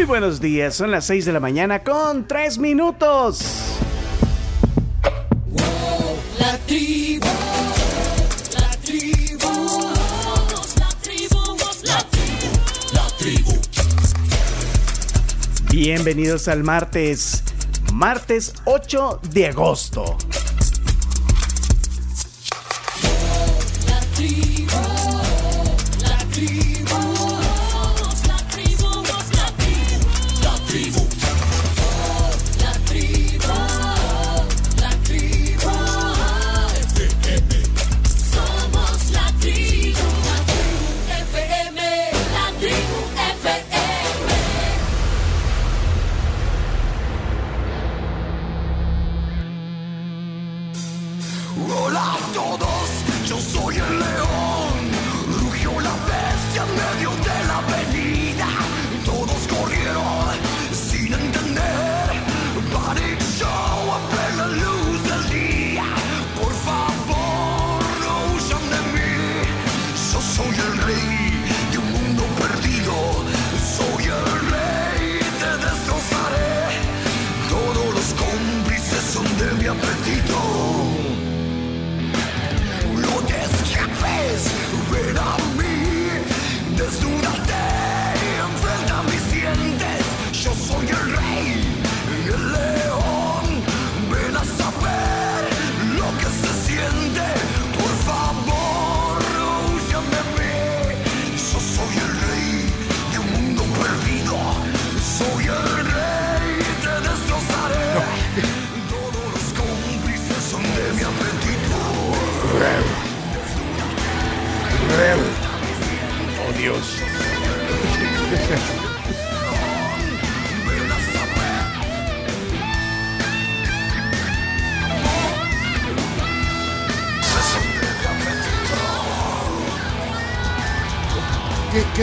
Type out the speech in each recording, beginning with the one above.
Muy buenos días, son las 6 de la mañana con 3 minutos. La tribu, la tribu, la tribu. Bienvenidos al martes, martes 8 de agosto.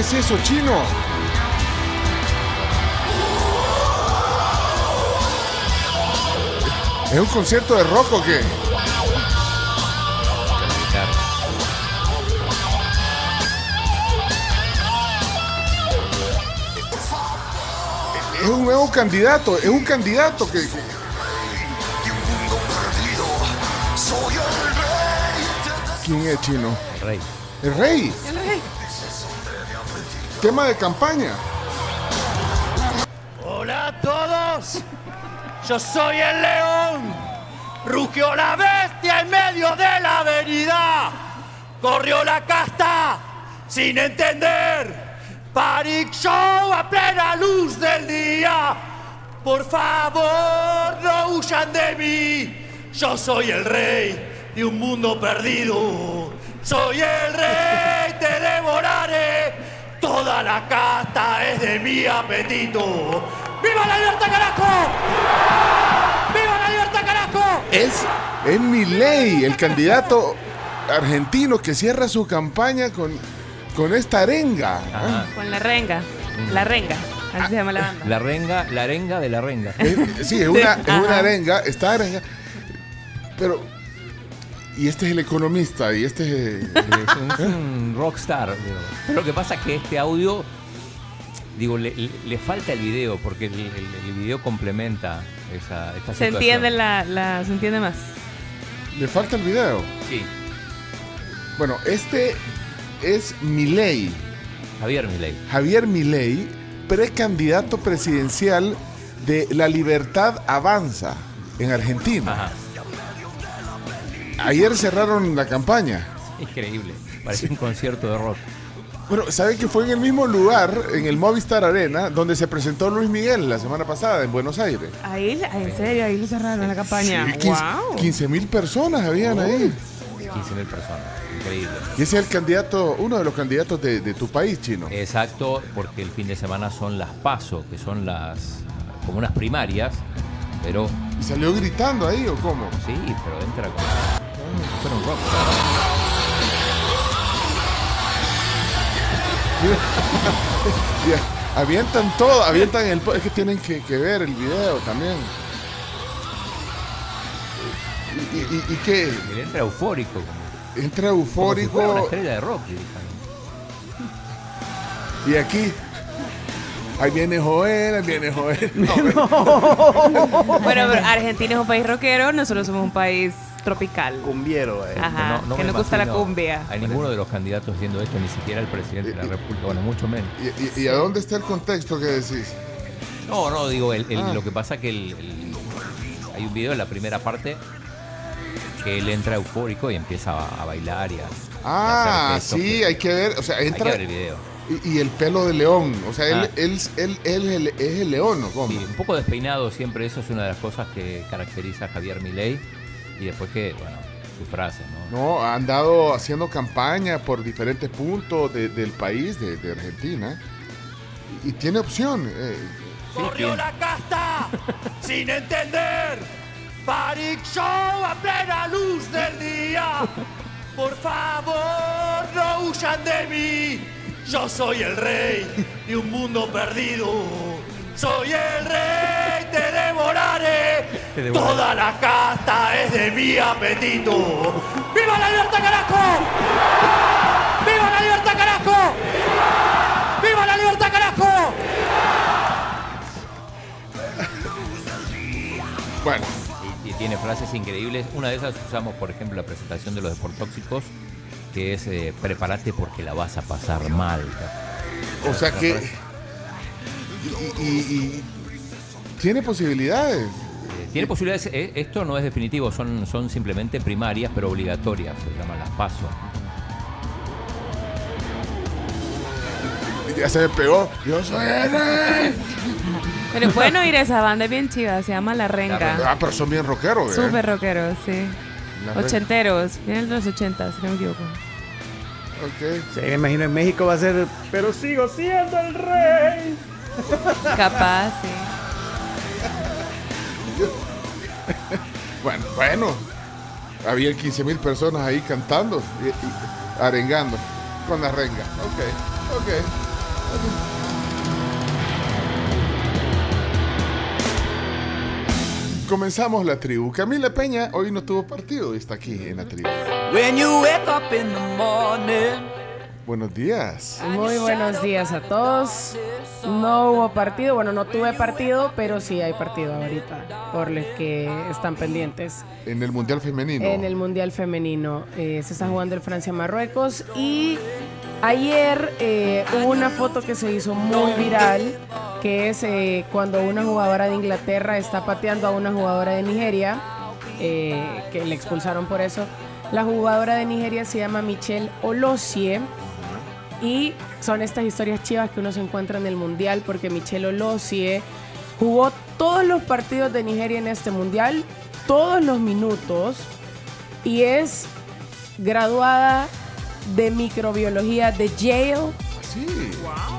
Es eso, chino? ¿Es un concierto de rock o qué? Es un nuevo candidato, es un candidato que... el. ¿Quién es chino? Rey. El rey. Tema de campaña. Hola a todos, yo soy el león. Rugió la bestia en medio de la avenida. Corrió la casta sin entender. Panic Show a plena luz del día. Por favor, no huyan de mí. Yo soy el rey de un mundo perdido. Soy el rey, te devoraré. Toda la casta es de mi apetito. ¡Viva la libertad, carajo! ¡Viva la libertad, carajo! Es, es Milei, el candidato argentino que cierra su campaña con, con esta arenga. Ajá. Con la renga. La renga. Así se llama la banda. La renga, la arenga de la renga. Es- sí, es una, es una arenga, está arenga. Pero. Y este es el economista, y este es. Es un, es un rockstar. digo. Pero lo que pasa es que este audio, digo, le, le- le falta el video, porque el, el- el video complementa esa, esta Se situación. entiende la, la- se entiende más. Le falta el video. Sí, Bueno, este es Milei, Javier Milei. Javier Milei, precandidato presidencial de La Libertad Avanza en Argentina. Ajá. Ayer cerraron la campaña. Increíble. Parece un concierto de rock. Bueno, ¿sabe que fue en el mismo lugar, en el Movistar Arena, donde se presentó Luis Miguel la semana pasada en Buenos Aires? Ahí, en serio, ahí lo cerraron la campaña. Sí, wow. 15 mil personas habían ahí. 15.000 personas. Increíble. Y ese es el candidato, uno de los candidatos de, de tu país, chino. Exacto, porque el fin de semana son las PASO, que son las como unas primarias, pero ¿Y salió gritando ahí o cómo? sí, pero entra con rockstar. Ya, avientan todo, avientan el... Es que tienen que, que ver el video también. ¿Y, y, y- y qué? Entra eufórico, como, Entra como si fuera una eufórico estrella de rock. y aquí... Ahí viene Joel, ahí viene Joel. No, Bueno, pero Argentina es un país rockero, nosotros somos un país tropical. Cumbiero, eh. Ajá, No- no que nos gusta la cumbia. A ninguno de los candidatos haciendo esto, ni siquiera el presidente de la República, bueno, mucho menos. ¿Y, y, y a dónde está el contexto que decís? No, no, digo, el- el- Ah. lo que pasa que el, el- hay un video en la primera parte que él entra eufórico y empieza a, a bailar y a, Ah, sí, que- hay que ver. O sea, hay que entra. ver el video. Y, y el pelo de león. O sea, él, Ah. él, él, él, él es el león, ¿no? ¿Cómo? Sí, un poco despeinado siempre, eso es una de las cosas que caracteriza a Javier Milei. Y después que, bueno, su frase, ¿no? No, ha andado haciendo campaña por diferentes puntos de- del país, de, de Argentina. Y, tiene opción. eh, Corrió la casta sin entender. Panic Show a plena luz del día. Por favor, no huyan de mí. Yo soy el rey de un mundo perdido. Soy el rey, te devoraré. Te devoraré. Toda la casta es de mi apetito. ¡Viva la libertad, carajo! ¡Viva la libertad, carajo! ¡Viva la libertad, carajo! bueno, Y, y tiene frases increíbles. Una de esas usamos, por ejemplo, la presentación de los deportóxicos, que es eh, prepárate porque la vas a pasar mal. o sea que. Y, y- y- tiene posibilidades. Eh, Tiene posibilidades, eh, esto no es definitivo, son, son simplemente primarias, pero obligatorias, se llaman las pasos. Ya se me pegó. Yo soy el rey. Pero pueden oír esa banda, es bien chiva, se llama La Renga. Ah, pero son bien rockeros, ¿eh? Súper rockeros, sí. La. Ochenteros, vienen de los ochentas, si no me equivoco. Ok. Sí, me imagino en México va a ser. Pero sigo siendo el rey. Capaz, sí. Bueno, bueno. Había 15 mil personas ahí cantando y, y arengando con la renga. Ok, ok. Comenzamos la tribu. Camila Peña hoy no tuvo partido y está aquí en la tribu. When you wake up in the morning. Buenos días. Muy buenos días a todos. No hubo partido, bueno, no tuve partido, pero sí hay partido ahorita, por los que están pendientes. En el Mundial Femenino. En el Mundial Femenino eh, se está jugando el Francia-Marruecos y ayer eh, hubo una foto que se hizo muy viral, que es eh, cuando una jugadora de Inglaterra está pateando a una jugadora de Nigeria, eh, que le expulsaron por eso. La jugadora de Nigeria se llama Michelle Olosie. Y son estas historias chivas que uno se encuentra en el mundial porque Michelle Olosie jugó todos los partidos de Nigeria en este mundial, todos los minutos, y es graduada de microbiología de Yale Sí.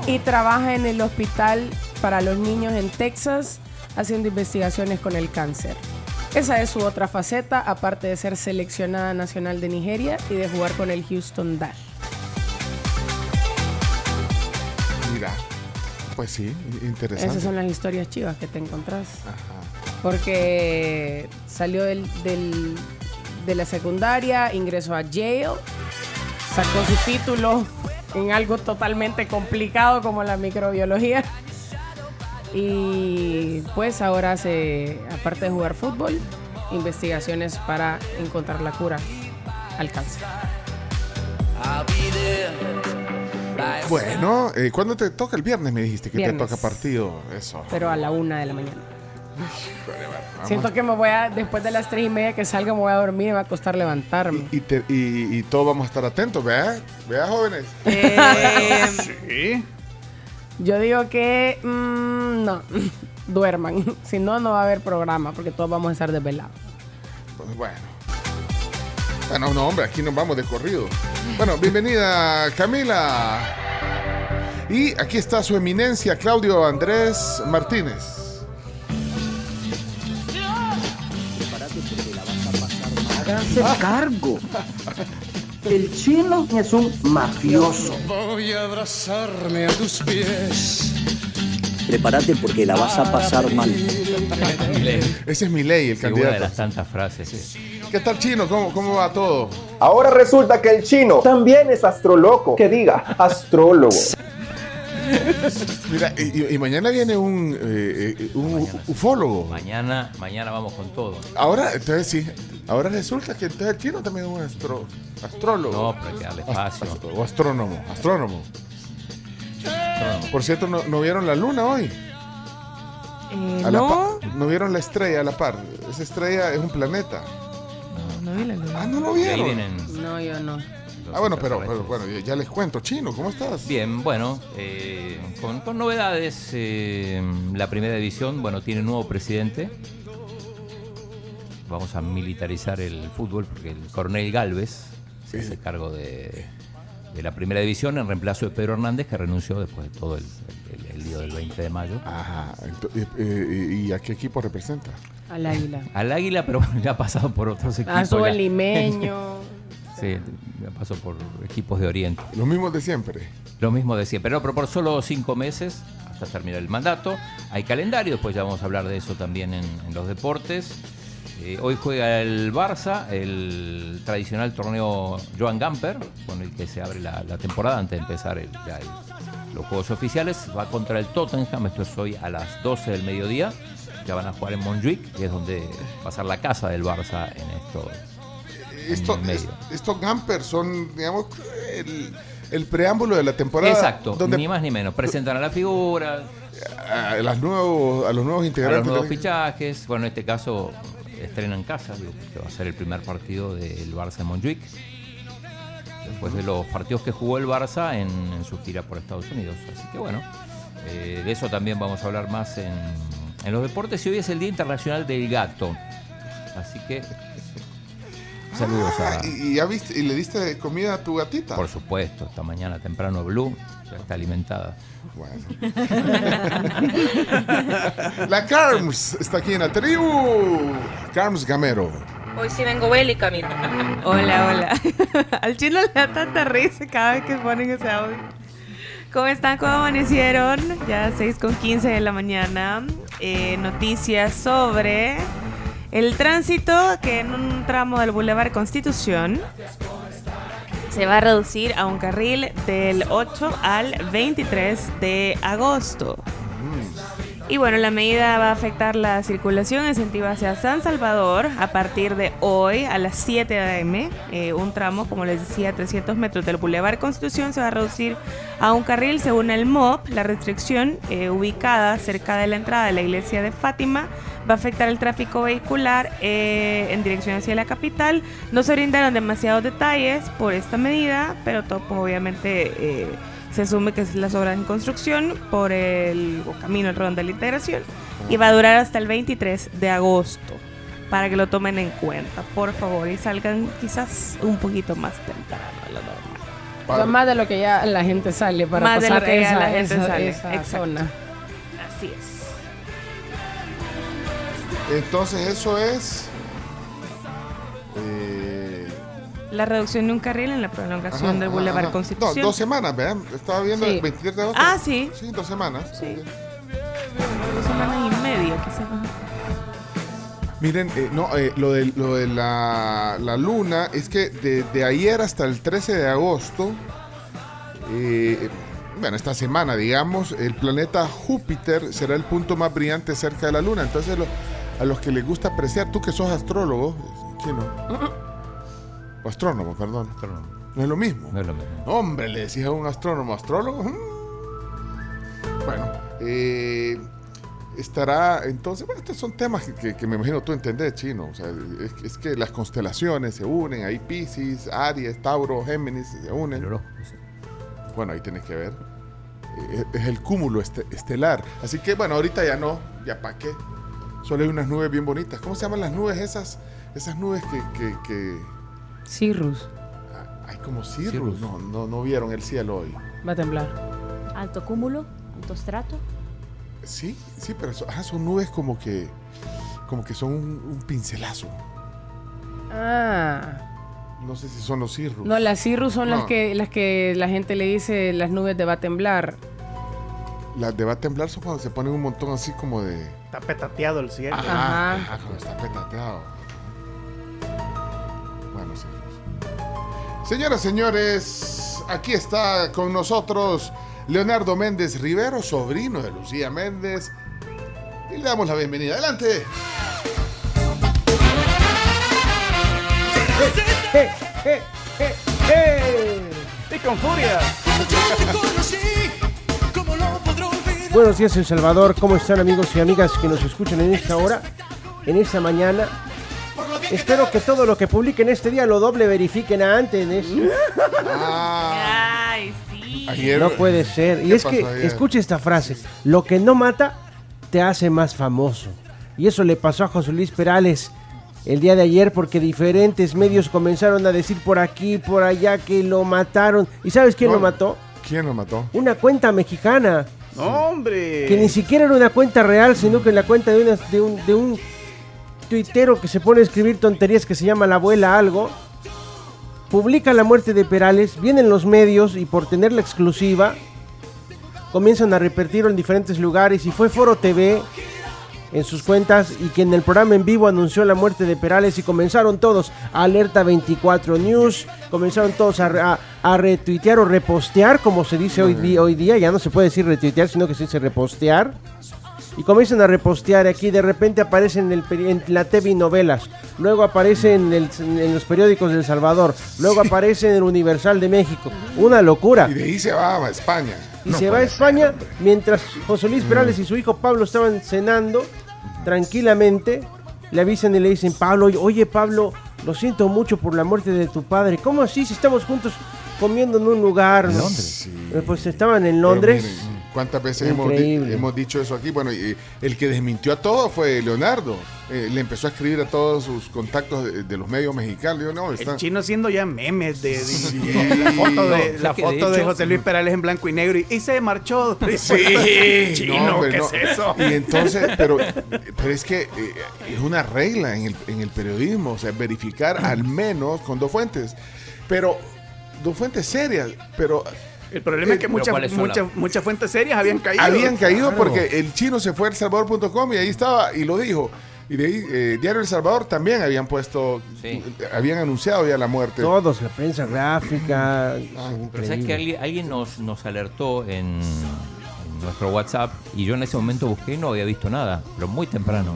y trabaja en el hospital para los niños en Texas haciendo investigaciones con el cáncer. Esa es su otra faceta, aparte de ser seleccionada nacional de Nigeria y de jugar con el Houston Dash. Pues sí, interesante. Esas son las historias chivas que te encontrás. Ajá. Porque salió del, del- de la secundaria, ingresó a Yale, sacó su título en algo totalmente complicado como la microbiología. Y pues ahora hace, aparte de jugar fútbol, investigaciones para encontrar la cura al cáncer. Bueno, eh, ¿cuándo te toca el viernes? Me dijiste que Viernes. te toca partido. Eso. Pero a la una de la mañana. Vamos. Siento que me voy a, después de las tres y media que salga, me voy a dormir y me va a costar levantarme. Y, te- y- y todos vamos a estar atentos, ¿vea? ¿Vea, jóvenes? Eh, Sí. Yo digo que mm, no, duerman. Si no, no va a haber programa porque todos vamos a estar desvelados. Pues bueno. Bueno, no, hombre, aquí nos vamos de corrido. Bueno, bienvenida Camila. Y aquí está su eminencia Claudio Andrés Martínez. Háganse cargo. El chino es un mafioso. Voy a abrazarme a tus pies. Prepárate porque la vas a pasar mal. Ese es mi ley, el Sí, una de candidato. las tantas frases. sí. ¿Qué tal, chino? ¿Cómo, cómo va todo? Ahora resulta que el chino también es astroloco. Que diga, astrólogo. Mira, y, y mañana viene un, eh, eh, ufólogo. Mañana, mañana vamos con todo. Ahora, entonces sí, ahora resulta que entonces el chino también es un astro, astrólogo. No, pero hay que darle espacio. Ast- o astrónomo, astrónomo. Por cierto, ¿no, no vieron la luna hoy? Eh, A no, ¿No vieron la estrella a la par? Esa estrella es un planeta. No vi la luna. Ah, no lo Y ahí vieron. vienen No, yo no. los Ah, bueno, pero, pero extraterrestres. bueno, ya les cuento. Chino, ¿cómo estás? Bien, bueno, eh, con, con novedades, eh, la primera división, bueno, tiene nuevo presidente. Vamos a militarizar el fútbol porque el coronel Galvez se hace cargo de, de la primera división en reemplazo de Pedro Hernández, que renunció después de todo el, el- lío del 20 de mayo. Ajá. eh, ¿Y a qué equipo representa? Al águila. Al Águila, pero bueno, ya ha pasado por otros equipos. Ya. el limeño. Sí, ya pasó por equipos de Oriente. Los mismos de siempre. Lo mismo de siempre, no, pero por solo cinco meses hasta terminar el mandato. Hay calendario, después ya vamos a hablar de eso también en, en los deportes. Eh, hoy juega el Barça, el tradicional torneo Joan Gamper, con el que se abre la, la temporada antes de empezar el- ya el- los juegos oficiales. Va contra el Tottenham, esto es hoy a las 12 del mediodía. Ya van a jugar en Montjuic, que es donde va a ser la casa del Barça en esto. Es- estos Gampers son, digamos, el, el preámbulo de la temporada. Exacto, Donde ni más ni menos. Presentan a la figura, a, las nuevos, a los nuevos a integrantes. los nuevos fichajes. Bueno, en este caso estrena en casa, digo, que va a ser el primer partido del Barça en Montjuic. Después de los partidos que jugó el Barça en, en su gira por Estados Unidos. Así que bueno, eh, de eso también vamos a hablar más en, en los deportes. Y hoy es el Día Internacional del Gato. Así que saludos Ah, a... y, y ya viste, y le diste comida a tu gatita. Por supuesto, esta mañana temprano Blue ya está alimentada. Bueno. la Carms está aquí en la tribu. Carms Gamero. Hoy sí vengo bélica, mira. Hola, hola. Al chino le da tanta risa cada vez que ponen ese audio. ¿Cómo están? ¿Cómo amanecieron? Ya 6 con 15 de la mañana. Eh, noticias sobre el tránsito que en un tramo del Boulevard Constitución se va a reducir a un carril del 8 al 23 de agosto. Y bueno, la medida va a afectar la circulación en sentido hacia San Salvador a partir de hoy a las 7 am. Eh, un tramo, como les decía, 300 metros del Boulevard Constitución se va a reducir a un carril según el MOP. La restricción eh, ubicada cerca de la entrada de la iglesia de Fátima va a afectar el tráfico vehicular eh, en dirección hacia la capital. No se brindaron demasiados detalles por esta medida, pero todo pues, obviamente... se asume que es las obras en construcción por el camino el Rodón de la Integración y va a durar hasta el 23 de agosto para que lo tomen en cuenta, por favor, y salgan quizás un poquito más temprano de lo normal. O sea, más de lo que ya la gente sale para Más de pasar lo que ya esa, la gente esa- sale, esa zona. Así es. Entonces eso es... eh, La reducción de un carril en la prolongación ajá, del Boulevard ajá. Constitución. No, dos semanas, vean. Estaba viendo Sí. el 23 de agosto. Ah, sí. Sí, dos semanas. Sí. Dos semanas y media, quizás. Miren, eh, no, eh, lo de, lo de la, la luna es que de, ayer hasta el 13 de agosto, eh, bueno, esta semana, digamos, el planeta Júpiter será el punto más brillante cerca de la luna. Entonces, lo- a los que les gusta apreciar, tú que sos astrólogo, chino, o astrónomo, perdón, Astrónomo. no es lo mismo. No es lo mismo. Hombre, le decís a un astrónomo, astrólogo. Mm. Bueno, eh, estará entonces, bueno, estos son temas que, que- que me imagino tú entendés, chino. O sea, es, es que las constelaciones se unen, ahí Pisces, Aries, Tauro, Géminis se unen. horóscopo, sí. Bueno, ahí tienes que ver. Eh, Es el cúmulo este- estelar. Así que, bueno, ahorita ya no, ya para qué. Solo hay unas nubes bien bonitas. ¿Cómo se llaman las nubes esas? Esas nubes que, que- Cirrus. ah, hay como cirrus. Cirrus. No, no, no vieron el cielo hoy. Va a temblar. Alto cúmulo, alto estrato. Sí, sí, pero son, ajá, son nubes como que como que son un, un pincelazo. Ah. No sé si son los cirrus. No, las cirrus son las que las que la gente le dice las nubes de va a temblar. Las de va a temblar son cuando se ponen un montón así como de. Está petateado el cielo. Ajá, Ajá. ajá, cuando está petateado. Señoras, señores, aquí está con nosotros Leonardo Méndez Rivero, sobrino de Lucía Méndez. Y le damos la bienvenida. Adelante. ¡Eh, eh, eh, eh! ¡Y con furia! Buenos días, El Salvador. ¿Cómo están, amigos y amigas que nos escuchan en esta hora, en esta mañana? Espero que todo lo que publiquen este día lo doble verifiquen antes. Ah, Ay, sí. ayer. No puede ser. Y ¿Qué es que, ayer? escuche esta frase: Lo que no mata te hace más famoso. Y eso le pasó a José Luis Perales el día de ayer porque diferentes medios comenzaron a decir por aquí, por allá que lo mataron. ¿Y sabes quién No. lo mató? ¿Quién lo mató? Una cuenta mexicana. ¡No, hombre! Que ni siquiera era una cuenta real, sino que la cuenta de, una- de un, de un tuitero que se pone a escribir tonterías que se llama la abuela algo. Publica la muerte de Perales, vienen los medios y por tener la exclusiva comienzan a repetirlo en diferentes lugares y fue Foro TV en sus cuentas y que en el programa en vivo anunció la muerte de Perales y comenzaron todos, Alerta 24 News, comenzaron todos a, re- a- a retuitear o repostear, como se dice hoy día, ya no se puede decir retuitear, sino que se dice repostear. Y comienzan a repostear aquí, de repente aparecen en, el en la TV novelas, luego aparece en, el- en los periódicos de El Salvador, luego aparece en el Universal de México. Una locura. Y de ahí se va a España. Y se va a España mientras José Luis Perales y su hijo Pablo estaban cenando tranquilamente. Le avisan y le dicen, Pablo, oye Pablo, lo siento mucho por la muerte de tu padre. ¿Cómo así si estamos juntos comiendo en un lugar? ¿no?" Sí. Eh, Pues estaban en Londres. miren, ¿Cuántas veces hemos, hemos dicho eso aquí? Bueno, y el que desmintió a todo fue Leonardo. Eh, le empezó a escribir a todos sus contactos de, de los medios mexicanos. Yo, no, está- El chino haciendo ya memes de, de- de la foto, de, No, la foto José Luis Perales en blanco y negro y, y se marchó. Sí, chino, no, ¿qué no. es eso? Y entonces, pero, pero es que eh, es una regla en el, en el periodismo, o sea, verificar al menos con dos fuentes. Pero, dos fuentes serias, pero El problema es que Pero muchas, ¿cuáles son muchas, muchas fuentes serias habían caído. habían caído Claro. porque el chino se fue a elsalvador.com y ahí estaba y lo dijo. Y de ahí, eh, Diario El Salvador también habían puesto, Sí. habían anunciado ya la muerte. Todos, la prensa gráfica. Pero sabes que alguien, alguien nos, nos alertó en, en nuestro WhatsApp y yo en ese momento busqué y no había visto nada, pero muy temprano.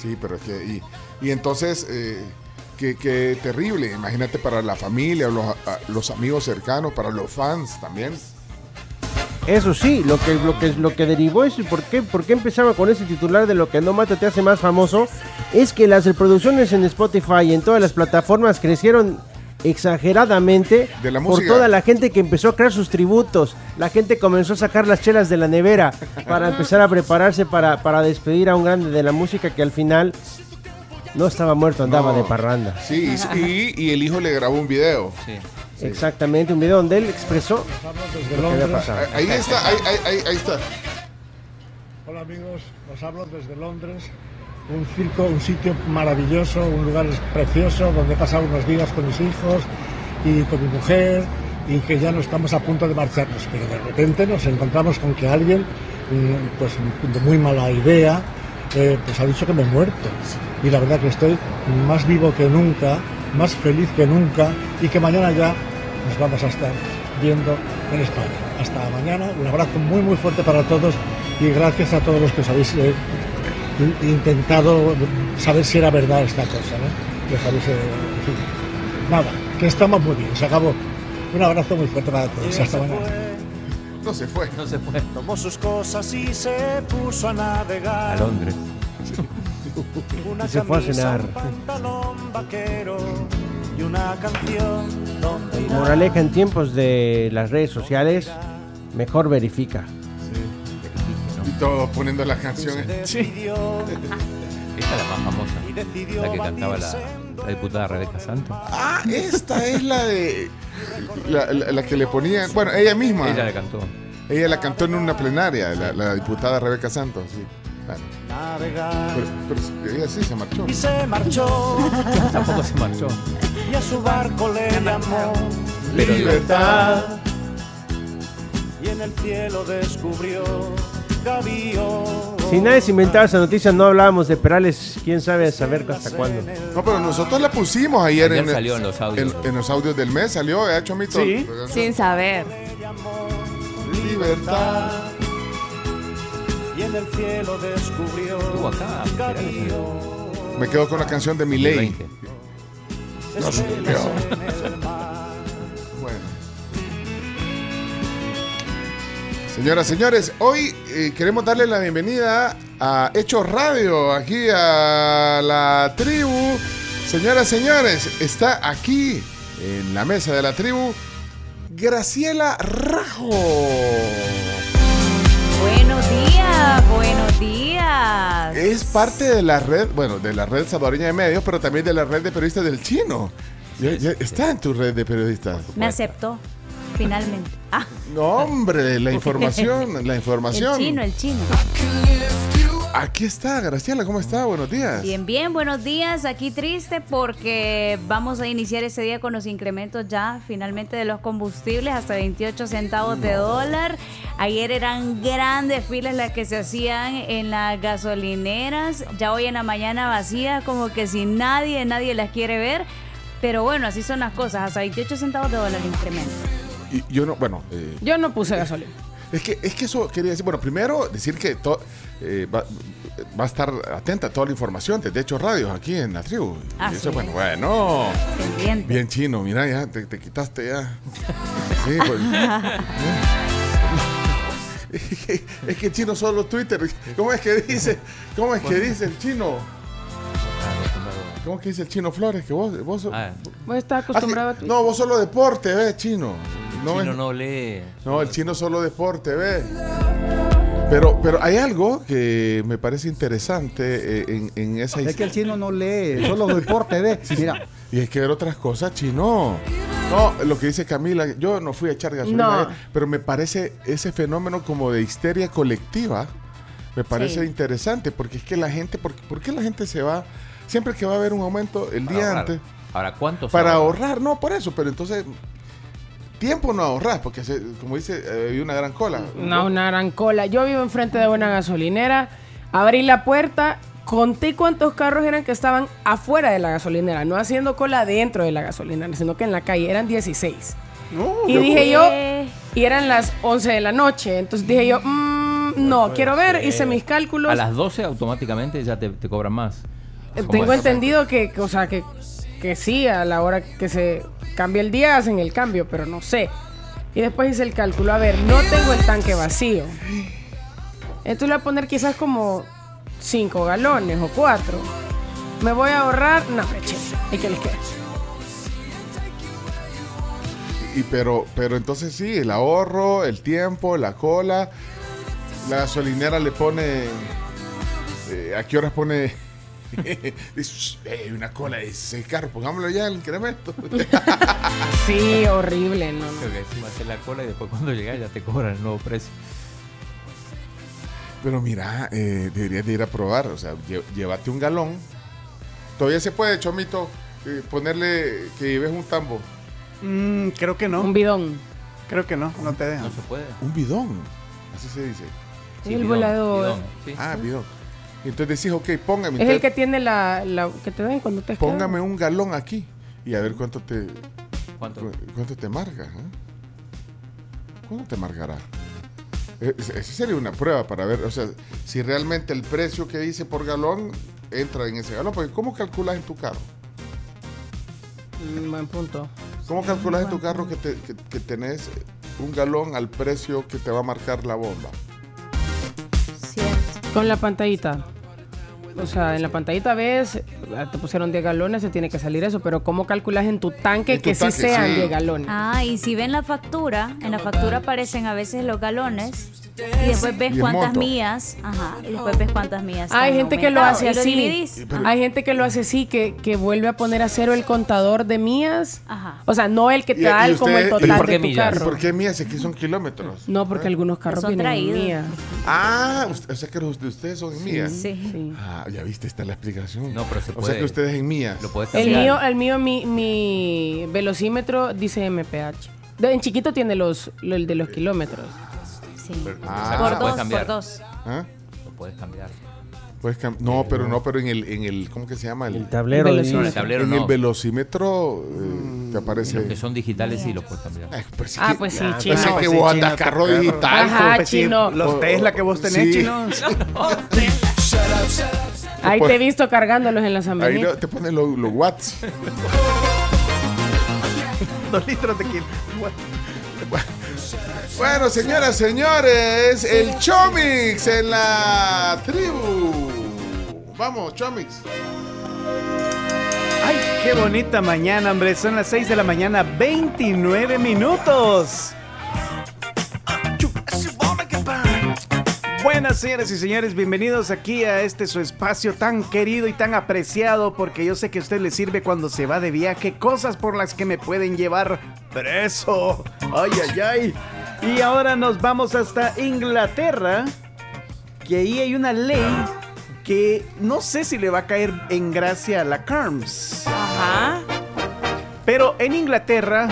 Sí, pero es que. Y, y entonces, eh, qué, qué terrible. Imagínate para la familia, los, los amigos cercanos, para los fans también. Eso sí, lo que, lo que, lo que derivó eso y por qué, por qué empezaba con ese titular de lo que no mata te hace más famoso, es que las reproducciones en Spotify y en todas las plataformas crecieron exageradamente De la por toda la gente que empezó a crear sus tributos. La gente comenzó a sacar las chelas de la nevera para empezar a prepararse para, para despedir a un grande de la música que al final no estaba muerto, andaba No. de parranda. Sí, y, y- el hijo le grabó un video. Sí. Exactamente, un video donde él expresó Desde lo que había Londres. pasado. Ahí está, ahí, ahí- ahí- ahí está. Hola amigos, os hablo desde Londres. Un circo, un sitio maravilloso, un lugar precioso donde he pasado unos días con mis hijos y con mi mujer y que ya no estamos a punto de marcharnos. Pero de repente nos encontramos con que alguien, mm, pues de muy mala idea, eh, pues ha dicho que me he muerto. Y la verdad que estoy más vivo que nunca, más feliz que nunca y que mañana ya nos vamos a estar viendo en España. Hasta mañana, un abrazo muy muy fuerte para todos y gracias a todos los que os habéis eh, in- intentado saber si era verdad esta cosa, ¿no? Que os habéis, eh, en fin. Nada, que estamos muy bien, se acabó. Un abrazo muy fuerte para todos. Hasta mañana. No se fue. No se fue Tomó sus cosas y se puso a navegar. a Londres. Una Y se fue a cenar. un pantalón vaquero y una canción donde irá. Moraleja en tiempos de las redes sociales, mejor verifica. Y todos poniendo las canciones. Decidió Esta es la más famosa, y decidió la que cantaba la, la diputada Rebeca Santos. Ah, esta es la de. La, la- la que le ponían. Bueno, ella misma. Ella la cantó. Ella la cantó en una plenaria, la, la diputada Rebeca Santos. Sí. Pero, pero ella sí se marchó. Y se marchó Tampoco se marchó. y a su barco le llamó Libertad. y en el cielo descubrió. Si nadie se inventaba esa noticia, no hablábamos de Perales, quién sabe saber hasta cuándo. No, pero nosotros la pusimos ayer, Ayer en, salió en los audios. en, en los audios del mes, salió, ha hecho mito. Sí. Sin saber. libertad. Y en el cielo descubrió Estuvo acá, Perales. Me quedo con la canción de Miley. 20. Señoras, señores, hoy eh, queremos darle la bienvenida a Hechos Radio, aquí a la tribu. Señoras, señores, está aquí en la mesa de la tribu Graciela Rajo. Buenos días, buenos días. Es parte de la red, bueno, de la red salvadoreña de medios, pero también de la red de periodistas del chino. Ya- ya está en tu red de periodistas. Me aceptó, finalmente. Ah, No, hombre, la información, la información. el chino, el chino. Aquí está, Graciela, ¿cómo está? Buenos días. Bien, bien, buenos días. Aquí triste porque vamos a iniciar este día con los incrementos ya finalmente de los combustibles hasta 28 centavos de dólar. Ayer eran grandes filas las que se hacían en las gasolineras. Ya hoy en la mañana vacía, como que si nadie, nadie las quiere ver. Pero bueno, así son las cosas. Hasta 28 centavos de dólar incremento. Y yo no, bueno, eh, Yo no puse gasolina. es que es que eso quería decir, bueno, primero decir que to- eh, va, va a estar atenta a toda la información desde Hechos Radios aquí en la tribu. Y Así eso, bueno, bueno, Pendiente. bien chino, mira, ya te, te quitaste ya. Sí, pues. es que chino solo Twitter. ¿Cómo es que dice? ¿Cómo es que dice el chino? ¿Cómo es que dice el chino Flores? Que vos, vos Ah, Vos estás Ah, acostumbrado a tu... No, vos solo deporte, ve, chino. No, chino es- no lee. no, el chino solo deporte, ve. Pero, pero hay algo que me parece interesante eh, en, en esa Es que el chino no lee, solo deporte, ve. Mira, Y hay que ver otras cosas, chino. No, lo que dice Camila, yo no fui a echar gasolina, No. pero me parece ese fenómeno como de histeria colectiva, me parece Sí. interesante, porque es que la gente, ¿por, por qué la gente se va? Siempre que va a haber un aumento el Para día ahorrar. antes, Ahora, ¿cuántos para ahorrar, no, por eso, pero entonces, tiempo no ahorras, porque se- como dice, eh, había una gran cola. No, una gran cola. Yo vivo enfrente de una gasolinera. Abrí la puerta, conté cuántos carros eran que estaban afuera de la gasolinera, no haciendo cola dentro de la gasolinera, sino que en la calle eran 16. y dije yo, Eh, y eran las 11 de la noche. Entonces dije yo, mm, no, quiero ver, hice mis cálculos. A las 12 automáticamente ya te, te cobran más. Eh, ¿Cómo Tengo entendido que, que, o sea, que, que sí, a la hora que se cambia el día hacen el cambio, pero no sé. Y después hice el cálculo, a ver, no tengo el tanque vacío. Entonces le voy a poner quizás como 5 galones o 4. Me voy a ahorrar, no, che, ¿y qué les queda? Y pero, pero entonces sí, el ahorro, el tiempo, la cola, la gasolinera le pone, eh, ¿a qué horas pone? Dice, "Shh, eh, una cola de 16 carros, pongámoslo ya el incremento. Sí, horrible, no. Creo que encima hacer la cola y después cuando llegas ya te cobran el nuevo precio. Pero mira, eh, deberías de ir a probar, o sea, lle- llévate un galón. Todavía se puede, Chomito, eh, ponerle que lleves un tambo. Mm, creo que no. Un bidón. Creo que no, no te dejan. No se puede. Un bidón, así se dice. el bidón, volador. bidón, sí. Ah, bidón. Y entonces decís, ok, póngame. Es el que tiene la, la que te dan cuando te Póngame un galón aquí y a ver cuánto te, ¿Cuánto? cu- cuánto te marca. ¿eh? ¿Cuánto te marcará? Es- Esa sería una prueba para ver, o sea, si realmente el precio que dice por galón entra en ese galón. Porque ¿cómo calculas en tu carro? Mm, Buen punto. ¿Cómo calculas en tu carro que, te- que- que tenés un galón al precio que te va a marcar la bomba? Con la pantallita. O sea, en la pantallita ves, ah, te pusieron 10 galones, se tiene que salir eso, pero ¿cómo calculas en tu tanque En tu que tanque, sí sean sí. 10 galones? Ah, y si ven la factura, en la factura aparecen a veces los galones y después ves Y cuántas monto. millas, ajá, y después ves cuántas millas. Hay gente que lo hace así. Hay gente que lo hace así, que, que vuelve a poner a cero el contador de millas. Ajá. O sea, no el que te Y- da y el- como el usted- ¿y total por qué de tu millas? ¿Y carro. por qué mías? Aquí son kilómetros. No, porque algunos carros Son vienen millas. Ah, usted- o sea que los de ustedes son en mías. Sí. Sí. Ah, ya viste, está la explicación. No, pero se O sea puede. que ustedes en mías. Lo puedes El cambiar. mío, el mío, mi, mi velocímetro dice MPH. De- en chiquito tiene los, lo- el de los kilómetros. Sí. Ah. por dos, cambiar. por dos. ¿Ah? Lo puedes cambiar. Puedes cam- no, pero no, pero en el, en el, ¿cómo que se llama? El, El tablero El velocímetro. El tablero en no. el velocímetro. eh, te aparece. Los que son digitales sí los puedes cambiar. pues Ah, pues sí, Ah, chino. pensé que Pues sí, vos andas carro digital. Ajá, pues, sí. chino. Los Tesla que vos tenés, Sí. chino. Ahí te he visto cargándolos en la San Ahí te ponen los, los watts. Dos litros de kilo. Bueno, señoras, señores, el Chomix en la tribu. Vamos, Chomix. Ay, qué bonita mañana, hombre. Son las 6 de la mañana, 29 minutos. Buenas señoras y señores, bienvenidos aquí a este su espacio tan querido y tan apreciado porque yo sé que a usted le sirve cuando se va de viaje, cosas por las que me pueden llevar preso. Ay, ay, ay. Y ahora nos vamos hasta Inglaterra, que ahí hay una ley que no sé si le va a caer en gracia a la CARMS. Ajá. Pero en Inglaterra,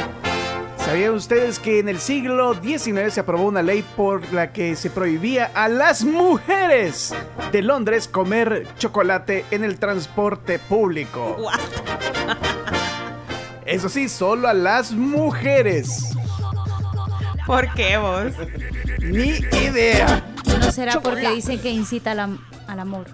¿sabían ustedes que en el siglo XIX se aprobó una ley por la que se prohibía a las mujeres de Londres comer chocolate en el transporte público? Eso sí, solo a las mujeres. ¿Por qué vos? Ni idea. ¿No será porque dicen que incita al, am- al amor?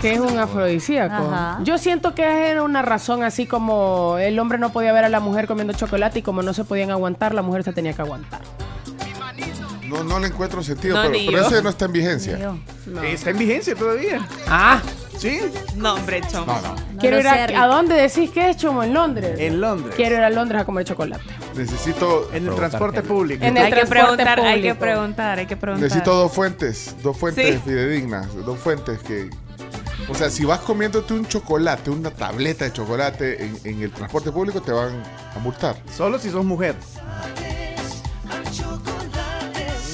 Que es un afrodisíaco. Ajá. Yo siento que era una razón así como el hombre no podía ver a la mujer comiendo chocolate y como no se podían aguantar, la mujer se tenía que aguantar. No, no le encuentro sentido, No, pero, ese no está en vigencia. Está en vigencia todavía. Ah, ¿Sí? No, hombre, chom. No, no. quiero ir a, sé, Rick. ¿a dónde decís que es, Chomo? En Londres. En Londres. Quiero ir a Londres a comer chocolate. Necesito, En el transporte gente. público. En el Hay que preguntar, hay que preguntar, hay que preguntar. necesito dos fuentes, dos fuentes Sí. fidedignas, dos fuentes que... O sea, si vas comiéndote un chocolate, una tableta de chocolate en, en el transporte público, te van a multar. Solo si sos mujer.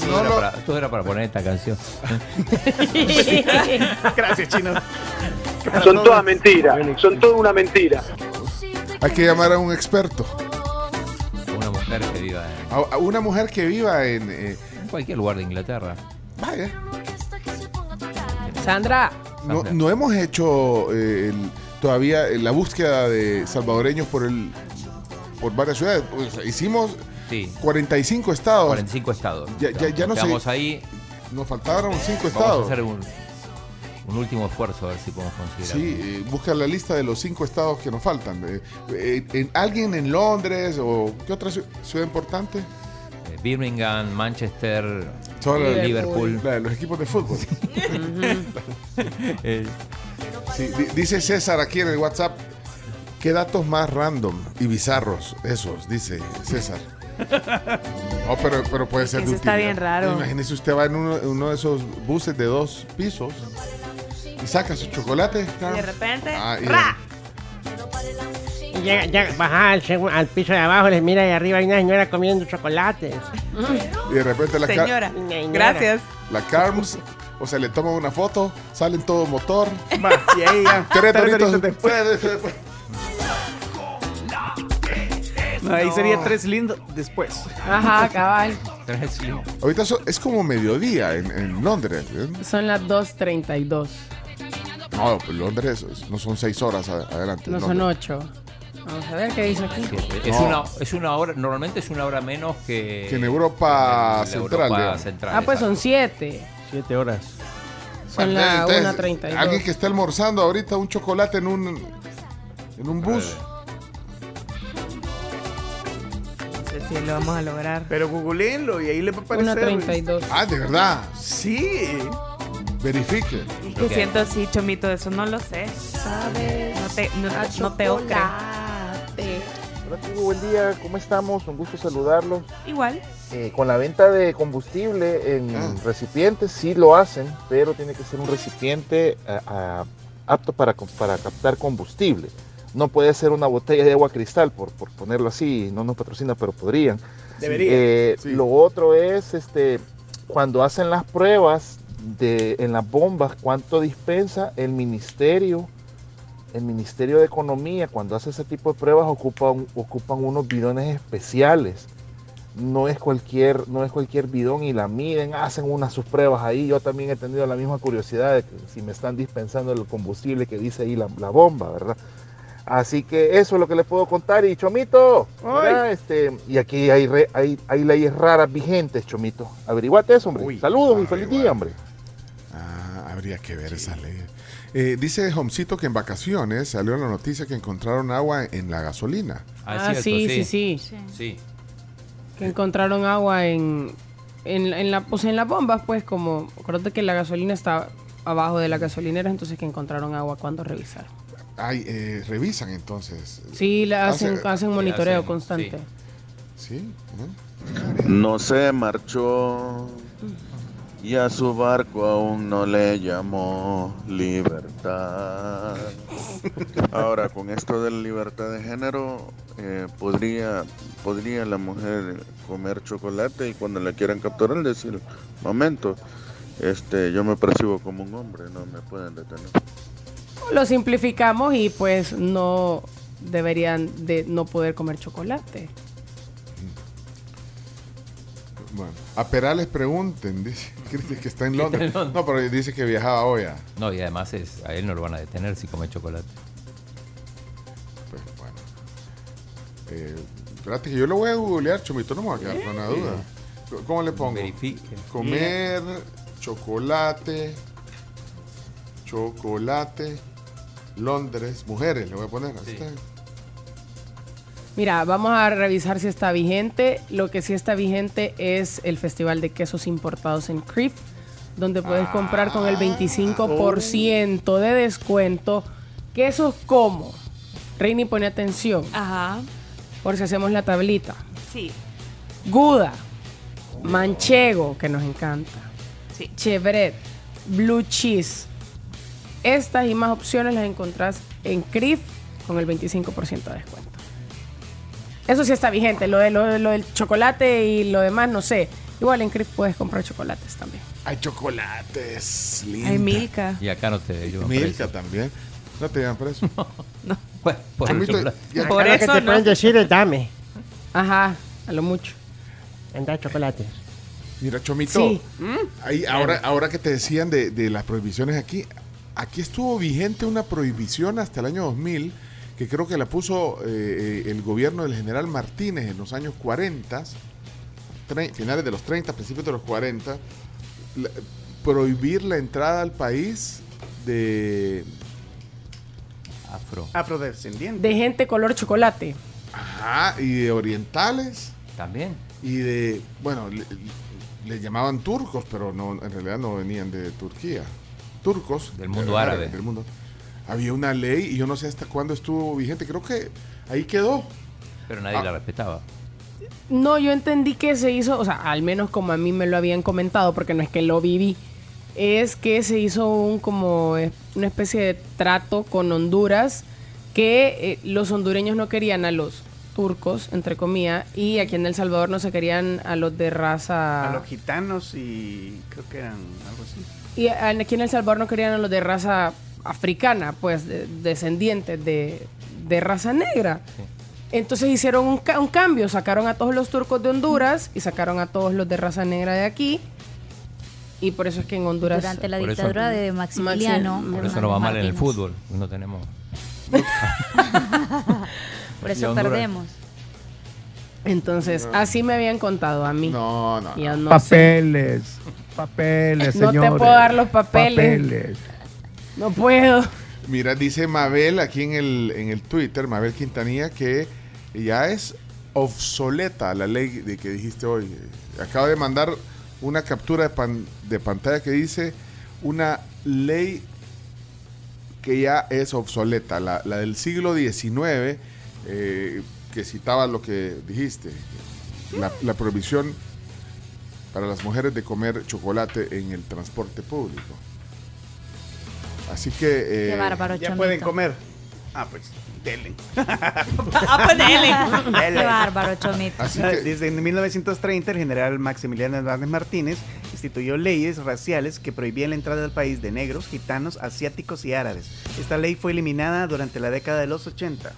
Todo, No era para, todo era para poner esta canción. Gracias, chino. Son todas mentiras, son toda una mentira. Hay que llamar a un experto. Una mujer que viva en, A, a una mujer que viva en... eh, en cualquier lugar de Inglaterra. vaya, Sandra, no, no hemos hecho eh, el- todavía la búsqueda de salvadoreños por el por varias ciudades. O sea, hicimos Sí, 45 estados. 45 estados. Ya- ya- ya no sé. Ahí, Nos faltaron 5 vamos a estados. hacer un, un último esfuerzo a ver si podemos conseguir Sí, eh, busca la lista de los cinco estados que nos faltan. Eh, eh, en- ¿Alguien en Londres o qué otra ciu- ciudad importante? Eh, Birmingham, Manchester, Son la- Liverpool. la los equipos de fútbol. Eh, Sí, di- dice César aquí en el WhatsApp. ¿Qué datos más random y bizarros esos? Dice César. No, pero, pero puede ser de Eso está utilidad. bien raro. Imagínese usted va en uno, uno de esos buses de dos pisos y saca su chocolate. Y de repente, Ah, y- ¡ra! Y llega, llega, baja al, segu- al piso de abajo, les mira y arriba hay una señora comiendo chocolate. y de repente la, Señora, gracias. la Carms, o sea, le toma una foto, sale en todo motor. Va, y ahí ya. Tres Tres doritos doritos después. No, ahí sería tres lindos después. ajá, cabal. tres lim- Ahorita so- es como mediodía en, en Londres. ¿eh? Son las 2.32. No, pues Londres es- no son seis horas adelante. No son. 8. Vamos a ver qué dice aquí. Es, No. una, es una hora, normalmente es una hora menos que, Que en Europa en Central, Europa digamos. central, Ah, pues son exacto. 7. Siete horas. Son las Entonces, 1.32. Alguien que esté almorzando ahorita un chocolate en un en un bus. Si lo vamos a lograr. Pero googleenlo y ahí le va a aparecer. 1.32. Ah, de verdad. Sí. Verifique. Es que siento así, Chomito, eso no lo sé. No te, no, no te ocre. Hola, buen día, ¿cómo estamos? Un gusto saludarlos. Igual. Eh, con la venta de combustible en Ah. recipientes sí lo hacen, pero tiene que ser un recipiente ah, ah, apto para, para captar combustible. No puede ser una botella de agua cristal, por, por ponerlo así, no nos patrocina, pero podrían. Debería. Eh, Sí. Lo otro es este, cuando hacen las pruebas de, en las bombas, cuánto dispensa el ministerio, el Ministerio de Economía, cuando hace ese tipo de pruebas, ocupan, ocupan unos bidones especiales. No es, cualquier, no es cualquier bidón y la miden, hacen unas sus pruebas ahí. Yo también he tenido la misma curiosidad de que si me están dispensando el combustible que dice ahí la, la bomba, ¿verdad? Así que eso es lo que les puedo contar. Y Chomito, este, y aquí hay, re- hay, hay leyes raras vigentes, Chomito. Averiguate eso, hombre. Saludos y feliz día, hombre. Ah, habría que ver esas leyes. Eh, dice Homcito que en vacaciones salió la noticia que encontraron agua en la gasolina. Ah, sí, sí, sí, Sí. Que encontraron agua en, en, en la, pues en las bombas, pues como, acuérdate que la gasolina está abajo de la gasolinera, entonces que encontraron agua cuando revisaron. Ay, eh, revisan entonces. Sí, la hacen, Hace- hacen monitoreo hacen- constante. Sí. No se marchó y a su barco aún no le llamó libertad. Ahora, con esto de la libertad de género, eh, podría, podría la mujer comer chocolate y cuando la quieran capturar decir, momento, este, yo me percibo como un hombre, no me pueden detener. Lo simplificamos y pues no deberían de no poder comer chocolate. Bueno, a Perales pregunten, dice que está en está Londres. en Londres. No, pero dice que viajaba hoy. No, y además es, a él no lo van a detener si come chocolate. Pues bueno. Eh, espérate que yo lo voy a googlear, Chomito, no me voy a quedar con la duda. ¿Cómo le pongo? Verifique. Comer chocolate, chocolate, Londres, mujeres, le voy a poner. así está. Mira, vamos a revisar si está vigente. Lo que sí está vigente es el Festival de Quesos Importados en Crif, donde puedes comprar con el 25% de descuento quesos como. Reini, pone atención. Ajá. Por si hacemos la tablita. Sí. Gouda, Manchego, que nos encanta. Sí. Chevret, Blue Cheese. Estas y más opciones las encontrás en CRIF con el 25% de descuento. Eso sí está vigente. Lo, de, lo, de- lo del chocolate y lo demás, no sé. Igual en CRIF puedes comprar chocolates también. Hay chocolates, linda. Hay Milka. Y acá no te llevan Milka preso. también. No te llevan preso. Por el Chomito, chocolate. ya- Por eso que te pueden decir es dame. Ajá, a lo mucho. Anda chocolate. Mira, Chomito, Sí. ahí, ahora, ahora que te decían de, de las prohibiciones aquí, aquí estuvo vigente una prohibición hasta el año 2000, que creo que la puso eh, eh, el gobierno del general Martínez en los años 40, tre- finales de los 30, principios de los 40, la- prohibir la entrada al país de... Afro. Afrodescendiente. De gente color chocolate. Ajá, y de orientales. También. Y de, bueno, le, le llamaban turcos, pero no, en realidad no venían de Turquía. Turcos. Del mundo eh, árabe. Del mundo. Había una ley y yo no sé hasta cuándo estuvo vigente. Creo que ahí quedó. Pero nadie Ah. la respetaba. No, yo entendí que se hizo, o sea, al menos como a mí me lo habían comentado, porque no es que lo viví, es que se hizo un como eh, una especie de trato con Honduras que eh, los hondureños no querían a los turcos, entre comillas, y aquí en El Salvador no se querían a los de raza... A los gitanos y creo que eran algo así. Y aquí en El Salvador no querían a los de raza africana, pues de- descendientes de, de raza negra. Entonces hicieron un, ca- un cambio, sacaron a todos los turcos de Honduras y sacaron a todos los de raza negra de aquí. Y por eso es que en Honduras... Durante la eso- dictadura de Maximiliano. Maxi- Por eso no va mal en el fútbol. No tenemos. Por eso perdemos. Entonces, así me habían contado a mí. No, no. No sé. Papeles, No te puedo dar los papeles. Papeles. No puedo. Mira, dice Mabel aquí en el, en el Twitter, Mabel Quintanilla, que ya es obsoleta la ley de que dijiste hoy. Acaba de mandar una captura de, pan- de pantalla que dice una ley que ya es obsoleta, la, la del siglo XIX, eh, que citaba lo que dijiste, la, la prohibición para las mujeres de comer chocolate en el transporte público. Así que... eh, Qué bárbaro, Ya Chomito. pueden comer. Ah, pues, delen. Ah, pues dele. Qué bárbaro, Chomito. Así que- Desde 1930, el general Maximiliano Hernández Martínez instituyó leyes raciales que prohibían la entrada al país de negros, gitanos, asiáticos y árabes. Esta ley fue eliminada durante la década de los 80.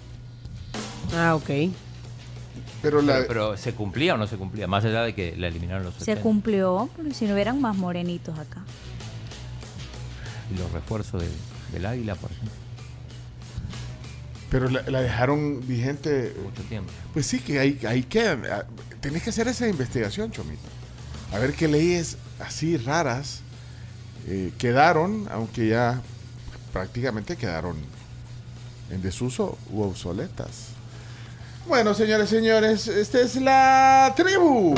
Ah, ok. Pero la... Pero, pero ¿se cumplía o no se cumplía? Más allá de que la eliminaron los Se 70. cumplió, porque si no hubieran más morenitos acá. Y los refuerzos de- del águila, por ejemplo. Pero la, la dejaron vigente. Mucho tiempo. Pues sí, que ahí, ahí quedan. Tenés que hacer esa investigación, Chomito. A ver qué leyes así raras eh, quedaron, aunque ya prácticamente quedaron en desuso u obsoletas. Bueno, señores, señores, esta es la tribu.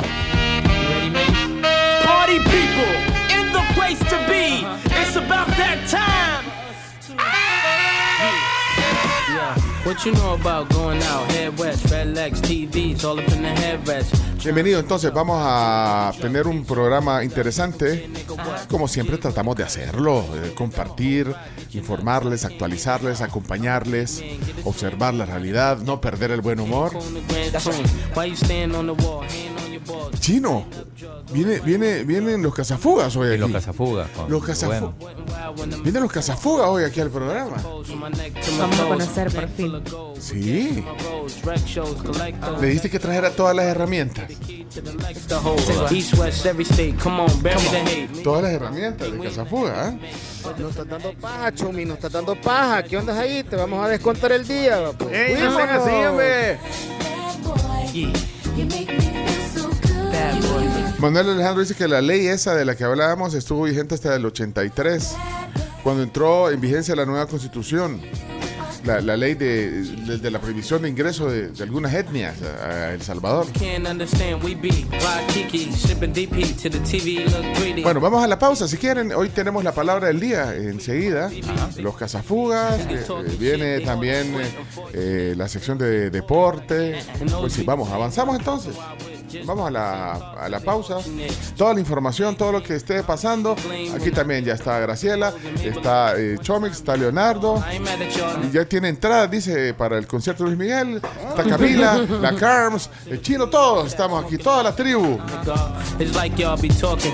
Party people in the place to be. It's about that time. What you know about going out, head west, red legs, TVs, all up in the headrest. Bienvenido, entonces vamos a tener un programa interesante. Como siempre tratamos de hacerlo, eh, compartir, informarles, actualizarles, acompañarles, observar la realidad, no perder el buen humor. Chino, viene, viene, vienen los cazafugas hoy aquí. Los cazafugas. con- Los cazafugas. bueno. Vienen los cazafugas hoy aquí al programa. Vamos a conocer por fin. Sí. Le dijiste que trajera todas las herramientas. East, west, every state. Come on, bury the hate. Todas las herramientas de cazafuga, ¿eh? Nos estás dando paja, Chumi, nos estás dando paja. ¿Qué onda ahí? Te vamos a descontar el día. Pues. ¡Ey, no sean así, hombre! Manuel Alejandro dice que la ley esa de la que hablábamos estuvo vigente hasta el 83, cuando entró en vigencia la nueva constitución. La, la ley de, de- de la prohibición de ingreso de, de algunas etnias a, a El Salvador. Bueno, vamos a la pausa si quieren. Hoy tenemos la palabra del día enseguida. Los cazafugas. eh, eh, viene también eh, eh, la sección de deporte. Pues sí, vamos, avanzamos entonces. Vamos a la, a la pausa. Toda la información, todo lo que esté pasando. Aquí también ya está Graciela, está eh, Chomix, está Leonardo. Y ya tiene entrada, dice, para el concierto de Luis Miguel. Está Camila, la Carms, el Chino, todos estamos aquí, toda la tribu.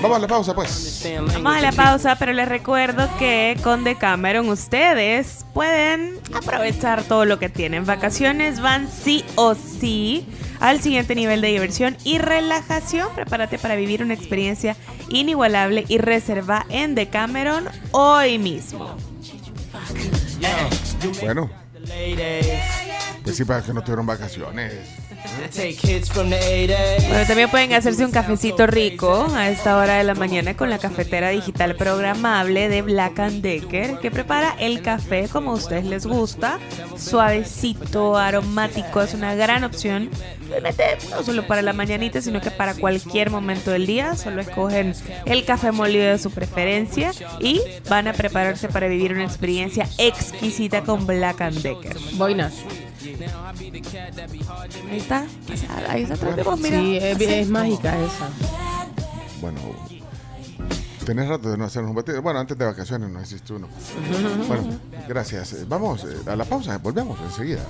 Vamos a la pausa, pues. Vamos a la pausa, pero les recuerdo que con Decameron ustedes pueden aprovechar todo lo que tienen. Vacaciones van sí o sí al siguiente nivel de diversión y relajación. Prepárate para vivir una experiencia inigualable y reserva en Decameron hoy mismo. Bueno, pues sí, para que no tuvieron vacaciones. Take hits from the 80s. Bueno, también pueden hacerse un cafecito rico a esta hora de la mañana con la cafetera digital programable de Black and Decker, que prepara el café como a ustedes les gusta, suavecito, aromático, es una gran opción. No solo para la mañanita, sino que para cualquier momento del día. Solo escogen el café molido de su preferencia y van a prepararse para vivir una experiencia exquisita con Black and Decker. Boinas. Ahí está, ahí está atrás de vos, mira. Sí, es mágica esa. Bueno, tenés rato de no hacernos un batido. Bueno, antes de vacaciones no hiciste uno. Bueno, gracias. Eh, Vamos eh, a la pausa, volvemos enseguida.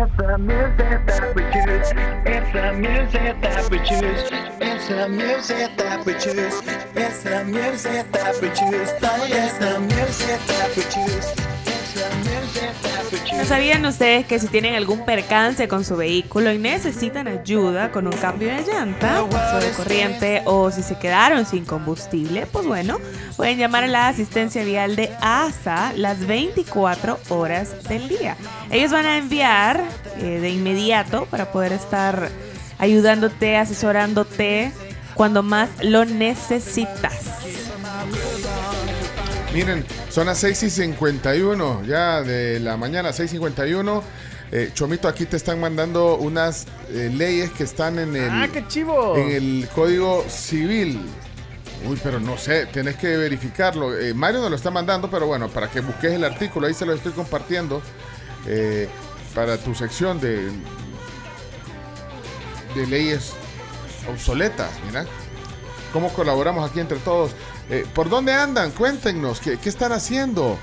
It's the music that we choose. It's the music that we choose. It's the music that we choose. It's the music that we choose. It's the music that we choose. It's the music that we ¿No sabían ustedes que si tienen algún percance con su vehículo y necesitan ayuda con un cambio de llanta, paso de corriente o si se quedaron sin combustible, pues bueno, pueden llamar a la asistencia vial de ASA las 24 horas del día. Ellos van a enviar eh, de inmediato para poder estar ayudándote, asesorándote cuando más lo necesitas. Miren, son las 6 y 51 ya de la mañana, 6.51. Eh, Chomito, aquí te están mandando unas eh, leyes que están en el, ¡Ah, qué chivo! en el Código Civil. Uy, pero no sé, tenés que verificarlo. Eh, Mario nos lo está mandando, pero bueno, para que busques el artículo, ahí se lo estoy compartiendo para tu sección de, de leyes obsoletas, mira. ¿Cómo colaboramos aquí entre todos? Eh, ¿Por dónde andan? Cuéntenos, ¿qué, están haciendo?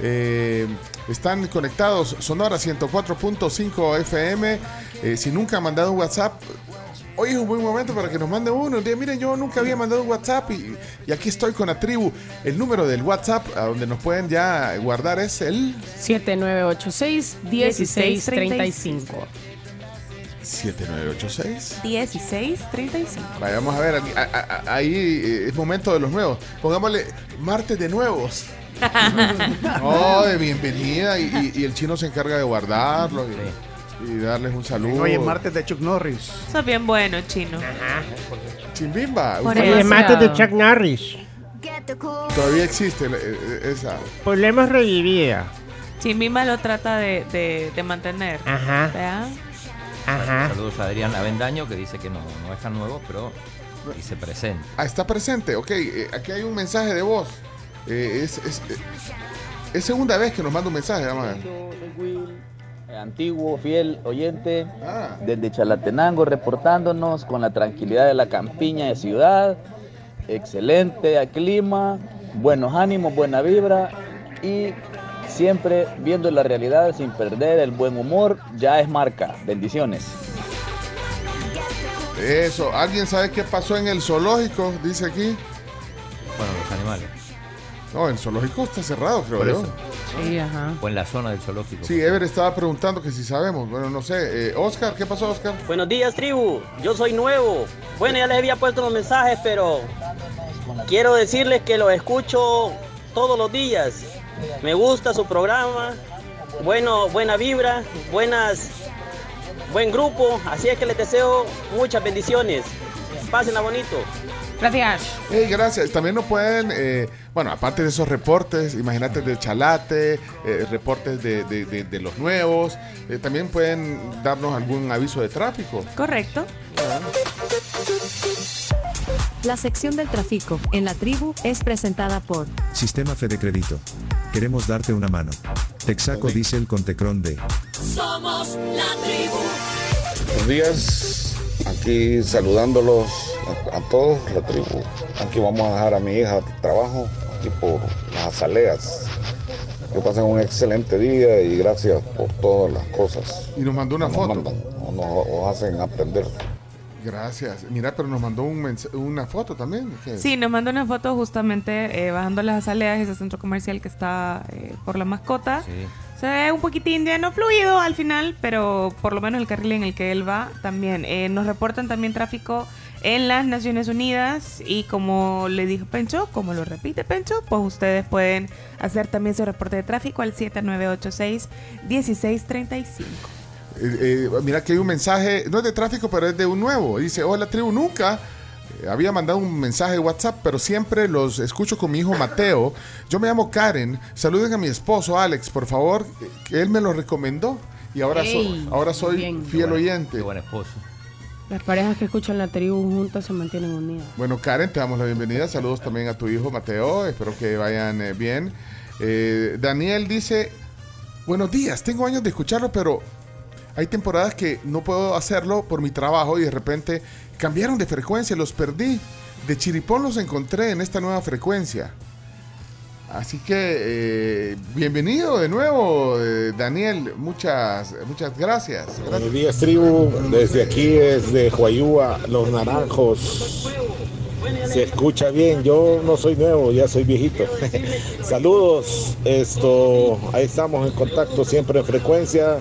Eh, están conectados Sonora 104.5 FM. Eh, si nunca han mandado un WhatsApp, hoy es un buen momento para que nos mande uno. Miren, yo nunca había mandado un WhatsApp y, y aquí estoy con la tribu. El número del WhatsApp a donde nos pueden ya guardar es el 7986 1635. 7986. 1635. Vaya, vamos a ver, aquí- a- a- a- ahí eh, es momento de los nuevos. Pongámosle martes de nuevos. Oh, de bienvenida y, y- y el chino se encarga de guardarlos y, y darles un saludo. Hoy es martes de Chuck Norris. Eso es bien bueno, chino. Chimbimba. Por usted- Oye, mate de Chuck Norris. Todavía existe la- eh, esa. Pues lo hemos revivido. Chimbimba lo trata de, de- de mantener. Ajá. ¿Vea? Ajá. Saludos a Adrián Avendaño que dice que no, no es tan nuevo, pero dice presente. Ah, está presente. Ok, eh, aquí hay un mensaje de voz. Eh, es, es, eh, es segunda vez que nos manda un mensaje. Vamos a ver. Antiguo, fiel oyente, Ah. desde Chalatenango, reportándonos con la tranquilidad de la campiña de ciudad. Excelente clima, buenos ánimos, buena vibra y siempre viendo la realidad sin perder el buen humor. Ya es marca. Bendiciones. Eso. ¿Alguien sabe qué pasó en el zoológico? Dice aquí. Bueno, los animales. No, el zoológico está cerrado, creo Por yo. eso. Sí, ajá. O en la zona del zoológico. Sí, Ever estaba preguntando que si sabemos. Bueno, no sé. Eh, Oscar, ¿qué pasó, Oscar? Buenos días, tribu. Yo soy nuevo. Bueno, ya les había puesto los mensajes, pero quiero decirles que lo escucho todos los días. Me gusta su programa. Bueno, buena vibra, buenas, buen grupo. Así es que les deseo muchas bendiciones. Pásenla bonito. Gracias. Hey, gracias. También nos pueden, eh, bueno, aparte de esos reportes, imagínate de Chalate, eh, reportes de, de- de- de los nuevos, eh, también pueden darnos algún aviso de tráfico. Correcto. La sección del tráfico en la tribu es presentada por Sistema Fede Crédito. Queremos darte una mano. Texaco Diesel con Tecron D. Somos la tribu. Buenos días, aquí saludándolos a, a todos, la tribu. Aquí vamos a dejar a mi hija de trabajo, aquí por las azaleas. Que pasen un excelente día y gracias por todas las cosas. Y nos mandó una foto. Nos mandan, o nos o hacen aprender. Gracias. Mira, pero nos mandó un una foto también. ¿Qué? Sí, nos mandó una foto justamente eh, bajando las azaleas, ese centro comercial que está eh, por la mascota. Se ve un poquitín de no fluido al final, pero por lo menos el carril en el que él va también. Eh, nos reportan también tráfico en las Naciones Unidas y como le dijo Pencho, como lo repite Pencho, pues ustedes pueden hacer también su reporte de tráfico al 7986-1635. Eh, eh, mira que hay un mensaje, no es de tráfico, pero es de un nuevo. Dice, hola tribu, nunca eh, había mandado un mensaje de WhatsApp, pero siempre los escucho con mi hijo Mateo. Yo me llamo Karen, saluden a mi esposo Alex, por favor, que él me lo recomendó y ahora, so- Ey, ahora soy bien. fiel oyente. buen esposo. Las parejas que escuchan la tribu juntas se mantienen unidas. Bueno, Karen, te damos la bienvenida. Saludos también a tu hijo Mateo. Espero que vayan eh, bien. Eh, Daniel dice: Buenos días, tengo años de escucharlo, pero hay temporadas que no puedo hacerlo por mi trabajo y de repente cambiaron de frecuencia, los perdí. De Chiripón los encontré en esta nueva frecuencia. Así que eh, bienvenido de nuevo, eh, Daniel. Muchas, muchas gracias. Buenos días, tribu. Desde aquí, desde Huayúa, Los Naranjos. Se escucha bien. Yo no soy nuevo, ya soy viejito. Saludos. Esto, ahí estamos en contacto siempre en frecuencia.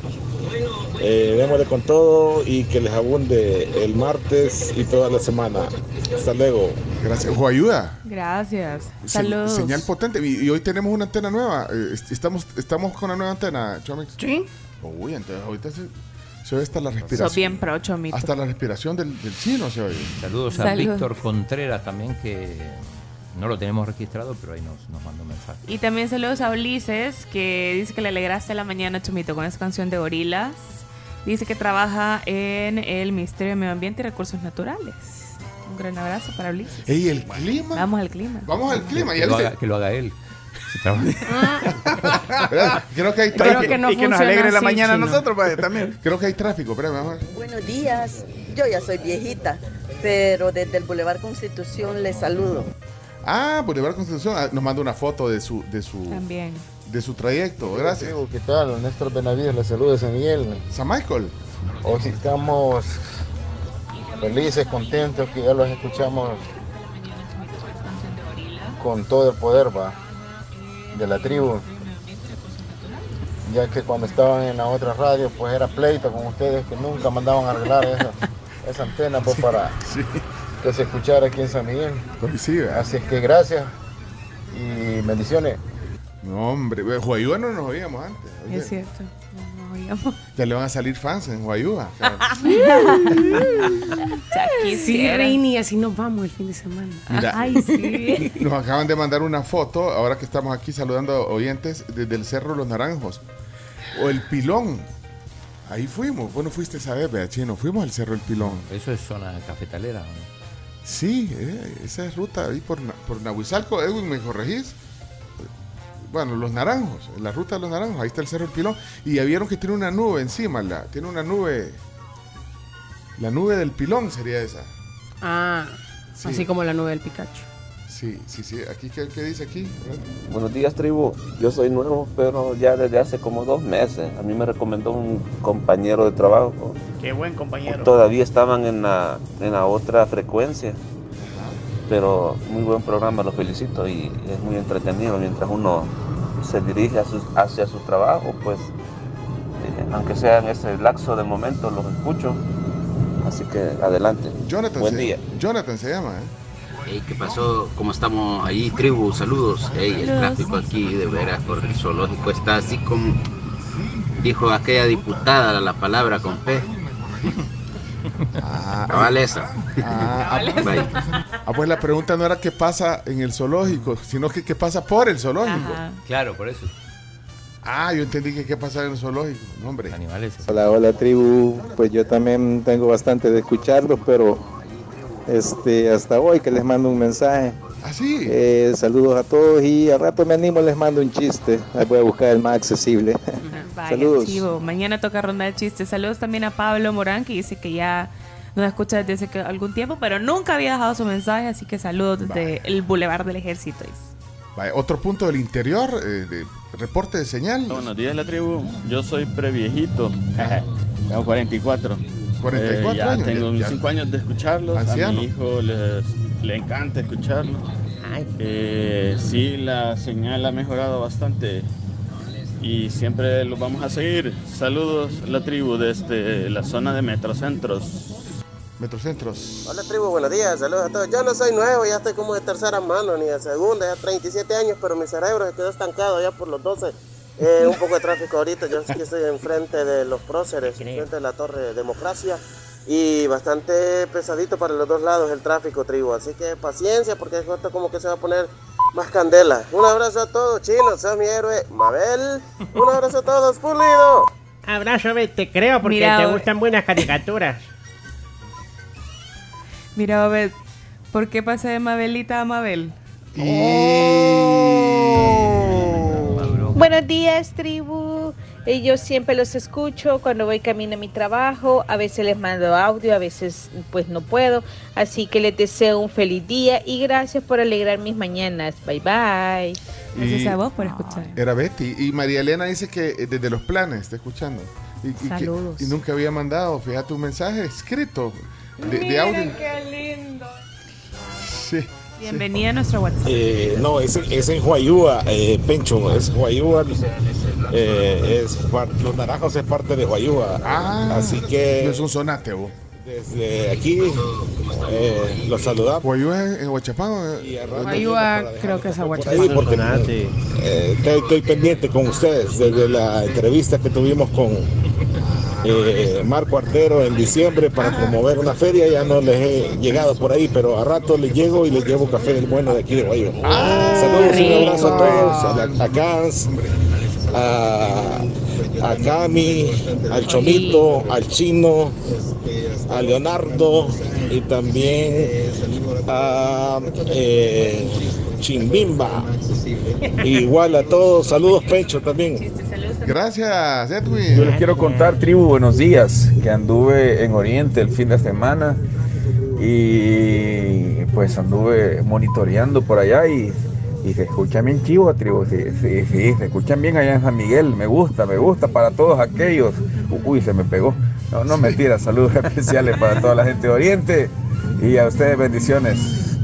Eh, démosle con todo y que les abunde el martes y toda la semana. Hasta luego. Gracias. ayuda. Gracias. Se- Saludos. Señal potente. Y, y hoy tenemos una antena nueva. Eh, est- estamos, estamos con una nueva antena, Chomix. Sí. Uy, entonces ahorita se, se oye hasta la respiración. Sos bien pro, Chomito. Hasta la respiración del, del chino se oye. Saludos a Salud. Víctor Contreras también, que no lo tenemos registrado, pero ahí nos, nos mandó un mensaje. Y también saludos a Ulises, que dice que le alegraste la mañana, Chumito, con esa canción de Gorilas. Dice que trabaja en el Ministerio de Medio Ambiente y Recursos Naturales. Un gran abrazo para Ulises. Ey, el clima. Vamos al clima. Vamos al clima. Que, ya lo haga, que lo haga él. ¿Verdad? Creo que hay Creo tráfico. que no Y que nos alegre la mañana a chino. nosotros, pues, también. Creo que hay tráfico. Espérame. Buenos días, yo ya soy viejita, pero desde el Boulevard Constitución les saludo. Ah, Boulevard Constitución ah, nos manda una foto de su, de su, También. De su trayecto. Gracias. ¿Qué tal? Néstor Benavides, les saluda de San Miguel. San Michael. Hoy estamos felices, contentos, que ya los escuchamos con todo el poder va, de la tribu. ya que cuando estaban en la otra radio, pues era pleito con ustedes que nunca mandaban a arreglar esa, esa antena pues para que se escuchara aquí en San Miguel. Así es que gracias y bendiciones. No, hombre, Guayúa no nos oíamos antes. Oye, Es cierto. No, no oíamos. Ya le van a salir fans en Guayúa. Ya Sí. Reini, así nos vamos el fin de semana. Mira, Ay, sí. Nos acaban de mandar una foto, ahora que estamos aquí saludando a oyentes, desde el Cerro Los Naranjos. O el Pilón. Ahí fuimos. Bueno, fuiste esa vez, vea, chino. Fuimos al Cerro El Pilón. Eso es zona cafetalera. ¿no? Sí, eh, esa es ruta ahí por, por Nahuizalco. Edwin, ¿me corregís? Bueno, Los Naranjos, la ruta de Los Naranjos. Ahí está el Cerro El Pilón. Y ya vieron que tiene una nube encima. La, tiene una nube... La nube del Pilón sería esa. Ah, Sí. así como la nube del Pikachu. Sí, sí, sí. Aquí, ¿qué, qué dice aquí? Buenos días, tribu. Yo soy nuevo, pero ya desde hace como dos meses. A mí me recomendó un compañero de trabajo. Qué buen compañero. Todavía estaban en la, en la otra frecuencia. Pero muy buen programa, lo felicito y es muy entretenido mientras uno se dirige a su- hacia su trabajo, pues eh, aunque sea en ese lapso de momento, los escucho. Así que adelante. Jonathan, Buen se, día. Jonathan se llama, ¿eh? Hey, ¿Qué pasó? ¿Cómo estamos ahí, tribu? Saludos. Hey, el tráfico aquí de veras por el zoológico está así como dijo aquella diputada la palabra con P. Esa. Ah, Bye. ah, pues la pregunta no era qué pasa en el zoológico, sino que qué pasa por el zoológico. Claro, por eso. Ah, yo entendí que qué pasa en el zoológico. No, hombre. Animales. Hola, hola tribu. Pues yo también tengo bastante de escucharlos, pero este hasta hoy que les mando un mensaje. ¿Ah, sí? Eh, saludos a todos y al rato me animo les mando un chiste. Ahí voy a buscar el más accesible. Vaya, Saludos. chivo. Mañana toca ronda de chistes. Saludos también a Pablo Morán, que dice que ya nos escucha desde hace que- algún tiempo, pero nunca había dejado su mensaje, así que saludos desde el Boulevard del Ejército. Vaya, otro punto del interior, eh, de reporte de señal. Buenos días, la tribu. Yo soy previejito. Tengo 44. 44 Eh, ya años, Tengo ya- ya. 5 años de escucharlos. Anciano. A mi hijo les- le encanta escucharlos. Eh, sí, la señal ha mejorado bastante. Y siempre lo vamos a seguir. Saludos, la tribu, desde la zona de Metrocentros. Metrocentros. Hola tribu, buenos días, saludos a todos. Yo no soy nuevo, ya estoy como de tercera mano, ni de segunda, ya 37 años, pero mi cerebro se quedó estancado ya por los 12. Eh, un poco de tráfico ahorita, yo aquí estoy enfrente de los próceres, enfrente de la Torre Democracia y bastante pesadito para los dos lados el tráfico, tribu. Así que paciencia porque esto como que se va a poner más candela. Un abrazo a todos, chinos, sos mi héroe, Mabel. Un abrazo a todos, pulido. Abrazo, te creo porque Mira, te gustan buenas caricaturas. Mira, Obed, ¿por qué pasé de Mabelita a Mabel? Buenos días, tribu. Eh, Yo siempre los escucho cuando voy camino a mi trabajo. A veces les mando audio, a veces pues no puedo. Así que les deseo un feliz día y gracias por alegrar mis mañanas. Bye bye. Gracias a vos por escuchar. Era Betty. Y María Elena dice que eh, desde los planes está escuchando. Y, y que- y nunca había mandado, fíjate, un mensaje escrito de, de audio. qué lindo. Sí. Bienvenida a nuestro WhatsApp. Eh, no, es, es en Huayúa, eh, Pencho, es Huayúa. eh, es los naranjos es parte de Huayúa. Ah, así que. Es un sonate, vos. Desde aquí eh, los saludamos. ¿Huayúa en, Huachapán? Ayuda, creo que es Por Aguachapán. ahí, porque eh, estoy, estoy pendiente con ustedes desde la entrevista que tuvimos con eh, Marco Artero en diciembre para promover una feria. Ya no les he llegado por ahí, pero a rato les llego y les llevo café del bueno de aquí de Guayo. Saludos y un abrazo a todos, a, la- a Cans, a, a Cami, al Chomito, al Chino, a Leonardo y también a eh, Chimbimba. Igual a todos, saludos Pecho también. Gracias, Edwin. Yo les quiero contar, tribu, buenos días, que anduve en Oriente el fin de semana y pues anduve monitoreando por allá y, y se escuchan bien chivo, tribu, sí, sí, sí, se escuchan bien allá en San Miguel, me gusta, me gusta para todos aquellos. Uy, se me pegó. No, no mentira, saludos especiales para toda la gente de Oriente y a ustedes bendiciones.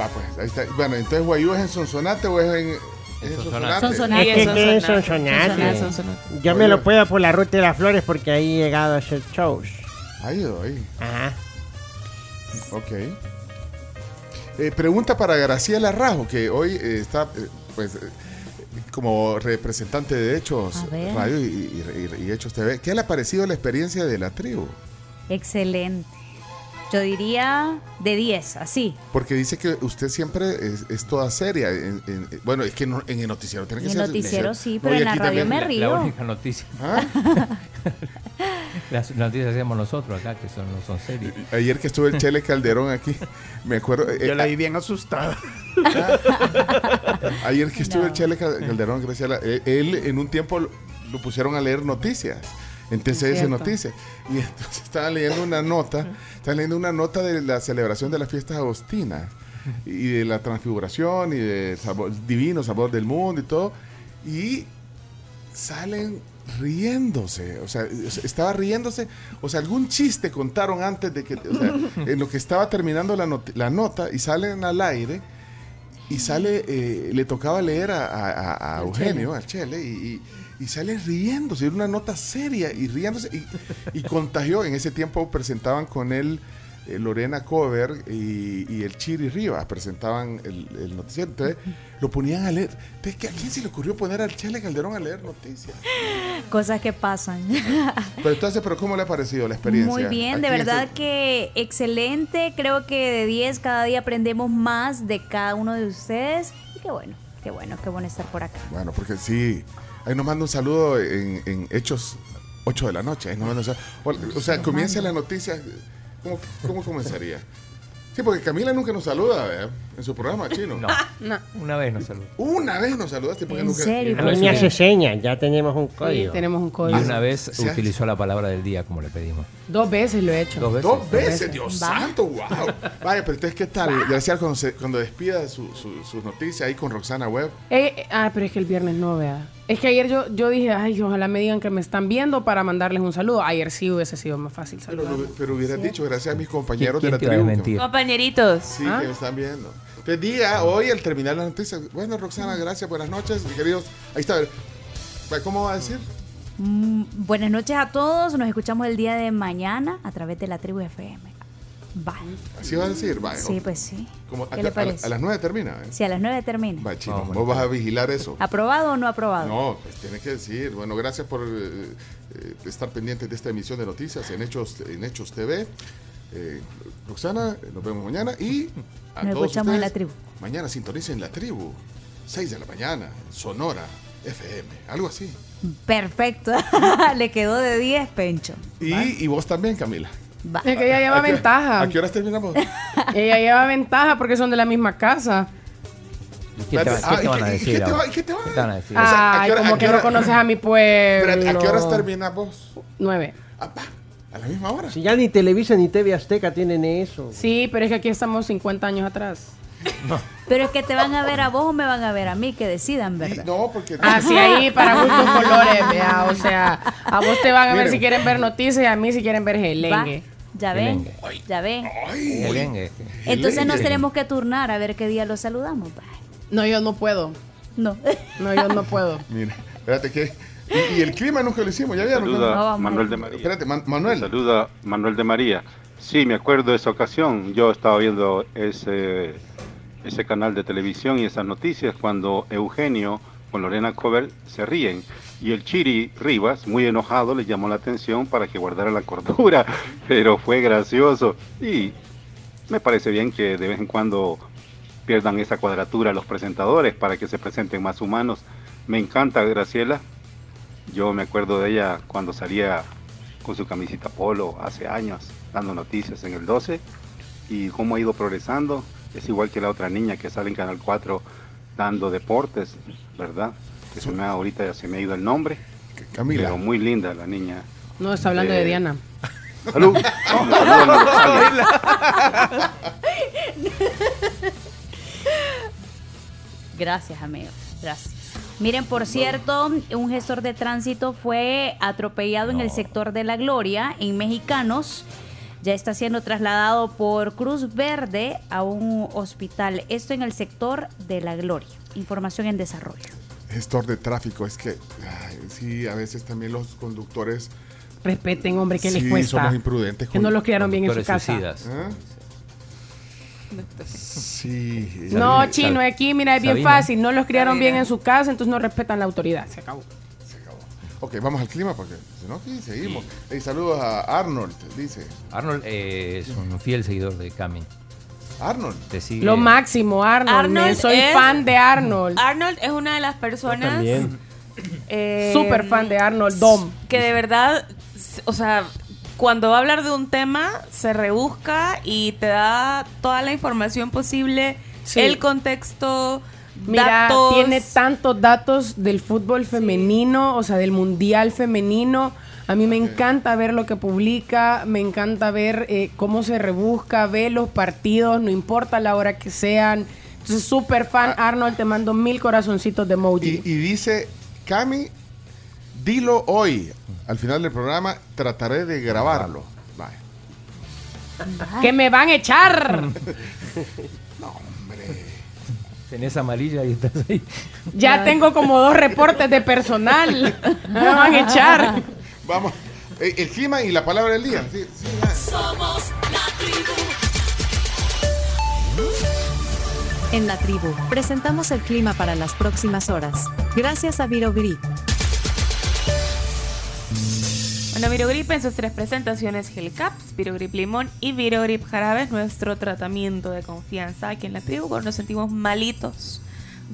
Va, pues, ahí está. Bueno, entonces, ¿Guayú es en Sonsonate o es en, Sonsonate. Sonsonate. Es que- que es Sonsonate. Sonsonate. Sonsonate. Yo me lo puedo por la ruta de las flores porque ahí he llegado a hacer shows. Ha ido ahí. Ajá. Ok. Eh, pregunta para Graciela Rajo, que hoy eh, está eh, pues, eh, como representante de Hechos. Radio y, y- y- y Hechos TV. ¿Qué le ha parecido la experiencia de la tribu? Excelente. Yo diría de 10, así. Porque dice que usted siempre es, es toda seria. en- en- bueno, es que no- en el noticiero tiene que En el ser. noticiero sí, No, pero en la radio también. me La río. única noticia. ¿Ah? Las noticias hacemos nosotros acá, que son, no son serias. Ayer que estuvo el Chele Calderón aquí, me acuerdo. eh, Yo la vi bien asustada. Ayer que estuvo el Chele Cal- Calderón, Graciela, eh, él en un tiempo lo, lo pusieron a leer noticias. En TCS cierto. Noticias. Y entonces estaban leyendo una nota, estaban leyendo una nota de la celebración de las fiestas agostinas y de la transfiguración y de sabor, divino sabor del mundo y todo. Y salen riéndose, o sea, estaba riéndose, o sea, algún chiste contaron antes de que, o sea, en lo que estaba terminando la, not- la nota y salen al aire y sale, eh, le tocaba leer a, a- a- Eugenio, Chele. al Chele, y, y, y sale riéndose, era una nota seria y riéndose y, y contagió, en ese tiempo presentaban con él eh, Lorena Cover y, y el Chiri Rivas, presentaban el, el noticiero, entonces lo ponían a leer. Entonces, ¿qué- ¿a quién se le ocurrió poner al Chele Calderón a leer noticias? Cosas que pasan. Pero entonces, ¿pero cómo le ha parecido la experiencia? Muy bien, de verdad que excelente. Creo que de 10 cada día aprendemos más de cada uno de ustedes. Y qué bueno, qué bueno, qué bueno estar por acá. Bueno, porque sí. Ahí nos manda un saludo en, en Hechos 8 de la noche. Ahí nos manda un saludo. O, o sea, comienza la noticia. ¿Cómo, cómo comenzaría? Sí, porque Camila nunca nos saluda ¿verdad? en su programa chino. No. Una vez nos saludó. Una vez nos saludaste porque ¿En nunca. serio? A mí me hace señas, ya tenemos un código. tenemos un Y código. una vez hace- utilizó la palabra del día como le pedimos. Dos veces lo he hecho. Dos veces. Dos veces, veces. Dios Va. santo, wow. Vaya, pero entonces, ¿qué tal? Gracias cuando, se- cuando despida su- su- sus noticias ahí con Roxana Webb. Eh, eh, ah, pero es que el viernes no, vea. Es que ayer yo, yo dije, ay, ojalá me digan que me están viendo para mandarles un saludo. Ayer sí hubiese sido más fácil Pero, saludar. pero hubieras dicho, gracias a mis compañeros de ¿Quién la tribu. Compañeritos. Sí, ¿Ah? que me están viendo. Te diga hoy al terminar la noticia. Bueno, Roxana, gracias, buenas noches, mis queridos. Ahí está. ¿Cómo va a decir? Mm, buenas noches a todos. Nos escuchamos el día de mañana a través de la tribu FM. Va. Así va a decir, vaya. Sí, pues sí. Como a, ¿Qué le parece? a las nueve termina. ¿eh? Si a las 9 termina. Va, chino, vos vas a vigilar eso. ¿Aprobado o no aprobado? No, pues tienes que decir. Bueno, gracias por eh, eh, estar pendientes de esta emisión de noticias en Hechos, en Hechos TV. Eh, Roxana, nos vemos mañana y a Nos todos escuchamos en la ustedes, tribu. Mañana sintonicen la tribu. 6 de la mañana, Sonora, FM, algo así. Perfecto. Le quedó de 10, Pencho. Y, y vos también, Camila. Va. Es que ella lleva ¿A qué- ventaja. ¿A qué horas terminamos? Ella lleva ventaja porque son de la misma casa. ¿Y ¿Qué te, va- Ah, qué te ¿y van a decir? qué te va- qué te va- ¿Qué te van a decir? O sea, ¿a hora- como a que qué no hora- conoces a mi pueblo. ¿A qué horas terminas vos? Nueve. ¿A la misma hora? Si ya ni Televisa ni TV Azteca tienen eso. Sí, pero es que aquí estamos 50 años atrás. Pero es que te van a ver a vos o me van a ver a mí, que decidan, ¿verdad? No, porque... Así ahí, para gustos colores, vea. O sea, a vos te van a ver si quieren ver noticias y a mí si quieren ver Va, gelengue. Ya ven, ya ven. Merengue. Entonces nos tenemos que turnar a ver qué día los saludamos. No, yo no puedo. No. No, yo no puedo. Mira, espérate que... Y, y el clima nunca lo hicimos, ¿ya vieron? Saluda. Manuel de María. Espérate, Man- Manuel. Saluda Manuel de María. Sí, me acuerdo de esa ocasión. Yo estaba viendo ese, ese canal de televisión y esas noticias cuando Eugenio con Lorena Cover se ríen. Y el Chiri Rivas, muy enojado, le llamó la atención para que guardara la cordura. Pero fue gracioso. Y me parece bien que de vez en cuando pierdan esa cuadratura los presentadores para que se presenten más humanos. Me encanta Graciela. Yo me acuerdo de ella cuando salía con su camisita polo hace años, dando noticias en el 12, y cómo ha ido progresando. Es igual que la otra niña que sale en Canal 4 dando deportes, ¿verdad? Que se me ahorita ya se me ha ido el nombre. Camila. Pero muy linda la niña. No, está hablando Eh, de Diana. Salud. No, locales. Gracias, amigo. Gracias. Miren, por cierto, un gestor de tránsito fue atropellado en el sector de La Gloria, en Mexicanos. ya está siendo trasladado por Cruz Verde a un hospital. Esto en el sector de La Gloria. Información en desarrollo. Gestor de tráfico, es que ay, sí, a veces también los conductores Respeten, hombre, que les sí, cuesta. somos imprudentes. Que no los criaron bien en su casa. ¿Ah? Sí. No, chino, aquí, mira, es bien Sabina. fácil. No los criaron bien en su casa, entonces no respetan la autoridad. Se acabó. Ok, vamos al clima porque si no, aquí seguimos. Hey, saludos a Arnold, dice. Arnold eh, es un fiel seguidor de Cami. Arnold. Te sigue. Lo máximo, Arnold. Arnold me- soy es- fan de Arnold. Arnold es una de las personas. también. eh, Súper fan de Arnold Dom. Que de verdad, o sea, cuando va a hablar de un tema, se rebusca y te da toda la información posible, Sí. el contexto, Mira, datos. tiene tantos datos del fútbol femenino, o sea, del mundial femenino. A mí me encanta ver lo que publica, me encanta ver eh, cómo se rebusca, ve los partidos, no importa la hora que sean. Entonces, súper fan, Arnold, te mando mil corazoncitos de emoji. Y, y dice, Cami, dilo hoy. Al final del programa trataré de grabarlo. Vaya. ¡Que me van a echar! Tenés amarilla y estás ahí. Ya tengo como dos reportes de personal. Me van a echar. Vamos. Eh, El clima y la palabra del día. Sí, sí, ya. Somos la tribu. En la tribu, presentamos el clima para las próximas horas. Gracias a Virogrip. Bueno, Virogrip en sus tres presentaciones, Gelcaps, Virogrip Limón y Virogrip Jarabe es nuestro tratamiento de confianza aquí en la tribu cuando nos sentimos malitos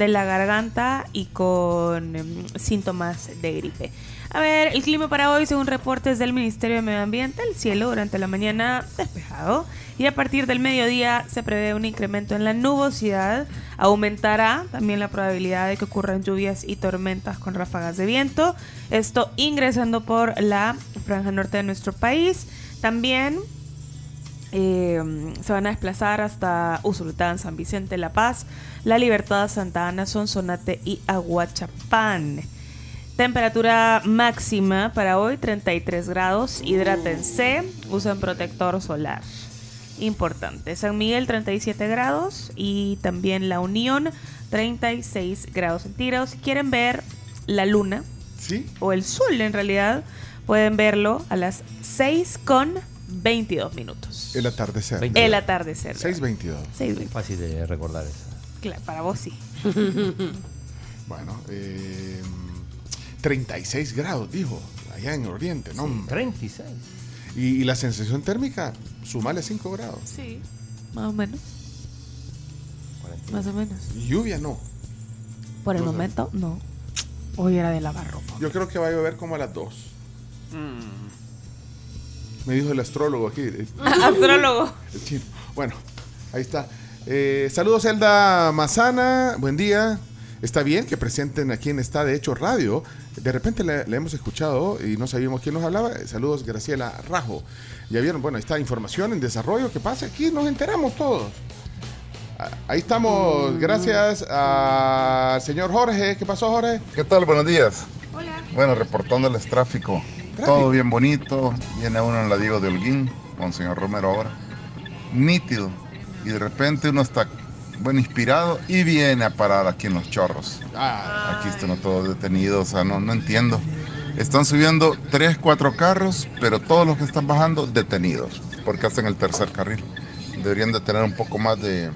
de la garganta y con em, síntomas de gripe. A ver, el clima para hoy, según reportes del Ministerio de Medio Ambiente, el cielo durante la mañana despejado y a partir del mediodía se prevé un incremento en la nubosidad. Aumentará también la probabilidad de que ocurran lluvias y tormentas con ráfagas de viento. Esto ingresando por la franja norte de nuestro país. También eh, se van a desplazar hasta Usulután, San Vicente, La Paz, La Libertad, Santa Ana, Sonsonate y Aguachapán. Temperatura máxima para hoy 33 grados. Hidrátense, usen protector solar. Importante. San Miguel 37 grados y también La Unión 36 grados centígrados. Si quieren ver la luna ¿Sí? o el sol en realidad, pueden verlo a las 6 con 22 minutos. El atardecer. El atardecer. 6.22. 6.22. Fácil de recordar eso. Claro, para vos sí. Bueno, eh, 36 grados, dijo, allá en Oriente, ¿no? hombre. 36. Y, y la sensación térmica, sumale 5 grados. Sí, más o menos. Más o menos. Lluvia no. Por el No momento, no. Hoy era de lavar ropa. Yo creo que va a llover como a las 2. Me dijo el astrólogo aquí. Astrólogo. el chino. Bueno, ahí está. Eh, saludos, Elda Mazana. Buen día. Está bien que presenten a quien está de hecho radio. De repente le, le hemos escuchado y no sabíamos quién nos hablaba. Saludos, Graciela Rajo. Ya vieron, bueno, ahí está información en desarrollo. ¿Qué pasa? Aquí nos enteramos todos. Ah, Ahí estamos. Gracias al señor Jorge. ¿Qué pasó, Jorge? ¿Qué tal? Buenos días. Bueno, reportándoles tráfico. Todo bien bonito. Viene uno en la Diego de Holguín, con señor Romero ahora. Nítido. Y de repente uno está, bueno, inspirado y viene a parar aquí en los chorros. Aquí están todos detenidos, o sea, no, no entiendo. Están subiendo tres, cuatro carros, pero todos los que están bajando detenidos, porque hacen el tercer carril. Deberían de tener un poco más de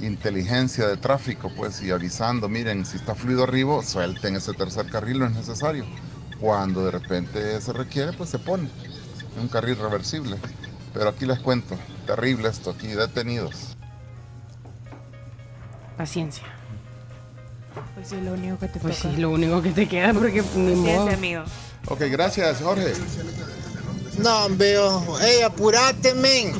inteligencia de tráfico, pues, y avisando, miren, si está fluido arriba, suelten ese tercer carril, no es necesario. Cuando de repente se requiere, pues se pone un carril reversible. Pero aquí les cuento, terrible esto, aquí detenidos. Paciencia. Pues sí, lo único que te Pues toca. sí, lo único que te queda porque ni modo. Amigo. Ok, gracias, Jorge. No, veo. Ey, apurate, men.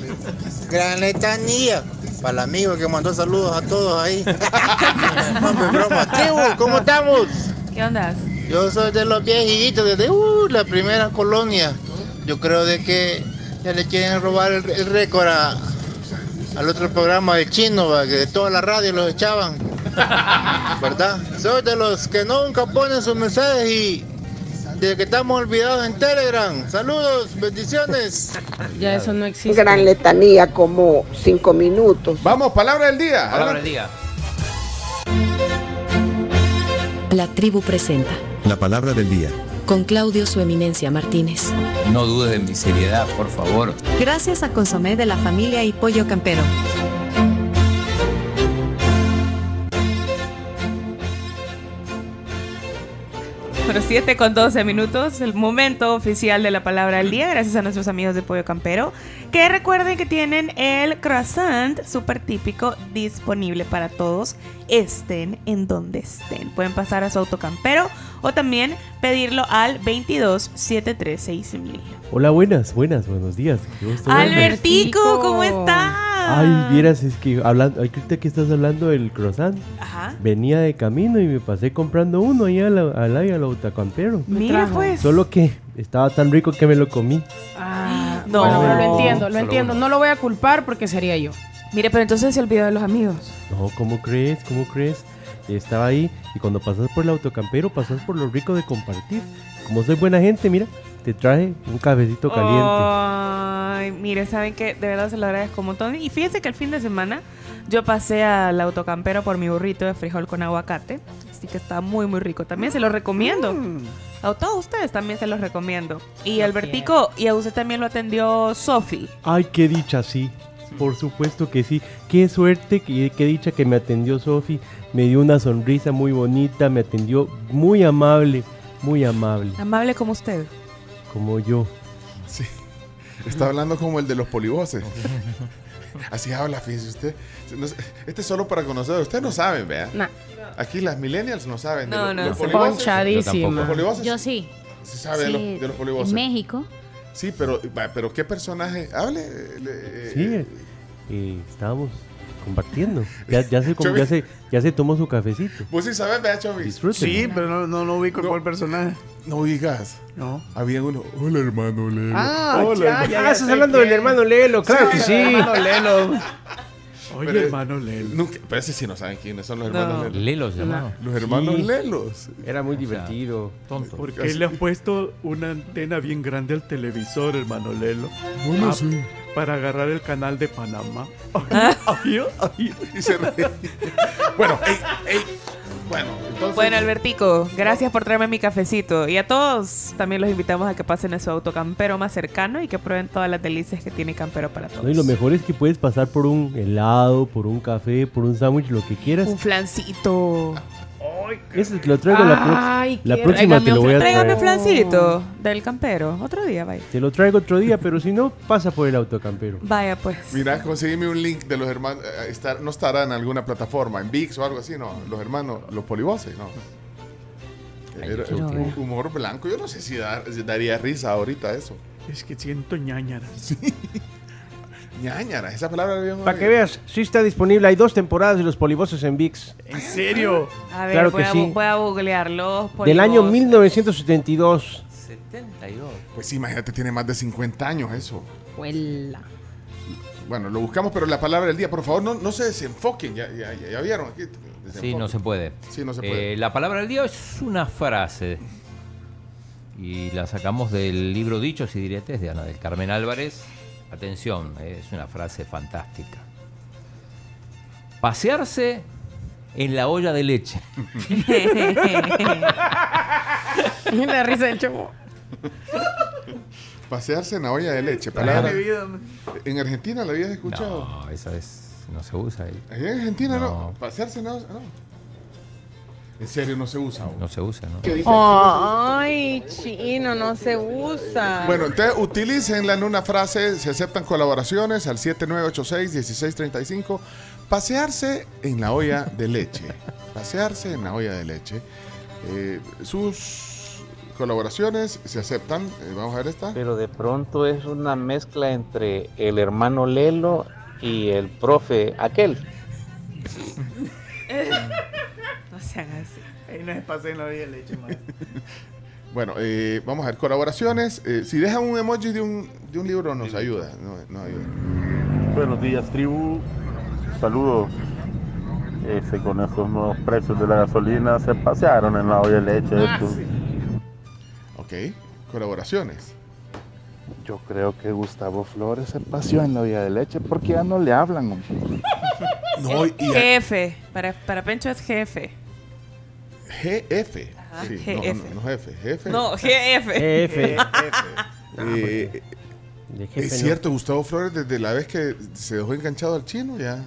Gran letanía. Para el amigo que mandó saludos a todos ahí. Hombre, broma. Tribu, ¿cómo estamos? ¿Qué onda? Yo soy de los viejitos desde uh, la primera colonia. Yo creo de que ya le quieren robar el, el récord a- al otro programa del chino, va, que de toda la radio los echaban. ¿Verdad? Soy de los que nunca ponen sus mensajes y desde que estamos olvidados en Telegram. Saludos, bendiciones. Ya eso no existe. Gran letanía, como cinco minutos. Vamos, palabra del día. Palabra del día. La tribu presenta La palabra del día. Con Claudio Su Eminencia Martínez. No dudes de mi seriedad, por favor. Gracias a Consomé de la familia y Pollo Campero. Bueno, 7 con 12 minutos, el momento oficial de la palabra del día, gracias a nuestros amigos de Pollo Campero, que recuerden que tienen el croissant súper típico disponible para todos, estén en donde estén. Pueden pasar a su autocampero o también pedirlo al 22 736 Hola, buenas, buenas, buenos días. Qué gusto verlos. Albertico, ¿cómo estás? Ay, vieras, es que hablando, ahorita que estás hablando del croissant, Ajá. venía de camino y me pasé comprando uno ahí al, al, ahí al autocampero. Mira, pues. Solo que estaba tan rico que me lo comí. Ah, No. Bueno, pero lo entiendo, lo Solo entiendo. No lo voy a culpar porque sería yo. Mire, pero entonces se olvidó de los amigos. No, ¿cómo crees? ¿Cómo crees? Estaba ahí y cuando pasas por el autocampero pasas por lo rico de compartir. Como soy buena gente, mira, te traje un cafecito caliente. Ay, mire, saben que de verdad se lo agradezco un montón. Y fíjense que el fin de semana yo pasé al autocampero por mi burrito de frijol con aguacate. Así que está muy, muy rico. También se los recomiendo. A todos ustedes también se los recomiendo. Y Albertico, y a usted también lo atendió Sofi. Ay, qué dicha, sí. Por supuesto que sí. Qué suerte, qué, qué dicha que me atendió Sofi. Me dio una sonrisa muy bonita, me atendió muy amable, muy amable, Amable como usted. como yo. Sí. Está hablando como el de los polivoces. Así habla, fíjese usted. No Este es solo para conocer. Ustedes no saben, vea. Nah. Aquí las millennials no saben. de No, los- no, los. Ponchadísima. Los polivoces Yo sí. se sabe de, Sí, los, de los polivoces. En México. Sí, pero, pero ¿qué personaje? Hable. le- Sí, eh, eh, estábamos compartiendo. Ya, ya, se, como- ya, se, ya se tomó su cafecito. Vos sí sabes, vea, Chovis. Sí, pero no, no, no ubico cuál personaje. No digas. No. Había uno. Hola, hermano Lelo. Ah, Hola, ya, hermano". ya, Ah, estás hablando del hermano Lelo, claro que sí. Hermano Lelo. Oye, Pero- hermano Lelo. Nunca, pero ese sí no saben quiénes son los No. hermanos Lelos. Lelos llamados. Los hermanos Sí. Lelos. Era muy O sea, divertido. Tonto. Porque él le ha puesto una antena bien grande al televisor, hermano Lelo. No lo Ah, sé. Para agarrar el canal de Panamá. Ah. Ay, ay, Y se ríe. bueno, ey, ey. Bueno, entonces. Bueno, Albertico, gracias por traerme mi cafecito. Y a todos también los invitamos a que pasen a su autocampero más cercano y que prueben todas las delicias que tiene Campero para todos. No, y lo mejor es que puedes pasar por un helado, por un café, por un sándwich, lo que quieras. Un flancito. Ese te lo traigo la, Ay, la qué próxima. Tráigame Te lo voy a tráigame traer. un flancito del campero. Otro día, vaya. Te lo traigo otro día, pero si no, pasa por el autocampero. Vaya, pues. Mira, conseguime un link de los hermanos. eh, estar- no estará en alguna plataforma, en VIX o algo así, no. Los hermanos, los polivoces, no. Era ver. humor blanco. Yo no sé si, si daría risa ahorita eso. Es que siento ñañara. Ñañara, esa palabra la habíamos Para que oído. veas, sí está disponible. Hay dos temporadas de los polivoces en VIX. ¿En serio? A ver, Claro voy, que a, sí. voy a googlearlo. Del año 1972. 72. Pues imagínate, tiene más de 50 años eso. Huela. Bueno, lo buscamos, pero la palabra del día, por favor, no, no se desenfoquen. Ya, ya, ya, ya vieron aquí. Sí, no se puede. Sí, no se puede. Eh, la palabra del día es una frase. Y la sacamos del libro Dichos y Diretes de Ana del Carmen Álvarez. Atención, eh, es una frase fantástica. Pasearse en la olla de leche. la risa del chavo. Pasearse en la olla de leche. Palabra. ¿En Argentina la habías escuchado? No, esa es, no se usa ahí. Allá en Argentina no. No. Pasearse en la olla. No. En serio, no se usa. No se usa, ¿no? Ay, chino, no se usa. Bueno, entonces utilícenla en una frase, se aceptan colaboraciones al 7986-1635. Pasearse en la olla de leche. Pasearse en la olla de leche. Eh, sus colaboraciones se aceptan. Eh, vamos a ver esta. Pero de pronto es una mezcla entre el hermano Lelo y el profe aquel. No sean así. Ahí no se pase en la vida de leche, más. Bueno, eh, vamos a ver colaboraciones. Eh, si dejan un emoji de un, de un libro nos ayuda. No, nos ayuda. Buenos días, tribu. Saludos. Ese, con esos nuevos precios de la gasolina se pasearon en la olla de leche. estos. Ok, Ok, colaboraciones. Yo creo que Gustavo Flores se paseó en la olla de leche porque ya no le hablan. No, y- Jefe. Para, para Pencho es jefe. GF. Ajá, Sí, GF. No, no, no jefe, jefe. No, GF. De jefe es no. cierto, Gustavo Flores, desde la vez que se dejó enganchado al chino, ya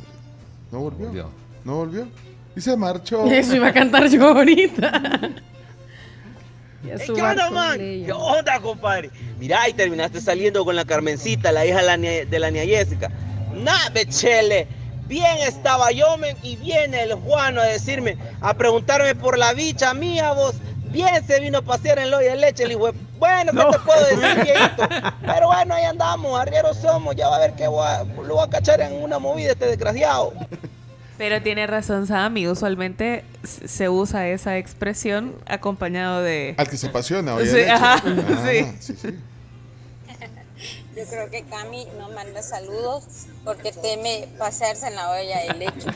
no volvió. No volvió. Y se marchó. Eso iba a cantar yo ahorita. ¿Qué onda, man? ¿Qué onda, compadre? Mirá, y terminaste saliendo con la Carmencita, la hija de la, nie- de la niña Jessica. Nah, bechele. Bien estaba yo, men, y viene el Juano a decirme, a preguntarme por la bicha mía, vos. Bien se vino a pasear en Loya de Leche, el hijo de- Bueno, ¿qué te puedo decir, viejito? Pero bueno, ahí andamos, arrieros somos, ya va a ver que voy a- lo voy a cachar en una movida este desgraciado. Pero tiene razón, Sammy. Usualmente se usa esa expresión acompañado de. Al que se apasiona, oye. Sí, ajá, Ah, sí. sí, sí. Yo creo que Cami no manda saludos porque teme pasearse en la olla de leche.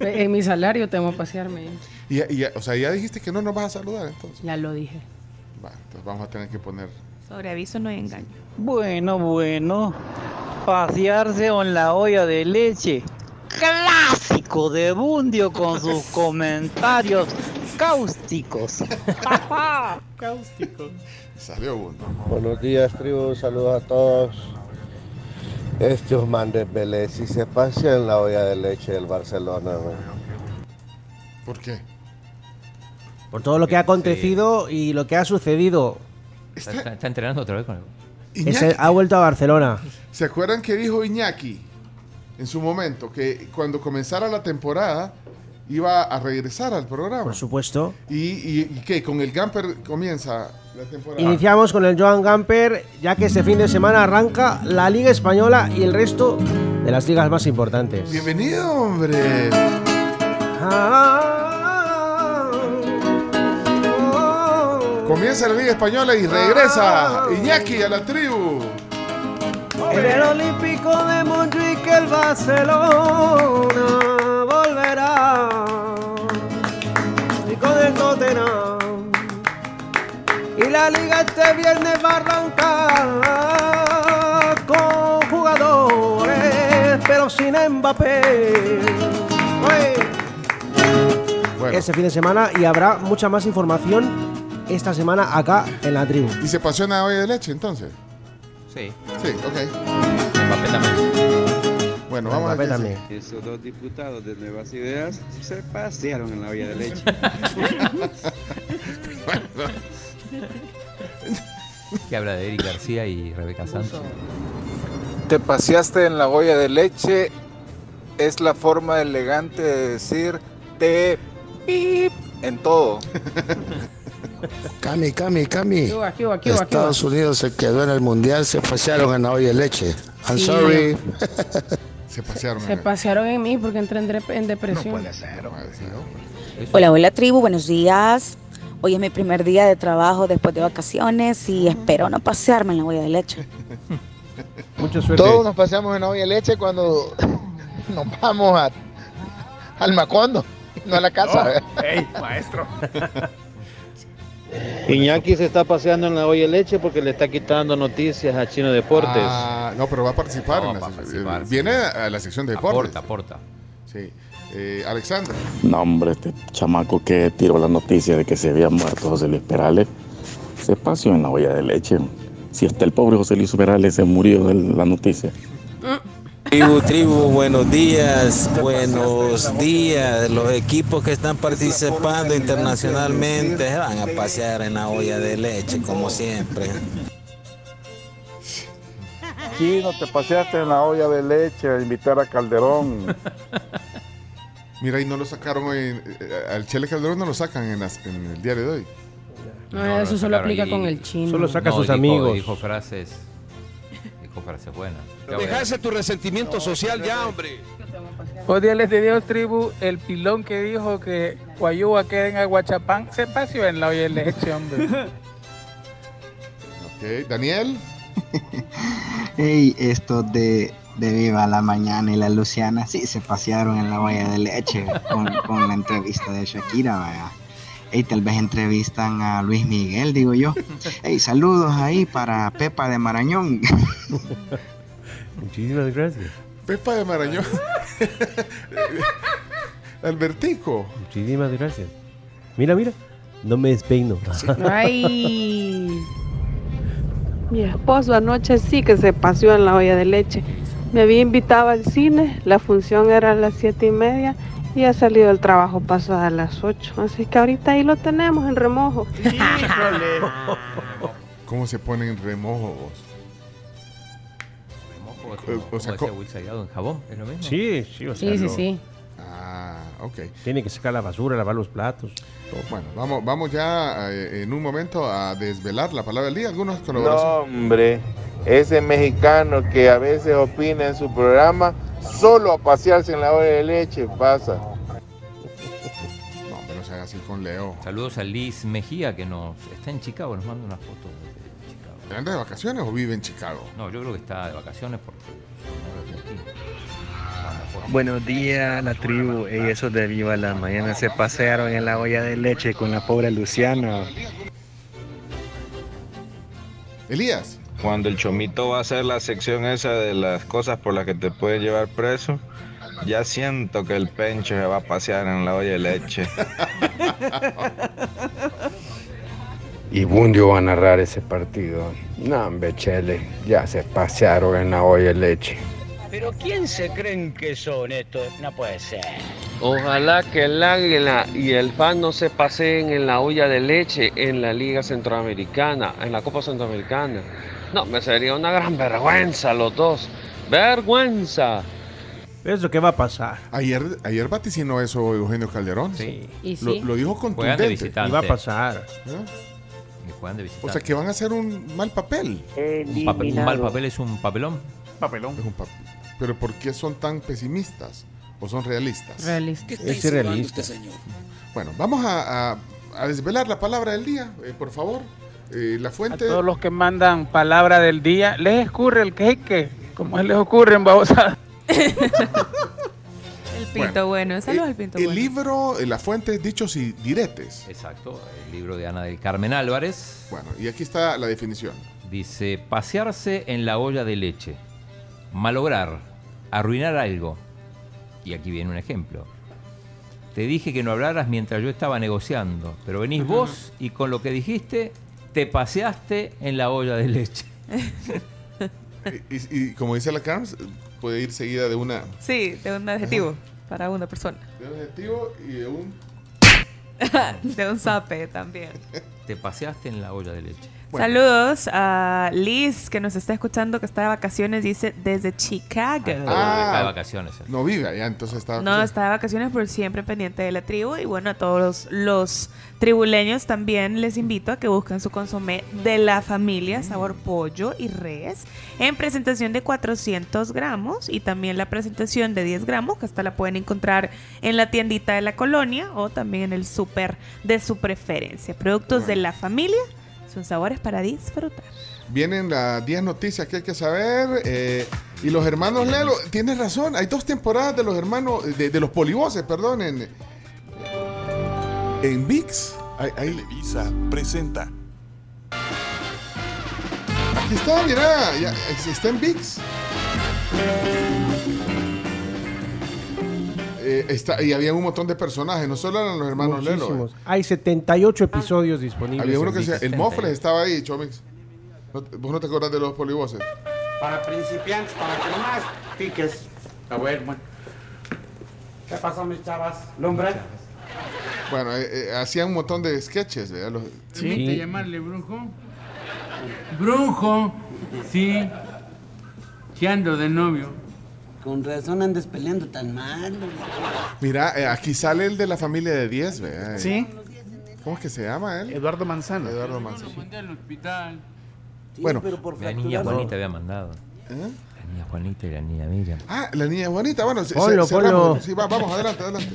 En mi salario tengo que pasearme. Y, y- o sea, ya dijiste que no nos vas a saludar, entonces. Ya lo dije. Va, entonces vamos a tener que poner. Sobre aviso no hay engaño. Bueno, bueno. Pasearse en la olla de leche. Clásico de Bundio con sus comentarios cáusticos. Cáustico. Salió uno. Buenos días, tribu. Saludos a todos. Este Osman de Vélez si se pasea en la olla de leche del Barcelona. man. ¿Por qué? Por todo lo que ha acontecido y lo que ha sucedido. Está, está- está entrenando otra vez con. Ese ha vuelto a Barcelona. ¿Se acuerdan que dijo Iñaki en su momento que cuando comenzara la temporada iba a regresar al programa? Por supuesto. ¿Y, y, y qué? ¿Con el Gamper comienza la temporada? Iniciamos con el Joan Gamper, ya que este fin de semana arranca la Liga Española y el resto de las ligas más importantes. Bienvenido, hombre. Comienza la Liga Española y regresa Iñaki a la tribu. En el Olímpico de Montjuic el Barcelona. Y con el Tottenham. Y la liga este viernes va a arrancar con jugadores, pero sin Mbappé. Oye. Ese fin de semana y habrá mucha más información esta semana acá en la tribu. ¿Y se apasiona hoy de leche entonces? Sí. Sí, ok. Mbappé también. Bueno, vamos a ver. Esos dos diputados de Nuevas Ideas se pasearon en la olla de leche. Que habla de Eric García y Rebeca Santos. Te paseaste en la olla de leche es la forma elegante de decir te pip en todo. Cami, Cami, Cami. Estados Unidos se quedó en el mundial, se pasearon en la olla de leche. I'm Sí. sorry. Se pasearon. Se pasearon en mí porque entré en, dep- en depresión. Hola, hola tribu, buenos días. Hoy es mi primer día de trabajo después de vacaciones y espero no pasearme en la olla de leche. Mucha suerte. Todos nos paseamos en la olla de leche cuando nos vamos a, al Macondo, no a la casa. ¡Ey, maestro! Iñaki se está paseando en la olla de leche porque le está quitando noticias a Chino Deportes. Ah, no, pero va a participar. No, en la va a participar, sí. Viene a la sección de deportes. Aporta, aporta. Sí. Eh, Alexandra. No, hombre, este chamaco que tiró la noticia de que se había muerto José Luis Perales se paseó en la olla de leche. Si hasta el pobre José Luis Perales se murió de la noticia. Tribu, tribu, buenos días, buenos días. Los equipos que están participando internacionalmente se van a pasear en la olla de leche, como siempre. Chino, te paseaste en la olla de leche a invitar a Calderón. Mira, y no lo sacaron hoy. eh, al Chele Calderón no lo sacan en, las- en el diario de hoy. No, No, eso lo solo aplica con el chino. Solo saca a sus dijo- amigos. Dijo frases. Dijo frases buenas. Dejase tu resentimiento social ya, hombre. Días de Dios, tribu. El pilón que dijo que Guayúa queda en Aguachapán se paseó en la olla de leche, hombre. Ok, Daniel. Ey, estos de, de Viva la Mañana y la Luciana sí se pasearon en la olla de leche con, con la entrevista de Shakira, vaya. Ey, tal vez entrevistan a Luis Miguel, digo yo. Ey, saludos ahí para Pepa de Marañón. Muchísimas gracias. Pepa de Marañón. Albertico. Muchísimas gracias. Mira, mira. No me despeino. Ay. Mi esposo anoche sí que se paseó en la olla de leche. Me había invitado al cine, la función era a las siete y media y ha salido del trabajo pasada a las 8. Así que ahorita ahí lo tenemos en remojo. ¿Cómo se pone en remojo vos? Es Eh, como, o como sea, decía co- Will Salgado en jabón, ¿es lo mismo? Sí, sí, o sea, Sí, sí, no- sí. Ah, ok. Tiene que sacar la basura, lavar los platos. todo. Bueno, vamos, vamos ya eh, en un momento a desvelar la palabra del día. Algunos No, colaboraciones. hombre, ese mexicano que a veces opina en su programa, solo a pasearse en la olla de leche pasa. No, no se haga así con Leo. Saludos a Liz Mejía que nos está en Chicago, nos manda una foto Chicago. ¿Anda de vacaciones o vive en Chicago? No, yo creo que está de vacaciones porque. Buenos días, la tribu. Ey, esos de Viva la Mañana se pasearon en la olla de leche con la pobre Luciana. Elías. Cuando el chomito va a hacer la sección esa de las cosas por las que te pueden llevar preso, ya siento que el pencho se va a pasear en la olla de leche. Y Bundio va a narrar ese partido. No, Chele, ya se pasearon en la olla de leche. Pero ¿quién se creen que son estos? No puede ser. Ojalá que el águila y el fan no se paseen en la olla de leche en la Liga Centroamericana, en la Copa Centroamericana. No, me sería una gran vergüenza los dos. ¡Vergüenza! Es lo que va a pasar. Ayer, ayer vaticinó eso Eugenio Calderón. Sí. Y Lo, sí. lo dijo Juegan de contundente. Y va a pasar. ¿Eh? Y juegan de visitante. O sea que van a hacer un mal papel. un, papel- un mal papel es un papelón. Papelón. Es un papel. Pero ¿por qué son tan pesimistas? ¿O son realistas? Realista. Es realista. Bueno, vamos a, a- a desvelar la palabra del día, eh, por favor. Eh, la A fuente. todos los que mandan palabra del día, les escurre el queque, como les ocurre en babosadas. El pinto bueno. Saludos al pinto El bueno. libro, eh, la fuente es dichos y diretes. Exacto, el libro de Ana del Carmen Álvarez. Bueno, y aquí está la definición. Dice, pasearse en la olla de leche, malograr, arruinar algo. Y aquí viene un ejemplo. Te dije que no hablaras mientras yo estaba negociando, pero venís vos y con lo que dijiste te paseaste en la olla de leche. y, y- y como dice la Carms, puede ir seguida de una Sí, de un adjetivo para una persona. de un adjetivo y de un de un zape también. Te paseaste en la olla de leche. Saludos a Liz que nos está escuchando que está de vacaciones, dice desde Chicago. Ah, está de vacaciones. No vive allá, entonces está. No, está de vacaciones, pero siempre pendiente de la tribu. Y bueno, a todos los, los tribuleños también les invito a que busquen su consomé de la familia, sabor pollo y res, en presentación de 400 gramos y también la presentación de 10 gramos, que hasta la pueden encontrar en la tiendita de la colonia o también en el súper de su preferencia. Productos de la familia son sabores para disfrutar. Vienen las 10 noticias que hay que saber. eh, y los hermanos Lelo, tienes razón, hay dos temporadas de los hermanos, de, de los polivoces, perdón, en, en VIX. Hay, hay- Televisa presenta. aquí está, mira, ya, está en VIX. Eh, está, y había un montón de personajes, no solo eran los hermanos Lelo. eh. Hay 78 episodios disponibles. Había uno que se el Mofles estaba ahí, Chomix. ¿No te- ¿Vos no te acordás de los polivoces? Para principiantes, para que no más piques. A ver, bueno. ¿Qué pasó, mis chavas? ¿Lumbre? Bueno, eh, eh, hacían un montón de sketches, ¿verdad? Los- ¿Permite llamarle brujo? Brujo, sí. Que ando de novio. Con razón andes peleando tan mal. Mira, eh, aquí sale el de la familia de 10, ¿verdad? Sí. ¿Cómo es que se llama él? Eduardo Manzano. Eduardo Manzano. Mandé al hospital. Bueno. La niña Juanita había mandado. ¿Eh? La niña Juanita y la niña Miriam. Ah, la niña bonita. Bueno, se- se- ponlo. Sí, va, vamos, adelante, adelante.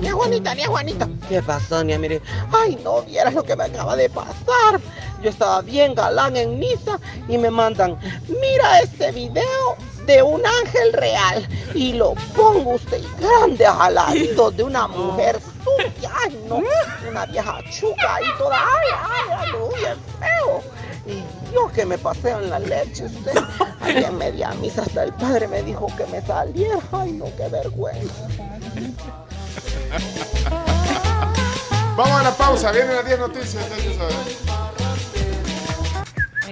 Nia Juanita, Nia Juanita. ¿Qué pasó, Nia? Mire, ay, no vieras lo que me acaba de pasar. Yo estaba bien galán en misa y me mandan, mira este video de un ángel real y lo pongo usted grande alarido de una mujer y ay no, una vieja chuca y toda, ay, ay, no, bien feo. Y yo que me paseo en la leche, usted, ahí en media misa hasta el padre me dijo que me saliera, ay no, qué vergüenza. Vamos a la pausa, vienen las 10 noticias.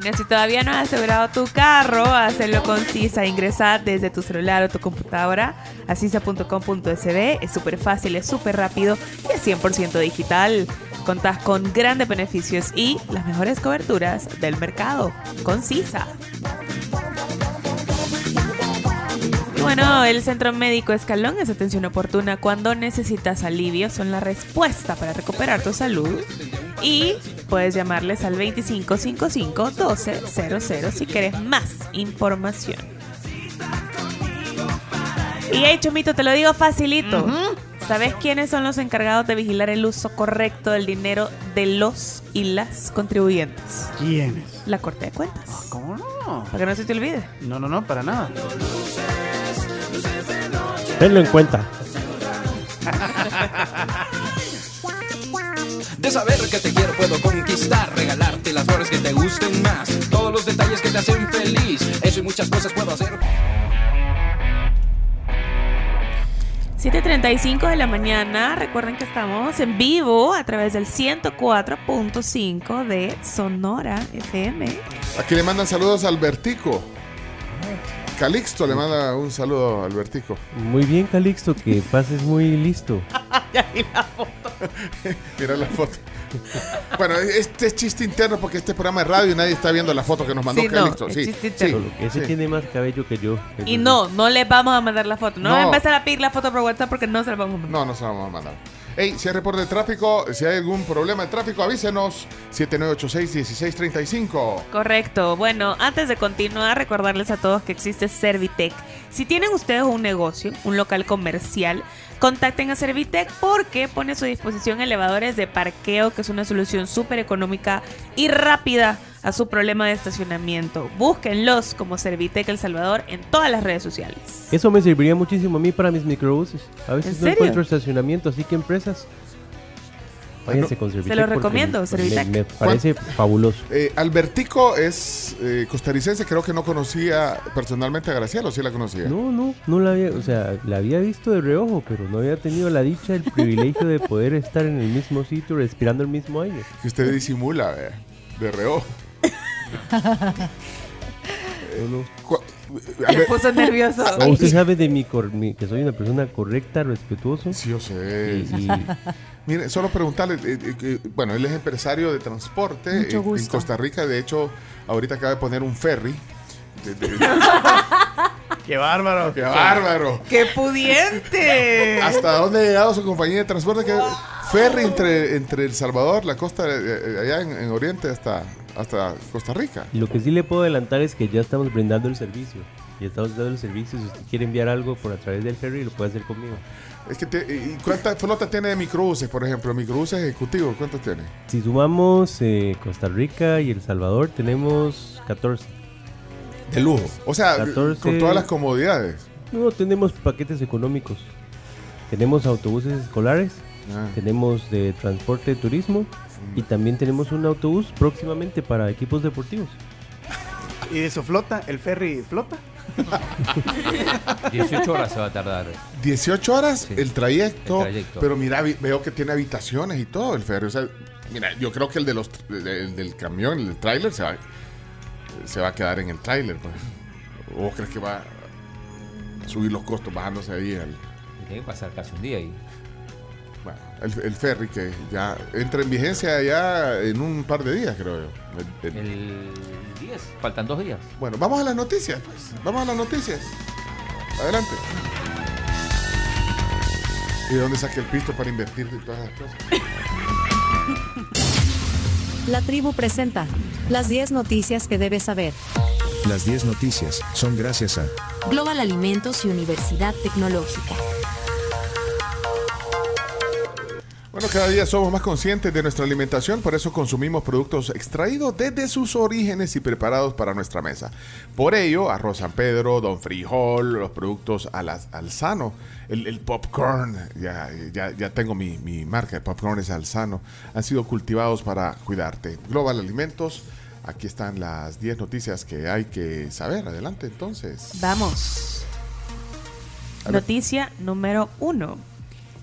Bueno, si todavía no has asegurado tu carro, hazlo con CISA. Ingresa desde tu celular o tu computadora a cisa.com.sb. Es súper fácil, es súper rápido y es 100% digital. Contás con grandes beneficios y las mejores coberturas del mercado con CISA. Bueno, el Centro Médico Escalón es atención oportuna cuando necesitas alivio. Son la respuesta para recuperar tu salud. Y puedes llamarles al 2555-1200 si quieres más información. Y hey, Chomito, te lo digo facilito. ¿Sabes quiénes son los encargados de vigilar el uso correcto del dinero de los y las contribuyentes? ¿Quiénes? La Corte de Cuentas. ¿Cómo no? Para que no se te olvide. No, no, no, para nada. Tenlo en cuenta. De saber que te quiero puedo conquistar, regalarte las flores que te gusten más, todos los detalles que te hacen feliz, eso y muchas cosas puedo hacer. 7.35 de la mañana. Recuerden que estamos en vivo a través del 104.5 de Sonora FM. Aquí le mandan saludos a Albertico. Calixto le manda un saludo a Albertico. Muy bien, Calixto, que pases muy listo. Mira la foto. Bueno, este es chiste interno porque este programa es radio y nadie está viendo la foto que nos mandó Sí, no, Calixto. es sí, chiste sí, interno. Ese sí. tiene más cabello que yo. Y no, no les vamos a mandar la foto. No, No. va a empezar a pedir la foto por WhatsApp porque no se la vamos a mandar. No, no se la vamos a mandar. Hey, si hay reporte de tráfico, si hay algún problema de tráfico, avísenos. 7986-1635. Correcto. Bueno, antes de continuar, recordarles a todos que existe Servitec. Si tienen ustedes un negocio, un local comercial, contacten a Servitec porque pone a su disposición elevadores de parqueo, que es una solución súper económica y rápida a su problema de estacionamiento. Búsquenlos como Servitec El Salvador en todas las redes sociales. Eso me serviría muchísimo a mí para mis microbuses. A veces ¿En no encuentro estacionamiento, así que empresas. Váyanse con Servitec. lo porque recomiendo, me- Servitec. Me, me parece fabuloso. Eh, Albertico es eh, costarricense, creo que no conocía personalmente a Graciela, o sí la conocía. No, no, no la había, o sea, la había visto de reojo, pero no había tenido la dicha, el privilegio de poder estar en el mismo sitio, respirando el mismo aire. Que usted disimula, vea, de reojo. Cu- a ver- puso nervioso. No, usted sabe de mi, cor- mi- que soy una persona correcta, respetuoso. Sí, yo sé. Y, y- Mire, solo preguntarle, eh, eh, bueno, él es empresario de transporte Mucho eh, en. Costa Rica, de hecho, ahorita acaba de poner un ferry. De- de- ¡Qué bárbaro! ¡Qué bárbaro! ¡Qué pudiente! ¿Hasta dónde ha llegado su compañía de transporte? Que ferry entre, entre El Salvador, la costa eh, allá en, en Oriente, hasta, hasta Costa Rica. lo que sí le puedo adelantar es que ya estamos brindando el servicio. Ya estamos dando el servicio. Si usted quiere enviar algo por a través del ferry, lo puede hacer conmigo. Es que te- ¿Y cuánta flota tiene de microbuses, por ejemplo? Microbuses ejecutivos, ¿cuántos tiene? Si sumamos eh, Costa Rica y El Salvador, tenemos 14. De lujo. O sea, 14. con todas las comodidades. No, tenemos paquetes económicos. Tenemos autobuses escolares, Ah. tenemos de transporte de turismo y también tenemos un autobús próximamente para equipos deportivos. ¿Y de su flota? ¿El ferry flota? 18 horas se va a tardar. 18 horas el, trayecto, El trayecto. pero mira, veo que tiene habitaciones y todo el ferry. O sea, mira, yo creo que el de los el del camión, el del tráiler, se va, se va a quedar en el tráiler. Pues. ¿O vos crees que va a subir los costos bajándose ahí al, Tiene que pasar casi un día ahí. Bueno, el, el ferry que ya entra en vigencia ya en un par de días, creo yo. El- el- El 10, faltan dos días. Bueno, vamos a las noticias, pues. Vamos a las noticias. Adelante. ¿Y de dónde saqué el pisto para invertir y todas esas cosas? La tribu presenta las 10 noticias que debes saber. Las 10 noticias son gracias a Global Alimentos y Universidad Tecnológica. Bueno, cada día somos más conscientes de nuestra alimentación, por eso consumimos productos extraídos desde sus orígenes y preparados para nuestra mesa. Por ello, arroz San Pedro, don frijol, los productos al, al sano, el, el popcorn, ya, ya, ya tengo mi, mi marca de popcorn es al sano, han sido cultivados para cuidarte. Global Alimentos, aquí están las 10 noticias que hay que saber. Adelante entonces. Vamos. Noticia número uno.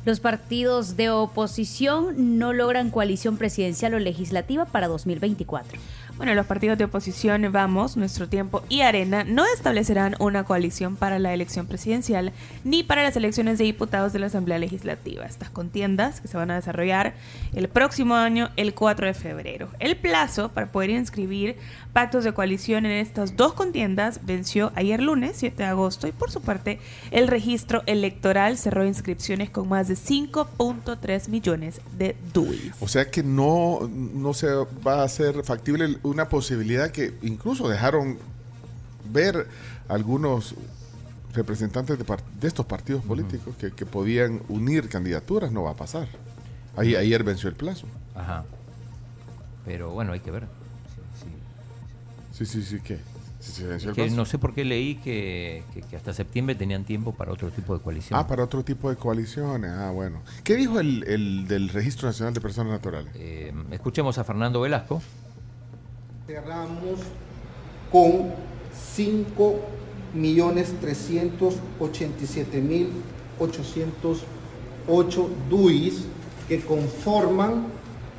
Los partidos de oposición no logran coalición presidencial o legislativa para 2024. Bueno, los partidos de oposición Vamos, Nuestro Tiempo y Arena no establecerán una coalición para la elección presidencial ni para las elecciones de diputados de la Asamblea Legislativa. Estas contiendas que se van a desarrollar el próximo año, el 4 de febrero. El plazo para poder inscribir pactos de coalición en estas dos contiendas venció ayer lunes, 7 de agosto, y por su parte el registro electoral cerró inscripciones con más de 5.3 millones de DUIs. O sea que no, no se va a hacer factible una posibilidad que incluso dejaron ver algunos representantes de, estos partidos políticos que, que podían unir candidaturas, no va a pasar. Ahí, ayer venció el plazo. Ajá. Pero bueno, hay que ver. Sí, sí, sí, ¿qué? Que no sé por qué leí que, que- que hasta septiembre tenían tiempo para otro tipo de coalición. Ah, para otro tipo de coaliciones. Ah, bueno. ¿Qué dijo el, el del Registro Nacional de Personas Naturales? Eh, escuchemos a Fernando Velasco. Cerramos con 5 millones 387 mil 808 DUIs que conforman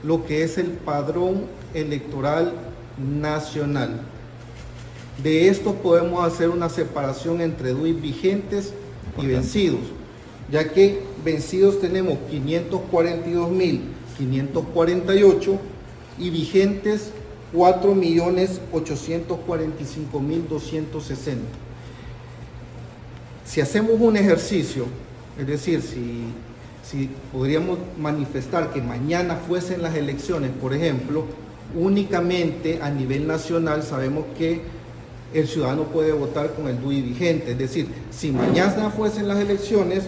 lo que es el padrón electoral nacional. De esto podemos hacer una separación entre DUIs vigentes y vencidos, ya que vencidos tenemos 542 mil 548 y vigentes 4.845.260. Si hacemos un ejercicio, es decir, si, si podríamos manifestar que mañana fuesen las elecciones, por ejemplo, únicamente a nivel nacional sabemos que el ciudadano puede votar con el DUI vigente. Es decir, si mañana fuesen las elecciones,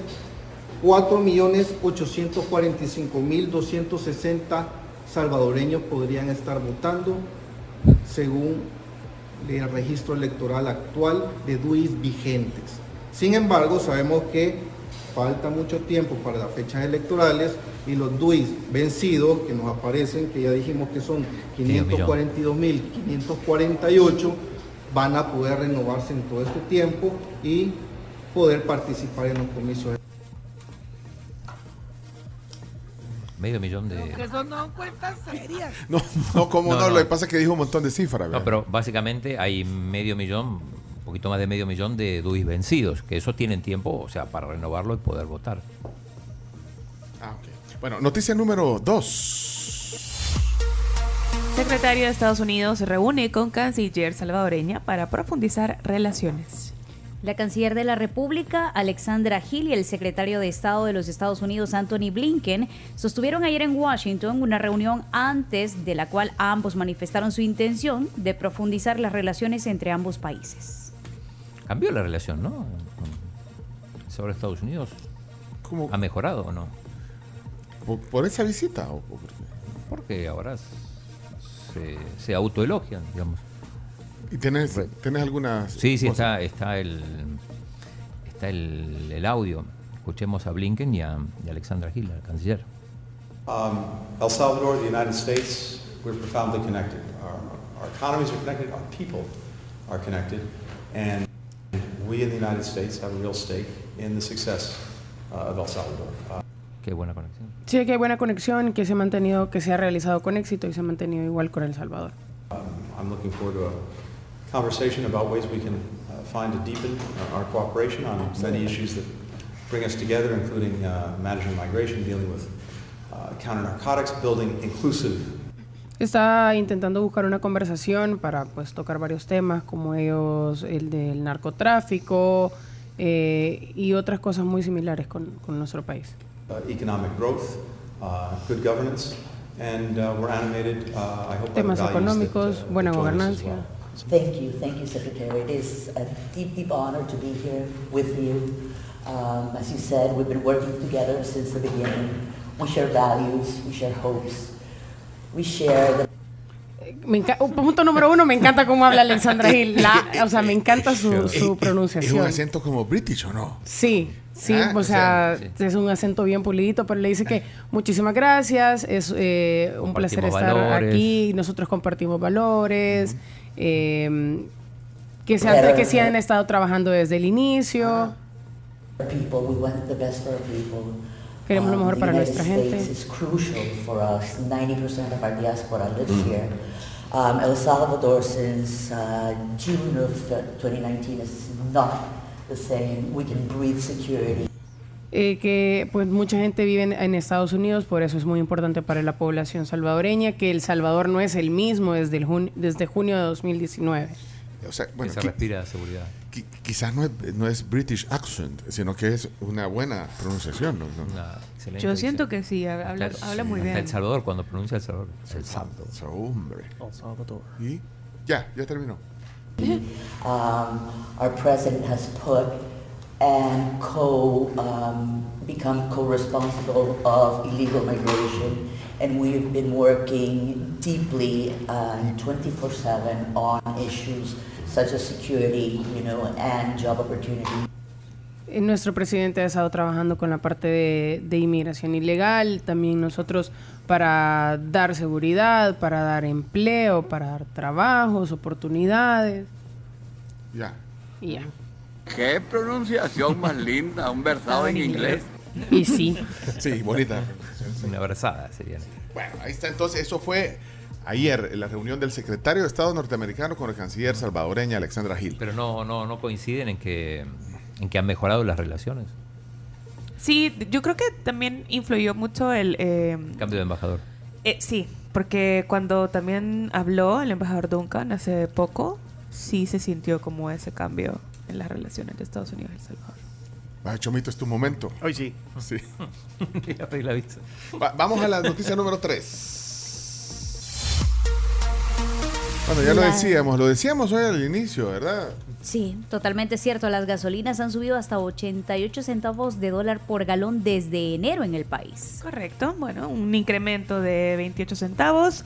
4.845.260 salvadoreños podrían estar votando según el registro electoral actual de DUIs vigentes. Sin embargo, sabemos que falta mucho tiempo para las fechas electorales y los DUIs vencidos que nos aparecen, que ya dijimos que son 542.548, van a poder renovarse en todo este tiempo y poder participar en los comicios. Medio millón de... Que son no cuentas serias. No, no, como no, No, no. lo que pasa es que dijo un montón de cifras. No, pero básicamente hay medio millón, un poquito más de medio millón de DUIs vencidos, que esos tienen tiempo, o sea, para renovarlo y poder votar. Ah, ok. Bueno, noticia número 2. Secretario de Estados Unidos se reúne con canciller salvadoreña para profundizar relaciones. La canciller de la República, Alexandra Hill, y el secretario de Estado de los Estados Unidos, Anthony Blinken, sostuvieron ayer en Washington una reunión antes de la cual ambos manifestaron su intención de profundizar las relaciones entre ambos países. Cambió la relación, ¿no? Sobre Estados Unidos. ¿Cómo? ¿Ha mejorado o no? ¿Por, por esa visita? O, por qué? Porque ahora se, se autoelogian, digamos. ¿Y tienes, tienes algunas Sí, sí, cosas? está, está el está el, el audio. Escuchemos a Blinken y a, y a Alexandra Hill, al canciller. Um, El Salvador, the United States, we're profoundly connected. Our, our economies are connected, our people are connected, and we in the United States have a real stake in the success uh, of El Salvador. Uh, Qué buena conexión. Sí, hay buena conexión, que se ha mantenido, que se ha realizado con éxito y se ha mantenido igual con El Salvador. um, I'm looking forward to a conversation about ways we can uh, find to deepen our cooperation on many issues that bring us together, including uh, managing migration, dealing with uh, counter narcotics, building inclusive Está intentando buscar una conversación para pues tocar varios temas como ellos el del narcotráfico eh, y otras cosas muy similares con, con nuestro país. uh, economic growth, uh, good governance, and uh, we're animated, I hope, Temas económicos, that, buena that Thank you, thank you, Secretary. It is a deep, deep honor to be here with you. Um, as you said, we've been working together since the beginning. We share values, we share hopes, we share the Me uh, punto número uno, me encanta cómo habla Alexandra Gil. La- o sea, me encanta su, su ¿Es un pronunciación. acento como british o no? Sí, sí, Ah, o o sea, sea, es un acento bien pulidito, pero le dice que muchísimas gracias, es eh, un placer estar valores. aquí, nosotros compartimos valores, eh, que, se han- que sí han estado trabajando desde el inicio. people, we want the best for our people. Queremos lo mejor para nuestra gente. States is crucial for us. 90% of our diaspora lives Mm. here. Um, El Salvador since uh, June of uh, 2019 is not the same. We can breathe security. Eh, que pues mucha gente vive en, en Estados Unidos, por eso es muy importante para la población salvadoreña, que El Salvador no es el mismo desde, el jun- desde junio de 2019. O sea, bueno, se qui- respira seguridad. qui- quizás no es, no es British accent, sino que es una buena pronunciación. ¿no? ¿no? Yo siento que sí, habla, habla muy bien. El Salvador, cuando pronuncia El Salvador. El Salvador. hombre. ¿Y? Ya, ya terminó. um, our president has put and co um, become co-responsible of illegal migration, and we have been working deeply uh, 24/7 on issues such as security, you know, and job opportunity. Eh, Nuestro presidente ha estado trabajando con la parte de, de inmigración ilegal, también nosotros para dar seguridad, para dar empleo, para dar trabajos, oportunidades Ya. y ya. Qué pronunciación más linda, un versado en inglés. Y sí. Sí, bonita. Una abrazada sería. Bueno, ahí está entonces, eso fue ayer en la reunión del secretario de Estado norteamericano con el canciller salvadoreña Alexandra Gil. Pero no, no, no coinciden en que, en que han mejorado las relaciones. Sí, yo creo que también influyó mucho el... eh, Cambio de embajador. eh, sí, porque cuando también habló el embajador Duncan hace poco, sí se sintió como ese cambio en las relaciones de Estados Unidos y El Salvador. Va, Chomito, es tu momento. Hoy sí. Sí. ya pedí la vista. Va- vamos a la noticia número 3. Bueno, ya lo decíamos, lo decíamos hoy al inicio, ¿verdad? Sí, totalmente cierto. Las gasolinas han subido hasta 88 centavos de dólar por galón desde enero en el país. Correcto, bueno, un incremento de 28 centavos.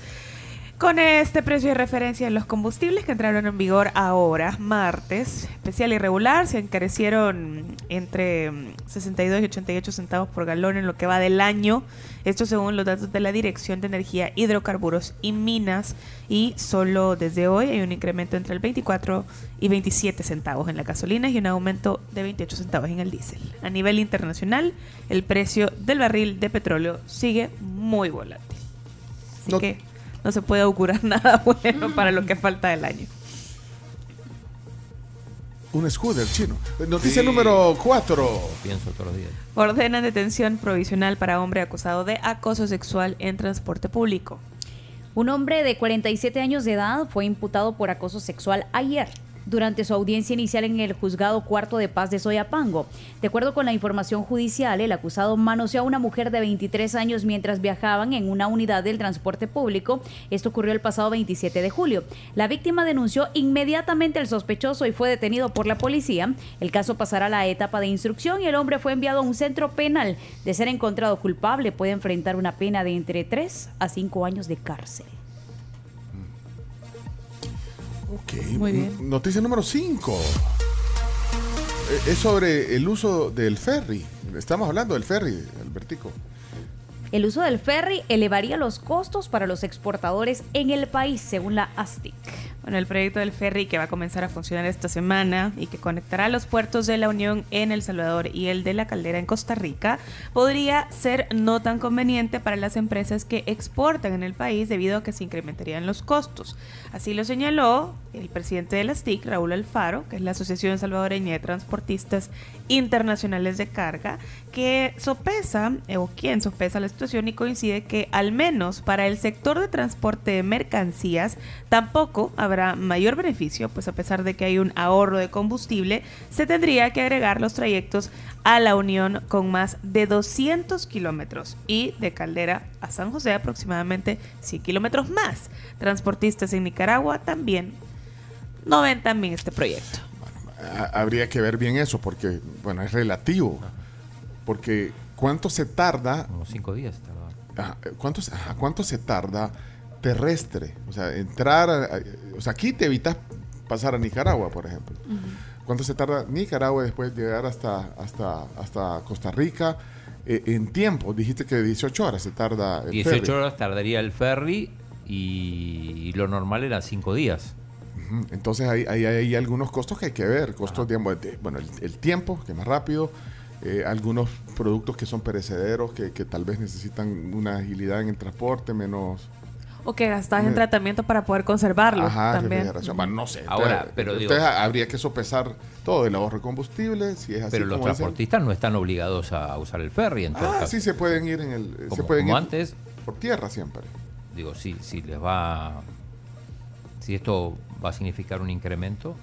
Con este precio de referencia en los combustibles que entraron en vigor ahora, martes, especial y regular, se encarecieron entre mm, 62 y 88 centavos por galón en lo que va del año. Esto según los datos de la Dirección de Energía, Hidrocarburos y Minas. Y solo desde hoy hay un incremento entre el 24 y 27 centavos en la gasolina y un aumento de 28 centavos en el diésel. A nivel internacional, el precio del barril de petróleo sigue muy volátil. Así que no se puede augurar nada bueno para lo que falta del año. Un scooter chino. Noticia número 4. Pienso todos los días. Ordenan detención provisional para hombre acusado de acoso sexual en transporte público. Un hombre de 47 años de edad fue imputado por acoso sexual ayer durante su audiencia inicial en el juzgado cuarto de paz de Soyapango. De acuerdo con la información judicial, el acusado manoseó a una mujer de 23 años mientras viajaban en una unidad del transporte público. Esto ocurrió el pasado 27 de julio. La víctima denunció inmediatamente al sospechoso y fue detenido por la policía. El caso pasará a la etapa de instrucción y el hombre fue enviado a un centro penal. De ser encontrado culpable, puede enfrentar una pena de entre 3 a 5 años de cárcel. Ok. Muy bien. N- Noticia número 5. Es sobre el uso del ferry. Estamos hablando del ferry, Albertico. El uso del ferry elevaría los costos para los exportadores en el país, según la ASTIC. Bueno, el proyecto del ferry que va a comenzar a funcionar esta semana y que conectará los puertos de la Unión en El Salvador y el de la Caldera en Costa Rica podría ser no tan conveniente para las empresas que exportan en el país debido a que se incrementarían los costos. Así lo señaló el presidente de la STIC, Raúl Alfaro, que es la Asociación Salvadoreña de Transportistas Internacionales de Carga, que sopesa, eh, o quien sopesa la situación y coincide que al menos para el sector de transporte de mercancías tampoco habrá mayor beneficio, pues a pesar de que hay un ahorro de combustible, se tendría que agregar los trayectos a la Unión con más de 200 kilómetros y de Caldera a San José aproximadamente 100 kilómetros más. Transportistas en Nicaragua también no ven también este proyecto. Ha- Habría que ver bien eso porque, bueno, es relativo. Porque ¿cuánto se tarda? Como cinco días tardaba. Ah, ¿cuánto, ¿Cuánto se tarda terrestre? O sea, entrar, a- a- o sea, aquí te evitas pasar a Nicaragua, por ejemplo. ¿Cuánto se tarda Nicaragua después de llegar hasta, hasta, hasta Costa Rica? Eh, en tiempo, dijiste que 18 horas se tarda el 18 ferry. horas tardaría el ferry y, y lo normal era cinco días. Ujú, Entonces hay, hay, hay algunos costos que hay que ver, costos, digamos, de- bueno, el, el tiempo, que es más rápido, eh, algunos productos que son perecederos, que, que tal vez necesitan una agilidad en el transporte, menos... O que gastas en tratamiento para poder conservarlo Ajá, también. refrigeración. Bueno, no sé. Ahora, entonces- pero digo- entonces habría que sopesar todo el ahorro de combustible, si es así Pero los como dicen. transportistas no están obligados a usar el ferry en todo Ah, caso. sí, se pueden ir en el... se Como- pueden como ir antes. Por tierra siempre. Digo, sí, si les va. Si esto va a significar un incremento,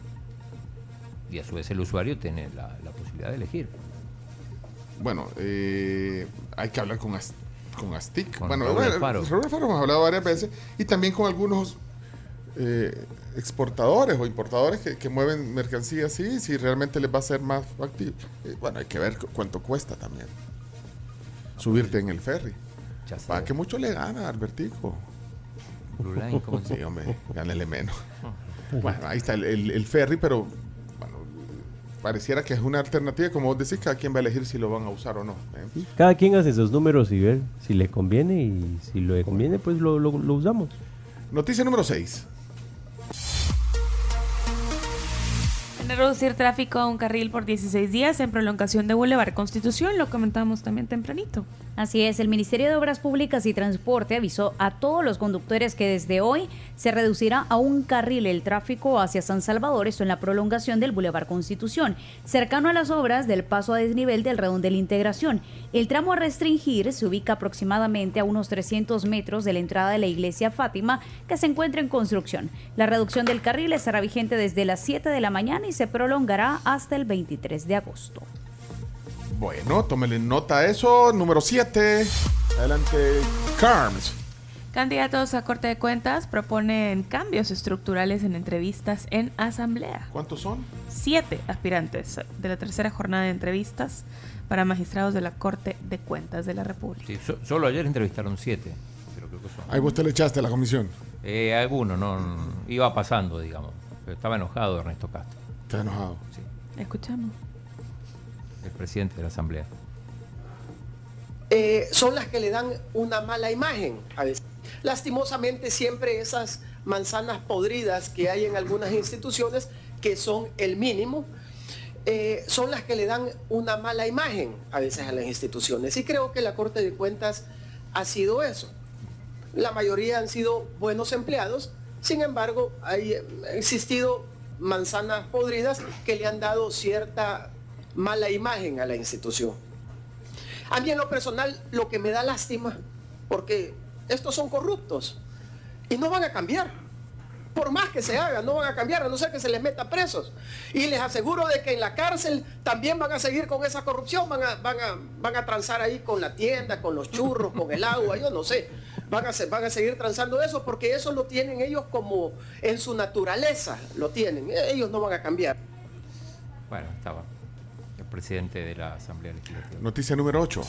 y a su vez el usuario tiene la, la posibilidad de elegir. Bueno, eh, hay que hablar con, As- con Astic. Con bueno, Raúl Alfaro hemos hablado varias veces. Y también con algunos eh, exportadores o importadores que, que mueven mercancía así, si realmente les va a ser más factible. Eh, bueno, hay que ver cu- cuánto cuesta también. Subirte en el ferry. Para que mucho le gana, Albertico. Blue Line, ¿cómo se Sí, hombre, gánale menos. Bueno, ahí está el, el- el ferry, pero pareciera que es una alternativa. Como vos decís, cada quien va a elegir si lo van a usar o no. ¿eh? Cada quien hace sus números y ver si le conviene y si le conviene, pues lo, lo- lo usamos. Noticia número 6. Van a reducir tráfico a un carril por 16 días en prolongación de Boulevard Constitución, lo comentamos también tempranito. Así es, el Ministerio de Obras Públicas y Transporte avisó a todos los conductores que desde hoy se reducirá a un carril el tráfico hacia San Salvador, esto en la prolongación del Boulevard Constitución, cercano a las obras del paso a desnivel del redondel Integración. El tramo a restringir se ubica aproximadamente a unos 300 metros de la entrada de la iglesia Fátima, que se encuentra en construcción. La reducción del carril estará vigente desde las 7 de la mañana y se prolongará hasta el 23 de agosto. Bueno, tómele nota a eso. Número 7. Adelante, Carms. Candidatos a Corte de Cuentas proponen cambios estructurales en entrevistas en asamblea. ¿Cuántos son? Siete aspirantes de la tercera jornada de entrevistas para magistrados de la Corte de Cuentas de la República. Sí, so- solo ayer entrevistaron siete. Pero creo que son. Ahí vos te le echaste a la comisión. Eh, alguno, no, no, iba pasando, digamos. Pero estaba enojado Ernesto Castro. Está enojado. Sí, Escuchamos. Presidente de la Asamblea. eh, son las que le dan una mala imagen. a veces. Lastimosamente siempre esas manzanas podridas que hay en algunas instituciones, que son el mínimo, eh, son las que le dan una mala imagen a veces a las instituciones. Y creo que la Corte de Cuentas ha sido eso. La mayoría han sido buenos empleados, sin embargo, hay eh, existido manzanas podridas que le han dado cierta mala imagen a la institución. A mí en lo personal lo que me da lástima, porque estos son corruptos y no van a cambiar. Por más que se haga, no van a cambiar, a no ser que se les meta presos. Y les aseguro de que en la cárcel también van a seguir con esa corrupción, van a, van a, van a transar ahí con la tienda, con los churros, con el agua, yo no sé. Van a, van a seguir transando eso porque eso lo tienen ellos como en su naturaleza, lo tienen. Ellos no van a cambiar. Bueno, estaba presidente de la Asamblea Legislativa. Noticia número 8.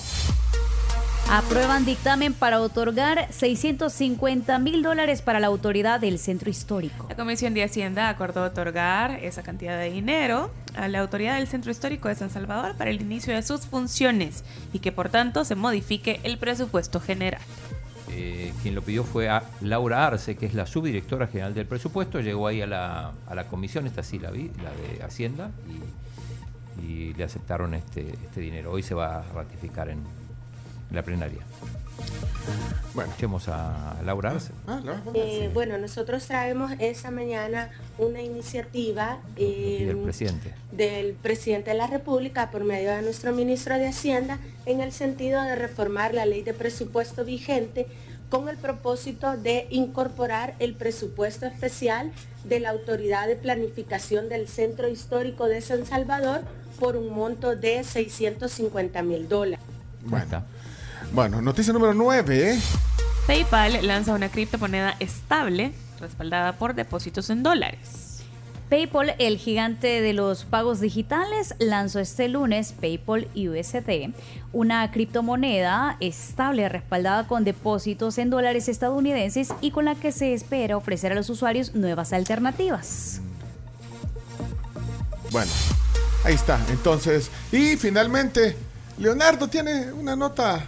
Aprueban dictamen para otorgar 650 mil dólares para la autoridad del centro histórico. La Comisión de Hacienda acordó otorgar esa cantidad de dinero a la autoridad del Centro Histórico de San Salvador para el inicio de sus funciones y que por tanto se modifique el presupuesto general. Eh, quien lo pidió fue a Laura Arce, que es la subdirectora general del presupuesto. Llegó ahí a la, a la comisión, esta sí la vi, la de Hacienda, y, y le aceptaron este, este dinero. Hoy se va a ratificar en, en la plenaria. Bueno, escuchemos a Laura Arce. Eh, bueno, nosotros traemos esta mañana una iniciativa eh, el presidente. del presidente de la República por medio de nuestro ministro de Hacienda en el sentido de reformar la ley de presupuesto vigente con el propósito de incorporar el presupuesto especial de la Autoridad de Planificación del Centro Histórico de San Salvador por un monto de 650 mil dólares. Bueno. Bueno, noticia número 9. PayPal lanza una criptomoneda estable respaldada por depósitos en dólares. PayPal, el gigante de los pagos digitales, lanzó este lunes PayPal USD, una criptomoneda estable respaldada con depósitos en dólares estadounidenses y con la que se espera ofrecer a los usuarios nuevas alternativas. Bueno, ahí está. Entonces, y finalmente, Leonardo tiene una nota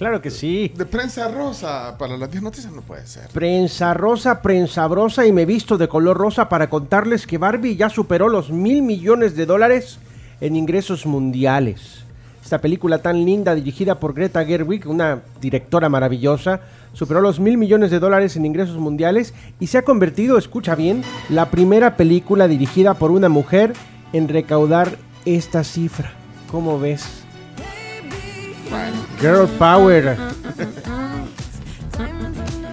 Claro que sí. de prensa rosa para las 10 noticias. No puede ser. Prensa rosa, prensa brosa y me visto de color rosa para contarles que Barbie ya superó los mil millones de dólares en ingresos mundiales. Esta película tan linda dirigida por Greta Gerwig, una directora maravillosa, superó los mil millones de dólares en ingresos mundiales y se ha convertido, escucha bien, la primera película dirigida por una mujer en recaudar esta cifra. ¿Cómo ves? Girl Power.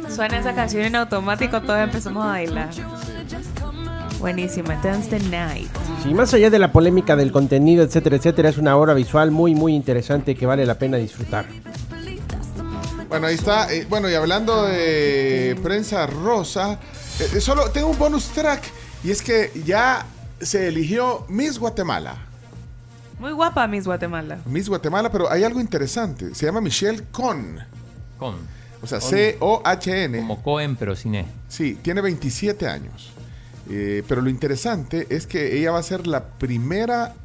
Suena esa canción en automático, todos empezamos a bailar. Buenísima, Dance the Night. Sí, más allá de la polémica del contenido, etcétera, etcétera, es una obra visual muy, muy interesante que vale la pena disfrutar. Bueno, ahí está. Eh, bueno, y hablando de prensa rosa, eh, solo tengo un bonus track. Y es que ya se eligió Miss Guatemala. Muy guapa Miss Guatemala. Miss Guatemala, pero hay algo interesante. Se llama Michelle Con. Con. O sea, C-O-H-N. Como Cohen, pero sin E. Sí, tiene 27 años. Eh, pero lo interesante es que ella va a ser la primera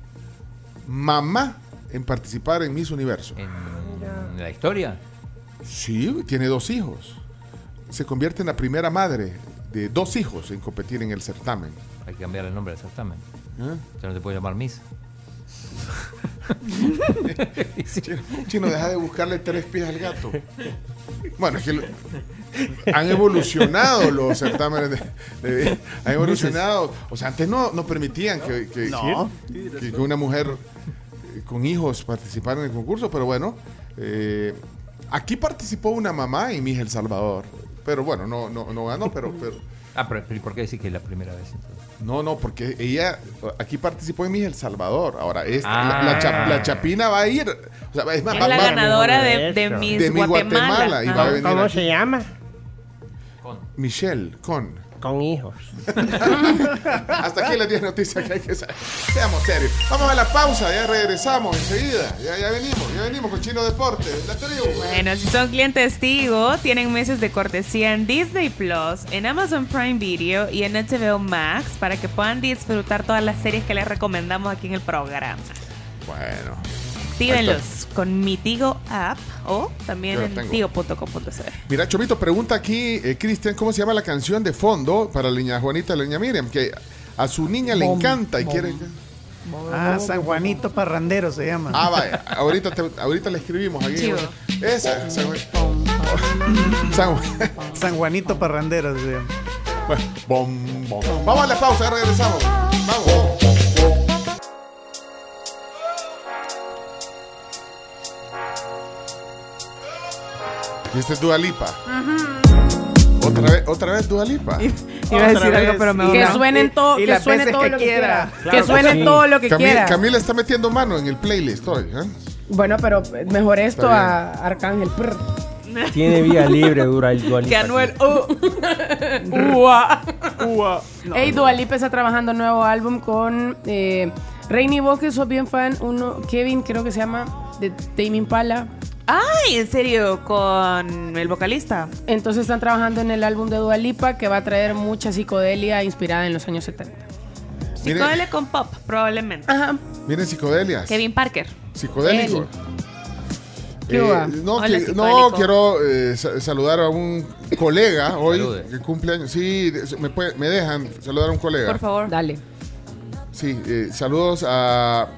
mamá en participar en Miss Universo. ¿En la historia? Sí, tiene dos hijos. Se convierte en la primera madre de dos hijos en competir en el certamen. Hay que cambiar el nombre del certamen. ¿Eh? Ya no se puede llamar Miss. Chino, Chino, deja de buscarle tres pies al gato. Bueno, es que lo- han evolucionado los certámenes de, de- han evolucionado. O sea, antes no, no permitían que, que- No. que- que una mujer eh, con hijos participara en el concurso, pero bueno, eh, aquí participó una mamá en Miss El Salvador. Pero bueno, no, no, no ganó, pero, pero Ah, pero, pero ¿por qué decir que es la primera vez? entonces? no, no, porque ella aquí participó en Miss El Salvador. Ahora, esta, Ah. la, la cha- la Chapina va a ir. o sea, es más, Es va- la va- ganadora de, de Eso. Miss de Miss Guatemala. Guatemala, y va a Ajá. venir ¿Cómo aquí. se llama? Michelle, con. Con hijos. Hasta aquí las 10 noticias que hay que saber. Seamos serios. Vamos a la pausa, ya regresamos enseguida. Ya, ya venimos, ya venimos con Chino Deporte. La tribu. Bueno, si son clientes Tigo, tienen meses de cortesía en Disney Plus, en Amazon Prime Video y en HBO Max para que puedan disfrutar todas las series que les recomendamos aquí en el programa. Bueno. Actívenlos con mi Tigo app o también Yo en tigo.com.cr. Mira, Chomito, pregunta aquí, eh, Cristian, ¿cómo se llama la canción de fondo para la niña Juanita y la niña Miriam? Que a su niña le Bom, encanta y bom. quiere... Ah, San Juanito Parrandero se llama. Ah, vaya. Ahorita, te- ahorita le escribimos aquí. Chivo. Esa. San, Juan- San Juan- San Juanito Parrandero se llama. Bueno, bom, bom. Vamos a la pausa, ya regresamos. Vamos. Este es Dualipa. Otra vez, otra vez Dualipa. Iba a decir algo, pero me Que voy. suenen todo, y que las suene veces todo que lo que quiera. quiera. Claro que que suene sí. todo lo que Camila, quiera. Camila está metiendo mano en el playlist hoy. ¿eh? Bueno, pero mejor esto Está a Arcángel. prr. Tiene vía libre, dura el dual. Que Anuel. uh. Ua. Ua. Ey, Dua Lipa está trabajando un nuevo álbum con eh, Rainy que sos bien fan, uno, Kevin creo que se llama, de Tame Impala. Ay, en serio, con el vocalista. Entonces están trabajando en el álbum de Dua Lipa que va a traer mucha psicodelia inspirada en los años 70. Miren, Psicodélico con pop, probablemente. Ajá. miren psicodelias. Kevin Parker. Psicodélico. Él. ¿Qué hubo? no, Hola, que- no, quiero eh, sa- saludar a un colega hoy Salude. que cumpleaños. Sí, de- me, puede- me dejan saludar a un colega. Por favor. Dale. Sí, eh, saludos a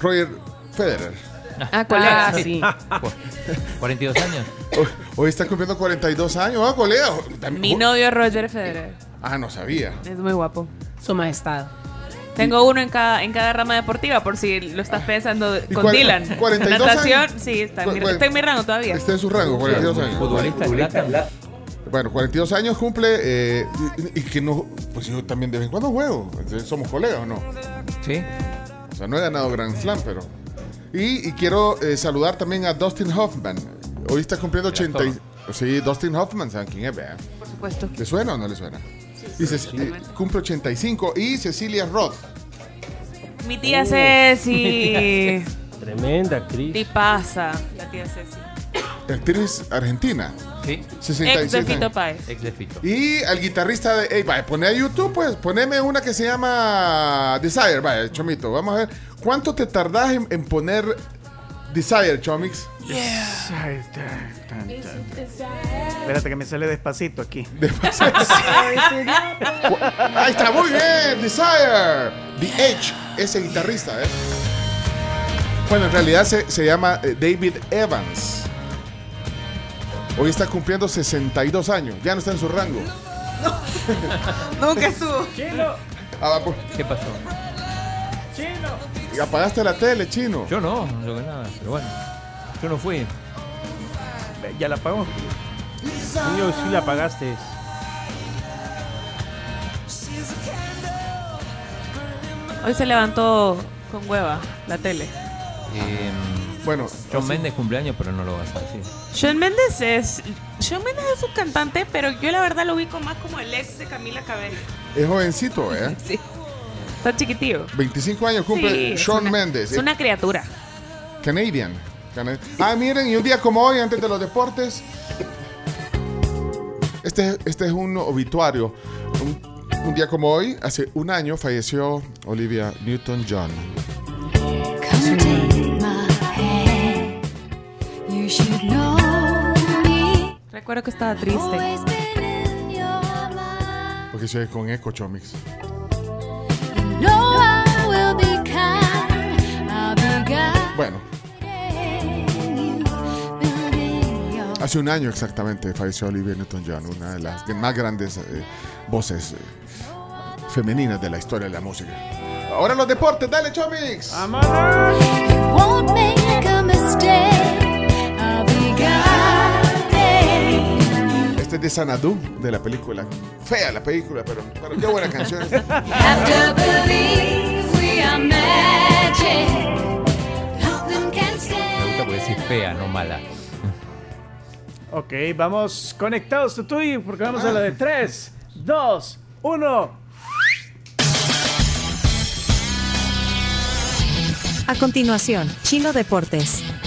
Roger Federer. Ah, colega. Ah, sí. Cu- 42 años. Hoy, hoy está cumpliendo 42 años. Ah, colega. Mi novio es Roger Federer. Ah, no sabía. Es muy guapo. Su majestad. Tengo uno en cada, en cada rama deportiva, por si lo estás pensando ¿Y con cuál- Dylan. 42 Natación, años? sí, está en, mi, está en mi rango todavía. Está en su rango, 42 años. Futbolista. Bueno, 42 años cumple eh, y, y que no, pues yo también de vez en cuando juego. ¿Somos colegas o no? Sí. O sea, no he ganado Grand Slam, pero... Y, y quiero eh, saludar también a Dustin Hoffman. Hoy está cumpliendo El 80... y- Sí, Dustin Hoffman, ¿saben quién es? Vea. Por supuesto. ¿Le suena o no le suena? Dice, eh, cumple 85. Y Cecilia Roth. Mi tía Oh. Ceci. Tremenda actriz. Y pasa, la tía Ceci. actriz argentina. Sí. 66 Ex de Fito. Páez. Ex de Fito. Y al guitarrista de. Ey, vaya, poné a YouTube, pues. Poneme una que se llama Desire. Vaya, Chomito. Vamos a ver. ¿Cuánto te tardás en, en poner Desire, Chomix? Espérate que me sale despacito aquí. Ahí está, muy bien. Desire. The Edge, ese guitarrista, ¿eh? Bueno, en realidad se, se llama eh, David Evans. Hoy está cumpliendo 62 años. Ya no está en su rango. Nunca estuvo. Ah, va, pues. ¿Qué pasó? Y apagaste la tele, chino. Yo no, no toqué nada, pero bueno. Yo no fui. Ya la apagó. Yo sí la apagaste. Hoy se levantó con hueva la tele. bueno, John Méndez cumpleaños, pero no lo vas a decir. Sean Méndez es. Sean Méndez es un cantante, pero yo la verdad lo ubico más como el ex de Camila Cabello. Es jovencito, ¿eh? Sí. Está chiquitío. 25 años cumple Sí, una- Mendes. Es una criatura. Canadian. Cana- Ah, miren, y un día como hoy, antes de los deportes, este, este es un obituario. Un, un día como hoy, hace un año, falleció Olivia Newton-John. Recuerdo que estaba triste. Porque se oye con eco, Chomix. Bueno, hace un año exactamente falleció Olivia Newton-John, una de las más grandes eh, voces eh, femeninas de la historia de la música. Ahora los deportes, dale, Chomix. Este es de Sanadu, de la película. Fea la película, pero, pero qué buena canción. Me gusta porque decís fea, no mala. Ok, vamos conectados tú y porque vamos a la de 3, 2, 1. A continuación, Chino Deportes,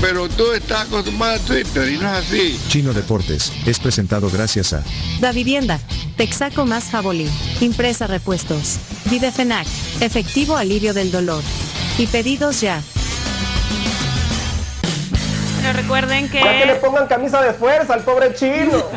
Pero tú estás acostumbrado a Twitter y no es así. Chino Deportes es presentado gracias a Da Vivienda, Texaco más Jabolí, Impresa Repuestos, Videfenac, Efectivo Alivio del Dolor. Y pedidos ya. Pero recuerden que. Ya que le pongan camisa de fuerza al pobre chino.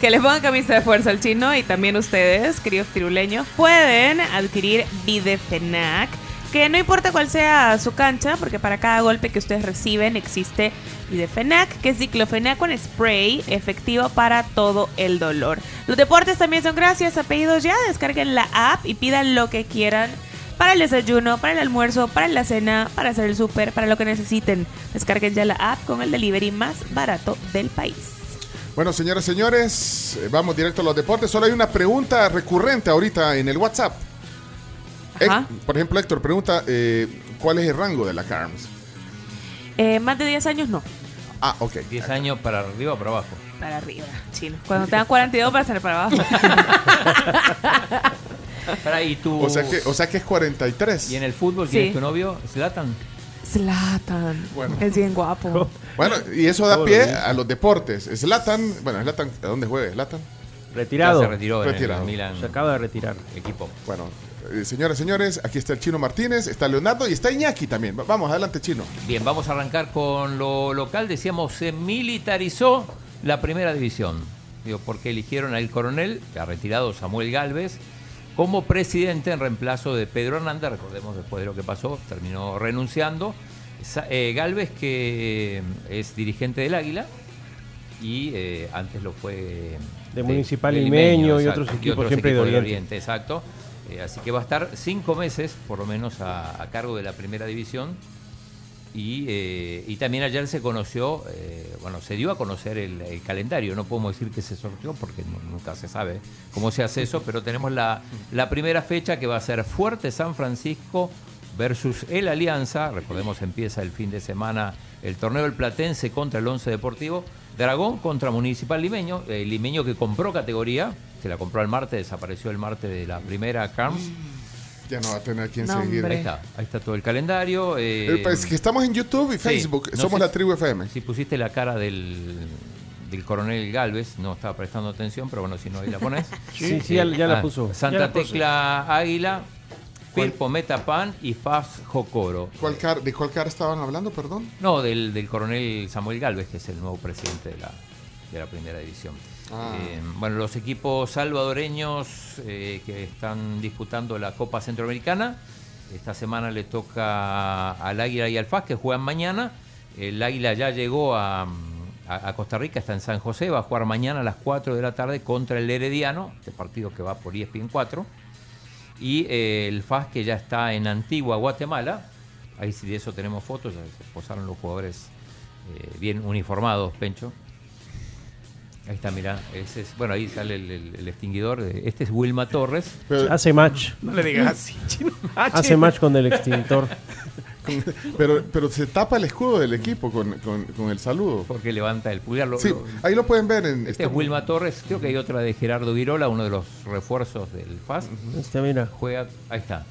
Que les pongan camisa de fuerza al chino y también ustedes, queridos tiruleños, pueden adquirir Videfenac, que no importa cuál sea su cancha, porque para cada golpe que ustedes reciben existe Videfenac, que es diclofenac con spray, efectivo para todo el dolor. Los deportes también son gracias a pedidos ya, descarguen la app y pidan lo que quieran. Para el desayuno, para el almuerzo, para la cena, para hacer el súper, para lo que necesiten. Descarguen ya la app con el delivery más barato del país. Bueno, señoras y señores, eh, vamos directo a los deportes. Solo hay una pregunta recurrente ahorita en el WhatsApp. Ajá. Por ejemplo, Héctor pregunta, eh, ¿cuál es el rango de la CARMS? Eh, más de 10 años no. Ah, ok. 10 años para arriba o para abajo. Para arriba, chino. Cuando tengan 42 va a ser para abajo. Para, ¿y tú? O sea que, o sea que es 43. ¿Y en el fútbol quién Sí. es tu novio? ¿Zlatan? Zlatan. Bueno. Es bien guapo. Bueno, y eso da pie bien. a los deportes. Zlatan, bueno, Zlatan, ¿a dónde juega Zlatan? Retirado. Ya se retiró, en Retirado. el Milan. Se acaba de retirar. Equipo. Bueno, eh, señoras y señores, aquí está el Chino Martínez, está Leonardo y está Iñaki también. Va- Vamos, adelante, Chino. Bien, vamos a arrancar con lo local. Decíamos, se militarizó la primera división. Digo, porque eligieron al coronel, que ha retirado Samuel Galvez, como presidente en reemplazo de Pedro Hernández. Recordemos después de lo que pasó, terminó renunciando. Eh, Galvez, que eh, es dirigente del Águila y eh, antes lo fue De Municipal Limeño y otros equipos siempre de Oriente. exacto. Eh, así que va a estar cinco meses, por lo menos, a, cargo de la primera división. Y, eh, también ayer se conoció, eh, bueno, se dio a conocer el, calendario. No podemos decir que se sorteó porque nunca se sabe cómo se hace eso, pero tenemos la, la primera fecha que va a ser Fuerte San Francisco versus el Alianza. Recordemos, empieza el fin de semana el torneo del Platense contra el Once Deportivo. Dragón contra Municipal Limeño. El limeño que compró categoría, se la compró el martes, desapareció el martes de la primera Carms. Ya no va a tener quien No, seguir. Ahí está, ahí está todo el calendario. eh, Eh, pues, que estamos en YouTube y sí, Facebook. no Somos la tribu FM. Si pusiste la cara del, del coronel Galvez, no estaba prestando atención, pero bueno, si no, ahí la pones. Sí, sí, ya- ya la ah, puso. Santa Ya la puso. Tecla Águila, Firpo Metapan y Faz Jocoro. ¿Cuál car- ¿De cuál cara estaban hablando, perdón? No, del, del coronel Samuel Galvez, que es el nuevo presidente de la, de la primera división. Ah. Eh, bueno, los equipos salvadoreños eh, que están disputando la Copa Centroamericana, esta semana le toca al Águila y al FAS, que juegan mañana. El Águila ya llegó a, a- Costa Rica, está en San José, va a jugar mañana a las 4 de la tarde contra el Herediano, este partido que va por ESPN 4. Y eh, el FAS que ya está en Antigua, Guatemala. Ahí sí de eso tenemos fotos, ya se posaron los jugadores eh, bien uniformados, Pencho. Ahí está, mira, ese es, bueno, ahí sale el, el- el extinguidor. Este es Wilma Torres. Hace match. No le digas así, chino. Hace match con el extintor. Pero, pero se tapa el escudo del equipo con, con- con el saludo. Porque levanta el pulgar. Lo- Sí, lo- ahí lo pueden ver en Este es Wilma Torres, creo que hay otra de Gerardo Virola, uno de los refuerzos del FAS. Este, mira. Juega, ahí está,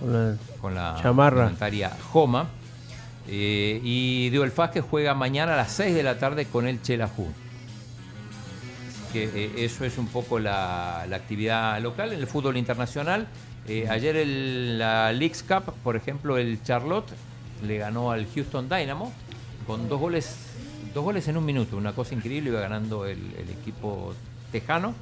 Con la con la chamarra. Joma. Eh, y Dio el FAS que juega mañana a las 6 de la tarde con el Chelajú. Que eh, eso es un poco la, la actividad local en el fútbol internacional. Eh, ayer el, la Leagues Cup, por ejemplo, el Charlotte le ganó al Houston Dynamo con dos goles, dos goles en un minuto, una cosa increíble, iba ganando el equipo tejano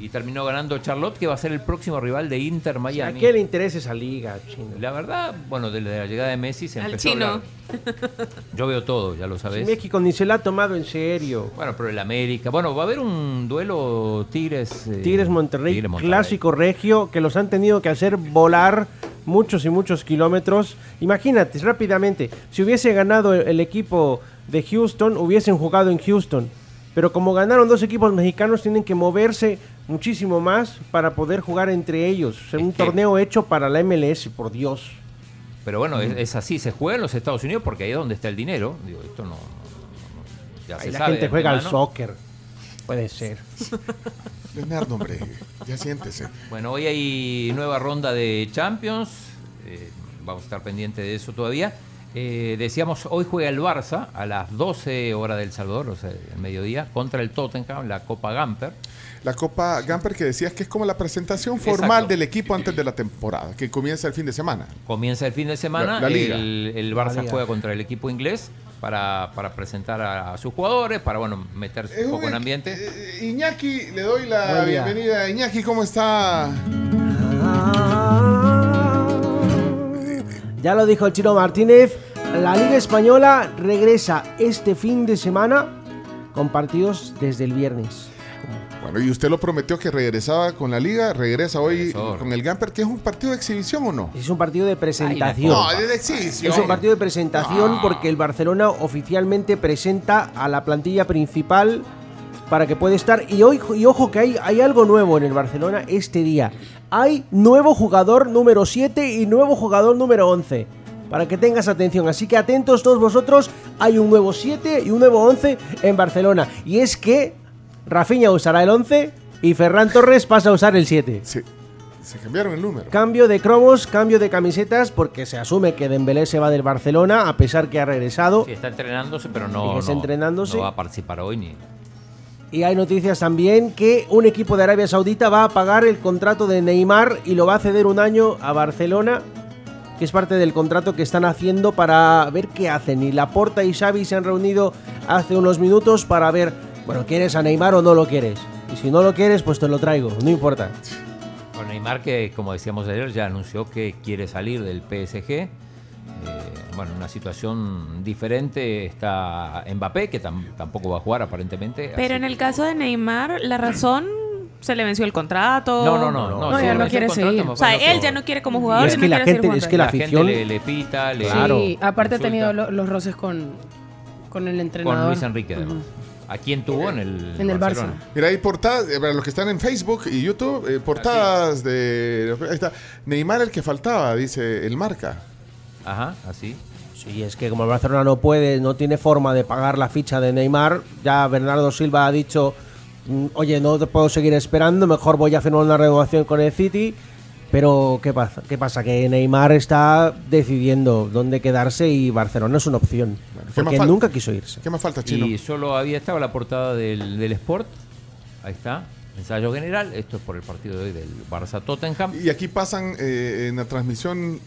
y terminó ganando Charlotte, que va a ser el próximo rival de Inter ¿A Miami. qué le interesa esa liga, chino? La verdad, bueno, de la llegada de Messi se Al empezó a chino. hablar. Yo veo todo, ya lo sabes. Si México ni se la ha tomado en serio. Bueno, pero el América. Bueno, va a haber un duelo Tigres. eh, Tigres Monterrey, Tigres Monterrey. clásico regio, que los han tenido que hacer volar muchos y muchos kilómetros. Imagínate, rápidamente, si hubiese ganado el equipo de Houston, hubiesen jugado en Houston. Pero como ganaron dos equipos mexicanos, tienen que moverse muchísimo más para poder jugar entre ellos. O sea, un torneo hecho para la MLS, por Dios. Pero bueno, es, es así, se juega en los Estados Unidos porque ahí es donde está el dinero. Digo, esto no. no- no- ya Ahí se la sabe gente juega al soccer. Puede ser. Leonardo, hombre, ya siéntese. Bueno, hoy hay nueva ronda de Champions. eh, vamos a estar pendientes de eso todavía. Eh, decíamos, hoy juega el Barça a las 12 horas del Salvador, o sea, el mediodía, contra el Tottenham, la Copa Gamper. La Copa Gamper que decías que es como la presentación formal Exacto. del equipo antes de la temporada, que comienza el fin de semana. Comienza el fin de semana, La- la liga. el, el La Barça liga. juega contra el equipo inglés para, para presentar a, a sus jugadores, para bueno meterse un poco en ambiente. Eh, Iñaki, le doy la Buen día. bienvenida. Iñaki, ¿cómo está? Ya lo dijo el chino Martínez, la Liga Española regresa este fin de semana con partidos desde el viernes. Bueno, y usted lo prometió que regresaba con la liga, regresa hoy con el Gamper, que es un partido de exhibición o no? Es un partido de presentación. No, es de exhibición. Es un partido de presentación porque el Barcelona oficialmente presenta a la plantilla principal para que pueda estar. Y, hoy, y ojo que hay, hay algo nuevo en el Barcelona este día. Hay nuevo jugador número 7 y nuevo jugador número 11. Para que tengas atención. Así que atentos todos vosotros. Hay un nuevo 7 y un nuevo 11 en Barcelona. Y es que Rafinha usará el 11 y Ferran Torres pasa a usar el 7. Sí, se cambiaron el número. Cambio de cromos, cambio de camisetas, porque se asume que Dembélé se va del Barcelona, a pesar que ha regresado. Sí, está entrenándose, pero no, no- entrenándose. no va a participar hoy ni. Y hay noticias también que un equipo de Arabia Saudita va a pagar el contrato de Neymar y lo va a ceder un año a Barcelona, que es parte del contrato que están haciendo para ver qué hacen. Y Laporta y Xavi se han reunido hace unos minutos para ver, bueno, ¿quieres a Neymar o no lo quieres? Y si no lo quieres, pues te lo traigo, no importa. Con Neymar, que como decíamos ayer, ya anunció que quiere salir del PSG. Eh, bueno, una situación diferente está Mbappé, que tam- tampoco va a jugar aparentemente. Pero en el que- caso de Neymar, la razón se le venció el contrato. No, no, no. No, ya no quiere contrato, seguir. O sea, él ya no quiere como Y jugador. es y no que la gente- seguir es que la afición- le, le pita, le. Claro. Sí, aparte ha tenido lo- los roces con, con el entrenador. Con Luis Enrique, además. ¿A quién tuvo en el, En el Barcelona? Mira, hay portadas, eh, para los que están en Facebook y YouTube, eh, portadas de... Ahí está. Neymar el que faltaba, dice el marca. Ajá, así. Sí, es que como el Barcelona no puede, no tiene forma de pagar la ficha de Neymar, ya Bernardo Silva ha dicho, mm, oye, no te puedo seguir esperando, mejor voy a firmar una renovación con el City. Pero ¿qué pasa? ¿Qué pasa? Que Neymar está decidiendo dónde quedarse y Barcelona es una opción. ¿qué más porque nunca quiso irse. ¿Qué más falta, Chino? Y solo había estado la portada del, del Sport. Ahí está. Ensayo general. Esto es por el partido de hoy del Barça Tottenham. Y aquí pasan eh, en la transmisión...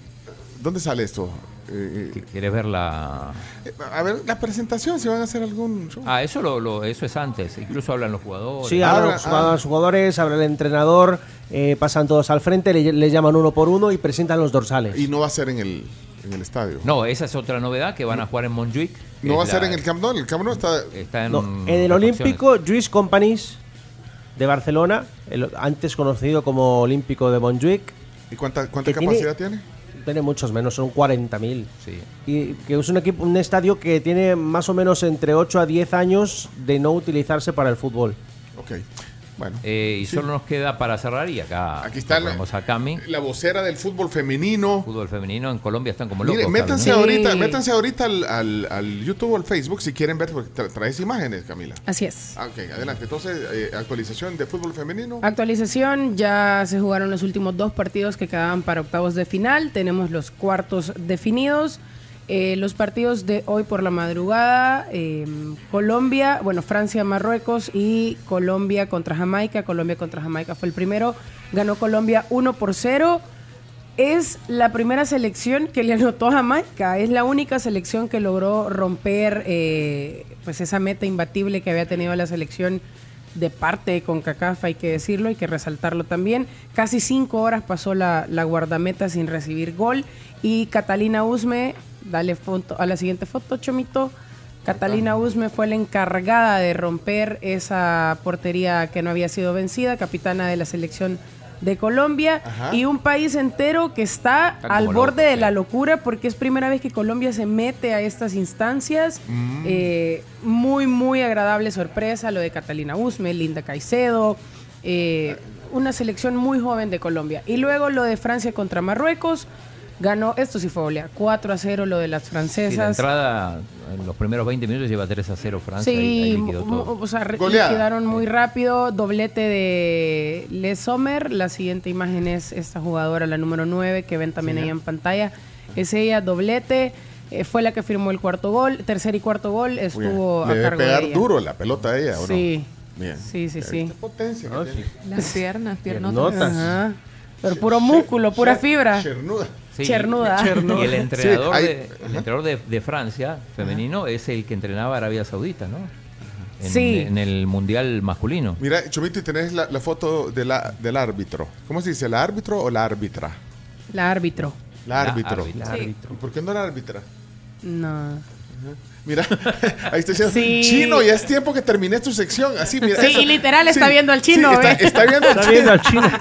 ¿Dónde sale esto? Eh, ¿Quieres ver la.? eh, a ver, la presentación, si van a hacer algún show. Ah, eso lo, lo- eso es antes. Incluso hablan los jugadores. Sí, hablan los jugadores, los jugadores, habla el entrenador, eh, pasan todos al frente, le, le llaman uno por uno y presentan los dorsales. Y no va a ser en el, en el estadio. No, esa es otra novedad que van a jugar en Montjuic. No va a ser la- en el Camp Nou. El Camp Nou está... Está en, No, en el. Olímpico, Juice Companies de Barcelona, el antes conocido como Olímpico de Montjuic. ¿Y cuánta, cuánta capacidad tiene? Tiene muchos menos, son 40.000. Sí. Y que es un equipo, un estadio que tiene más o menos entre 8 a 10 años de no utilizarse para el fútbol. Ok. Bueno. Eh, y Sí. solo nos queda para cerrar y acá. Aquí está la- Vamos a Cami. La vocera del fútbol femenino. Fútbol femenino en Colombia están como locos. Mire, métanse ahorita, métanse ahorita al, al- al YouTube o al Facebook si quieren ver, porque tra- traes imágenes, Camila. Así es. Ah, ok, adelante. Entonces, eh, actualización de fútbol femenino. Actualización, ya se jugaron los últimos dos partidos que quedaban para octavos de final, tenemos los cuartos definidos. Eh, los partidos de hoy por la madrugada, eh, Colombia, bueno, Francia, Marruecos y Colombia contra Jamaica. Colombia contra Jamaica fue el primero, ganó Colombia 1 por 0. Es la primera selección que le anotó a Jamaica, es la única selección que logró romper eh, pues esa meta imbatible que había tenido la selección de parte de CONCACAF, hay que decirlo, hay que resaltarlo también. Casi cinco horas pasó la, la guardameta sin recibir gol y Catalina Usme, dale foto a la siguiente foto, Chomito. Catalina Usme fue la encargada de romper esa portería que no había sido vencida, capitana de la selección de Colombia Ajá. y un país entero que está, al loco, borde de la locura porque es primera vez que Colombia se mete a estas instancias. Mm. Eh, muy, muy agradable sorpresa lo de Catalina Usme, Linda Caicedo, eh, una selección muy joven de Colombia. Y luego lo de Francia contra Marruecos. Ganó, esto sí fue olear, 4 a 0 lo de las Sí, la francesas. entrada en los primeros 20 minutos lleva 3 a 0 Francia. y Sí, mu- todo. o sea, liquidaron muy rápido. Doblete de Les Sommer. La siguiente imagen es esta jugadora, la número 9, que ven también Sí. ahí en pantalla. Es ella, doblete. eh, fue la que firmó el cuarto gol. Tercer y cuarto gol estuvo. Le a debe cargo pegar de ella. duro la pelota a ella, ¿o no? Sí. Bien. Sí, sí, sí. potencia que tiene. Las piernas, piernotas. Pero puro músculo, pura fibra. Chernuda. Sí, Chernuda. Y el entrenador, Sí, hay- de, el entrenador de, de Francia, femenino, es el que entrenaba a Arabia Saudita, ¿no? En, Sí. En el Mundial masculino. Mira, Chomito, y tenés la, la foto de la, del árbitro. ¿Cómo se dice? ¿La árbitro o la árbitra? La árbitro. La árbitro. La árbitro. ¿Y por qué no la árbitra? No. Mira, ahí está diciendo, Sí. chino, ya es tiempo que termines tu sección. Así, mira. Sí, eso. y literal está Sí, viendo al chino, sí, está, está viendo al Está chino. viendo al chino.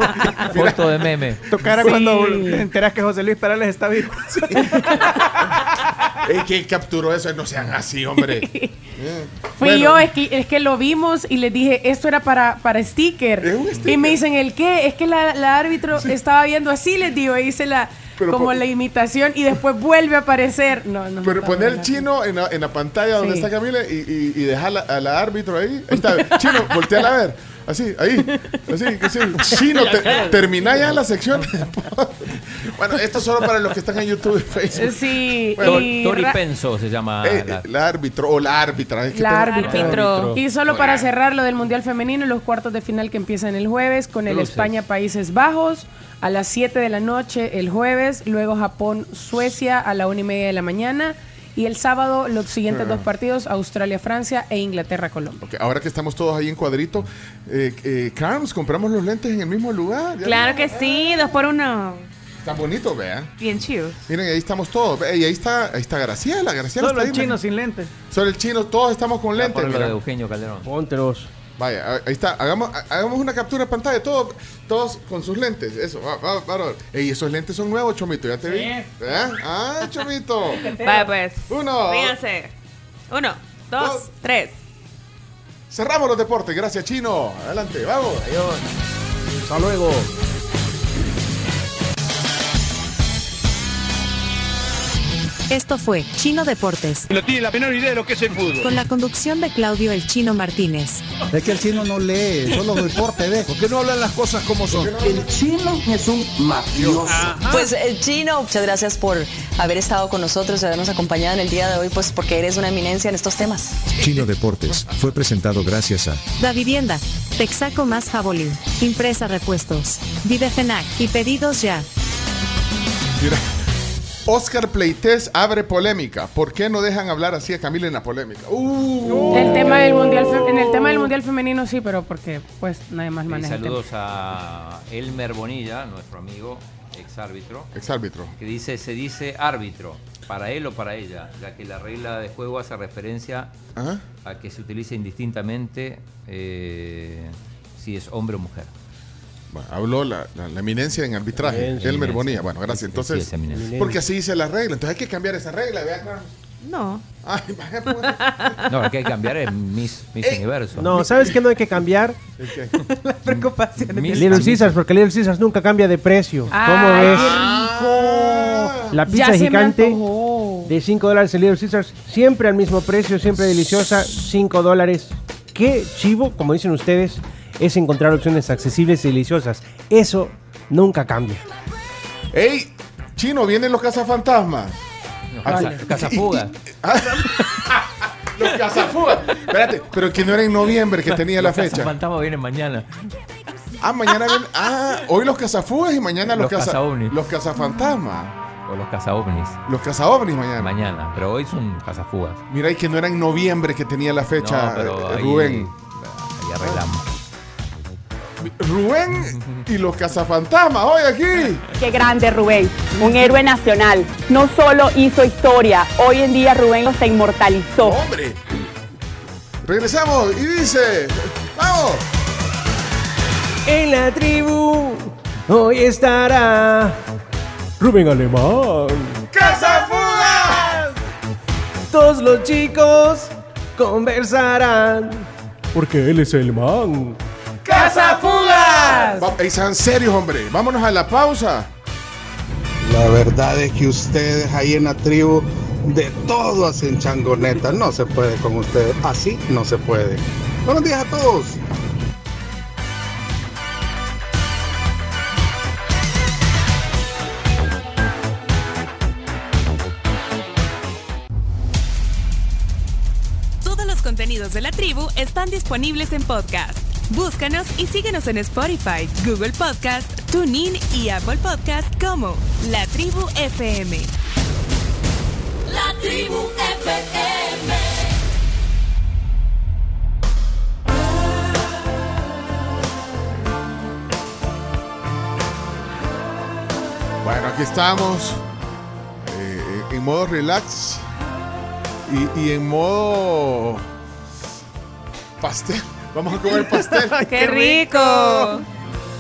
Foto de meme. Tocara Sí. cuando te enteras que José Luis Perales está vivo. Ey, ¿Quién capturó eso? No sean así, hombre. Eh. Fui Bueno, yo, es que, es que lo vimos y les dije, esto era para, para sticker. Y me dicen, ¿el qué? Es que la, la árbitro estaba viendo así, les digo, e hice la, Pero como la imitación y después vuelve a aparecer. No, no. Pero poner el chino en la, en la pantalla donde Sí. está Camila y, y, y dejar la- a la árbitro ahí. Ahí está. Chino, volteala a ver. Así, ahí. Así, así. Chino, te- termina ya la sección. bueno, esto es solo para los que están en YouTube y Facebook. Sí, y Tori Penso se llama. Eh, la- la árbitro o la árbitra. es que La árbitro. Y solo para cerrar lo del Mundial Femenino, los cuartos de final que empiezan el jueves con el. España-Países Bajos a las 7 de la noche el jueves, luego Japón-Suecia a la 1 y media de la mañana y el sábado los siguientes Ah. dos partidos, Australia-Francia e Inglaterra-Colombia. Ok, ahora que estamos todos ahí en cuadrito, eh, eh, Carms, compramos los lentes en el mismo lugar. Ya Claro que sí, dos por uno. Está bonito, vean. Bien chido. Miren, ahí estamos todos. Y ahí está, ahí está Graciela. Graciela Solo está el ahí, chino sin lente. Solo el chino, todos estamos con lentes. Por lo de mira. Eugenio Calderón. Póntelos. Vaya, ahí está. Hagamos, hagamos una captura de pantalla, todos, todos con sus lentes. Eso, va, va, va. Ey, esos lentes son nuevos, Chomito, ya te vi. ¿Eh? Ah, Chomito. Vaya pues. Uno. Fíjense. Uno, dos, tres. Cerramos los deportes. Gracias, Chino. Adelante, vamos. Adiós. Hasta luego. Esto fue Chino Deportes. No tiene la menor idea de lo que es el fútbol. Con la conducción de Claudio El Chino Martínez. Es que el chino no lee, solo deporte ve. ¿Por qué no hablan las cosas como son? El chino es un mafioso. Pues el chino, muchas gracias por haber estado con nosotros y habernos acompañado en el día de hoy, pues porque eres una eminencia en estos temas. Chino Deportes fue presentado gracias a Da Vivienda, Texaco más Jabolín, Impresa Repuestos, Videfenac y Pedidos Ya. Mira. Oscar Pleites abre polémica. ¿Por qué no dejan hablar así a Camila en la polémica? Uh. El tema del mundial en el tema del mundial femenino sí, pero porque pues nadie más Y maneja el tema. saludos a Elmer Bonilla, nuestro amigo, ex árbitro. Ex árbitro. Que dice, se dice árbitro, para él o para ella, ya que la regla de juego hace referencia a que se utilice indistintamente eh, si es hombre o mujer. Bueno, habló la, la- la eminencia en arbitraje, Eminencia. Elmer. Bonilla. Bueno, gracias. Entonces, porque así dice la regla. Entonces hay que cambiar esa regla. Carlos. No. Ay, vaya, pues. No, lo que hay que cambiar es Miss, Miss Universo. No, ¿sabes qué no hay que cambiar? La preocupación. Miss- Little Caesars, porque Little Caesars nunca cambia de precio. ¿Cómo Ay, ves? La pizza gigante de 5 dólares en Little Caesars, siempre al mismo precio, siempre deliciosa, 5 dólares. Qué chivo, como dicen ustedes, es encontrar opciones accesibles y deliciosas. Eso nunca cambia. ¡Ey! Chino, vienen los cazafantasmas. Los Ah, cazafugas. ah, los cazafugas. Espérate, pero que no era en noviembre que tenía la Los fecha. cazafantasmas vienen mañana. Ah, mañana viene. Ah, hoy los cazafugas y mañana los, Los caza, cazaovnis. los cazafantasmas. O los cazaovnis. Los cazaovnis mañana. Mañana, pero hoy son cazafugas. Mira, y que no era en noviembre que tenía la fecha, No, pero eh, ahí- Rubén. Ahí arreglamos. Rubén y los cazafantasmas, hoy aquí. Qué grande Rubén, un héroe nacional. No solo hizo historia, hoy en día Rubén los inmortalizó. ¡Hombre! Regresamos y dice: ¡Vamos! En la tribu hoy estará Rubén Alemán. ¡Cazafugas! Todos los chicos conversarán porque él es el man. ¡Cazafugas! Ey, sean serios, hombre. Vámonos a la pausa. La verdad es que ustedes ahí en la tribu de todo hacen changoneta. No se puede con ustedes. Así no se puede. Buenos días a todos. Todos los contenidos de la tribu están disponibles en podcast. Búscanos y síguenos en Spotify, Google Podcast, TuneIn y Apple Podcast como La Tribu FM. La tribu FM. Bueno, aquí estamos. eh, en modo relax. Y, y en modo. Pastel. Vamos a comer pastel. ¡Qué rico!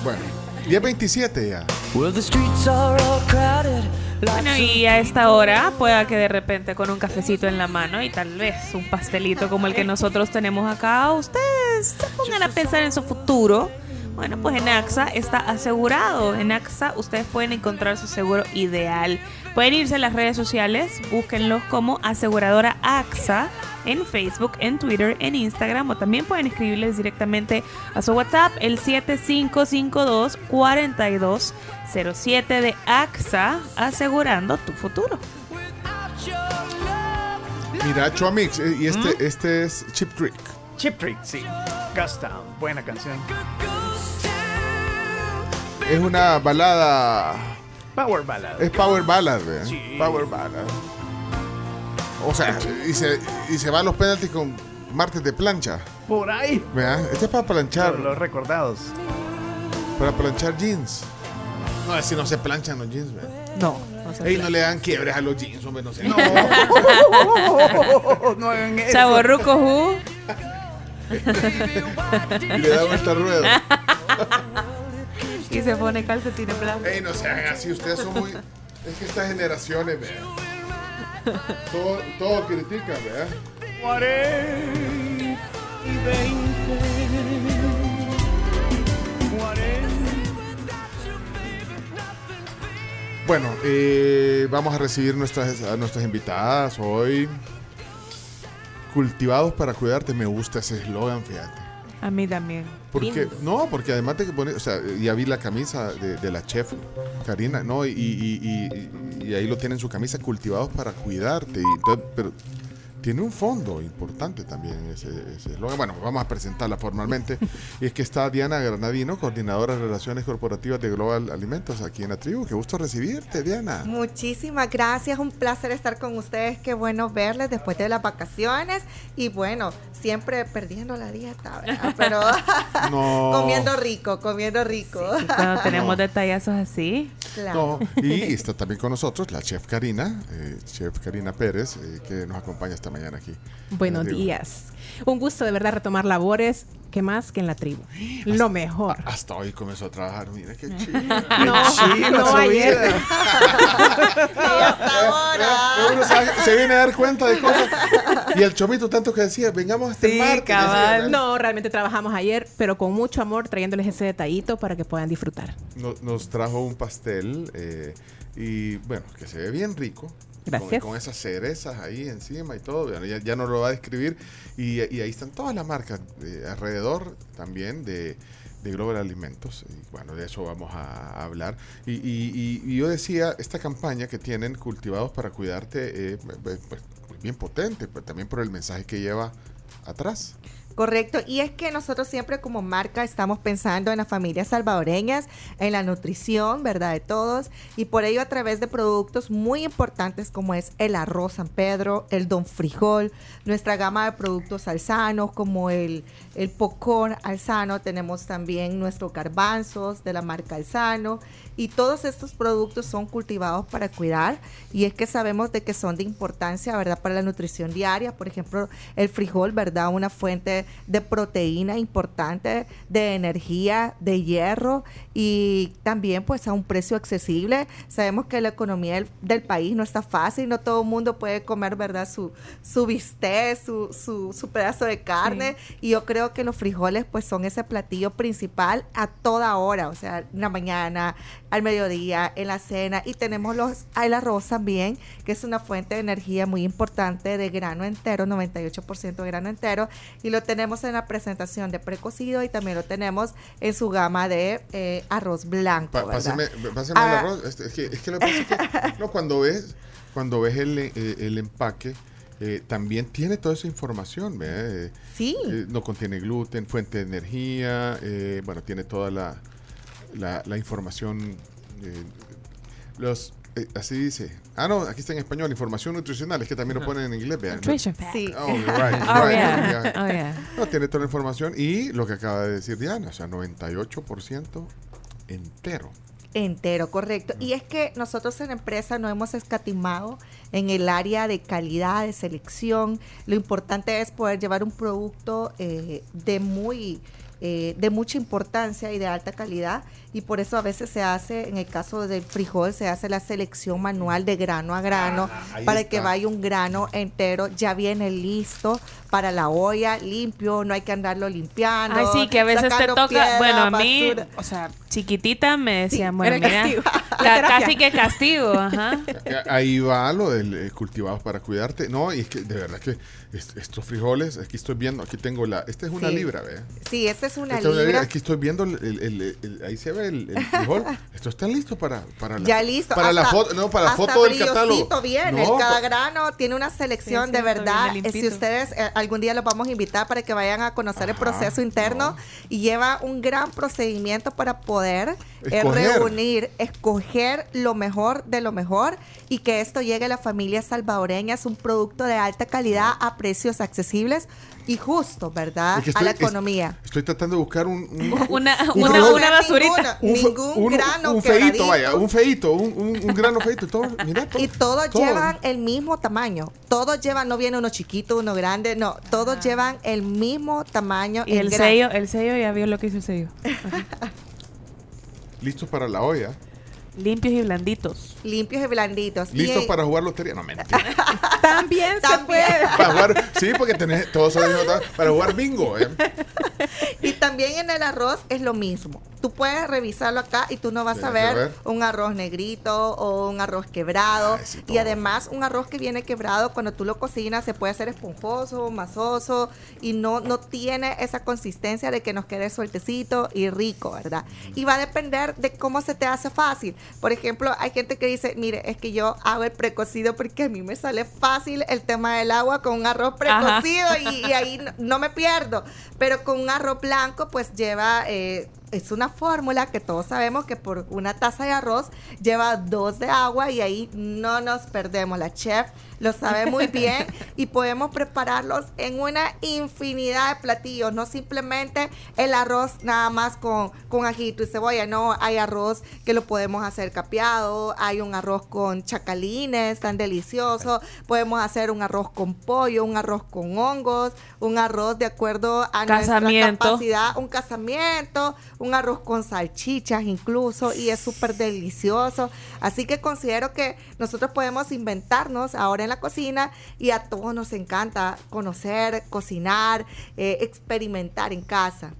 Bueno, 10.27 ya. Bueno, y a esta hora pueda que de repente con un cafecito en la mano y tal vez un pastelito como el que nosotros tenemos acá, ustedes se pongan a pensar en su futuro. Bueno, pues en AXA está asegurado. En AXA ustedes pueden encontrar su seguro ideal. Pueden irse a las redes sociales, búsquenlos como aseguradora AXA en Facebook, en Twitter, en Instagram o también pueden escribirles directamente a su WhatsApp el 7552-4207 de AXA, asegurando tu futuro. Mira, Chomix. eh, Y este, este es Chip Trick. Chip Trick, sí. Gastown, buena canción. Es una balada. Power ballad. Es power ballad, ¿ve? Sí. Power ballad. O sea, y se, y se va a los penaltis con martes de plancha. Por ahí. ¿Vea? Este es para planchar. Por los recordados. Para planchar jeans. No, es si no se planchan los jeans, ¿ve? No. no Ey, no le dan quiebres a los jeans, hombre, no sé. No. no hagan eso. Chavorruco, Who. y le da vuelta al ruedo. y se pone calcetines blancos. Ey, no sean así, ustedes son muy. Es que estas generaciones, vean. Todo, todo critican, ¿verdad? 40 y 20. 40. Bueno, eh, vamos a recibir nuestras, a nuestras invitadas hoy. Cultivados para cuidarte, me gusta ese eslogan, fíjate. A mí también. Porque, no, porque además de que pone, o sea, ya vi la camisa de, de la chef Karina, ¿no? Y, y- y- y- y ahí lo tiene en su camisa, cultivados para cuidarte. Y entonces, pero tiene un fondo importante también ese ese eslogan. Bueno, vamos a presentarla formalmente. y es que está Diana Granadino, coordinadora de Relaciones Corporativas de Global Alimentos aquí en la tribu. Qué gusto recibirte, Diana. Muchísimas gracias, un placer estar con ustedes, qué bueno verles después de las vacaciones y bueno, siempre perdiendo la dieta, ¿verdad? pero No. comiendo rico, comiendo rico. Cuando tenemos detallazos así. Claro. No, y está también con nosotros la chef Karina, eh, chef Karina Pérez, eh, que nos acompaña esta mañana aquí. Buenos días. Un gusto de verdad retomar labores. ¿Qué más que en la tribu? Lo mejor. Hasta hoy comenzó a trabajar, mira qué chido. No, no ayer. Eh, Uno se, se viene a dar cuenta de cosas. Y el chomito tanto que decía, vengamos hasta martes. decía, ¿verdad? No, realmente trabajamos ayer, pero con mucho amor, trayéndoles ese detallito para que puedan disfrutar. No- nos trajo un pastel eh, y bueno, que se ve bien rico. Gracias. Con, con esas cerezas ahí encima y todo. Bueno, ya, ya no lo va a describir. Y, y ahí están todas las marcas eh, alrededor también de, de Global Alimentos. Y bueno, de eso vamos a, hablar. Y, y- y- y yo decía, esta campaña que tienen cultivados para cuidarte, eh, pues, pues, bien potente, pues, también por el mensaje que lleva atrás. Correcto, y es que nosotros siempre como marca estamos pensando en las familias salvadoreñas, en la nutrición, ¿verdad? De todos, y por ello a través de productos muy importantes como es el arroz San Pedro, el don frijol, nuestra gama de productos alzanos como el, el pocón alzano, tenemos también nuestros garbanzos de la marca alzano, y todos estos productos son cultivados para cuidar, y es que sabemos de que son de importancia, ¿verdad? Para la nutrición diaria, por ejemplo, el frijol, ¿verdad? Una fuente de proteína importante, de energía, de hierro y también pues a un precio accesible. Sabemos que la economía del, del país no está fácil, no todo el mundo puede comer, ¿verdad? Su, su bistec, su, su, su pedazo de carne y yo creo que los frijoles pues son ese platillo principal a toda hora, o sea, en la mañana, al mediodía, en la cena y tenemos los, el arroz también, que es una fuente de energía muy importante de grano entero, 98% de grano entero y lo tenemos en la presentación de precocido y también lo tenemos en su gama de eh, arroz blanco. Pásame pásame el Ah, arroz. Este, Es que, es que lo que pasa es que no, cuando ves, cuando ves el, eh, el empaque, eh, también tiene toda esa información. ¿ve? Eh, Sí. eh, no contiene gluten, fuente de energía, eh, bueno, tiene toda la, la, la información. eh, los eh, Así dice. Ah, no, aquí está en español, información nutricional. Es que también lo ponen en inglés. vean. Nutrition facts. Sí. Oh, right, Oh, right, yeah. yeah. Oh, yeah. No, tiene toda la información y lo que acaba de decir Diana, o sea, 98% entero. Entero, correcto. Y es que nosotros en la empresa no hemos escatimado en el área de calidad, de selección. Lo importante es poder llevar un producto eh, de muy eh, de mucha importancia y de alta calidad y por eso a veces se hace, en el caso del frijol, se hace la selección manual de grano a grano Ah, para está. que vaya un grano entero, ya viene listo para la olla, limpio, no hay que andarlo limpiando. Ay, sí, que a veces te toca. piedra, bueno, a mí, basura. o sea, chiquitita me decían, bueno, mira, La casi que castigo, ajá. Ahí va lo del eh, cultivados para cuidarte. No, y es que de verdad que est- estos frijoles, aquí estoy viendo, aquí tengo la, esta es una Sí. libra, ¿ve? Sí, esta es una Esta es una libra. Aquí estoy viendo, el, el- el- el- ahí se ve el, el frijol. Esto está listo para, para la, Ya listo. Para la hasta- foto, no, para la foto del catálogo. viene. No, Cada grano tiene una selección Sí, de es verdad. Eh, Si ustedes eh, algún día los vamos a invitar para que vayan a conocer el Ajá, proceso interno y lleva un gran procedimiento para poder eh, reunir, escoger lo mejor de lo mejor y que esto llegue a las familias salvadoreñas, un producto de alta calidad a precios accesibles y justos, ¿verdad? Es que a la es- estoy tratando de buscar un, un- Una, un una, basurita. un ningún grano un feito, vaya, un feito, un, grano feito, todo, mira, todo, Y todos todo. llevan el mismo tamaño. Todos llevan, no viene uno chiquito, uno grande, no. Todos llevan el mismo tamaño. Y el grano. sello, el sello ya vio lo que hizo el sello. Listos para la olla. Limpios y blanditos. Limpios y blanditos. Listos Y- para jugar lotería. No, mentira. También se puede. para jugar, sí, porque tenés todos son para jugar bingo. ¿eh? Y también en el arroz es lo mismo. Tú puedes revisarlo acá y tú no vas a ver, ver. un arroz negrito o un arroz quebrado. y además un arroz que viene quebrado cuando tú lo cocinas se puede hacer esponjoso, masoso y no, no tiene esa consistencia de que nos quede sueltecito y rico, ¿verdad? Y va a depender de cómo se te hace fácil. Por ejemplo, hay gente que dice, mire, es que yo hago el precocido porque a mí me sale fácil el tema del agua con un arroz precocido y, y ahí no, no me pierdo. Pero con un arroz blanco, pues lleva, eh, es una fórmula que todos sabemos que por una taza de arroz lleva dos de agua y ahí no nos perdemos. La chef lo sabe muy bien y podemos prepararlos en una infinidad de platillos, no simplemente el arroz nada más con, con ajito y cebolla, no, hay arroz que lo podemos hacer capeado, hay un arroz con chacalines tan delicioso, podemos hacer un arroz con pollo, un arroz con hongos, un arroz de acuerdo a nuestra capacidad, un casamiento, un arroz con salchichas incluso y es súper delicioso. Así que considero que nosotros podemos inventarnos ahora en la cocina y a todos nos encanta conocer, cocinar, eh, experimentar en casa.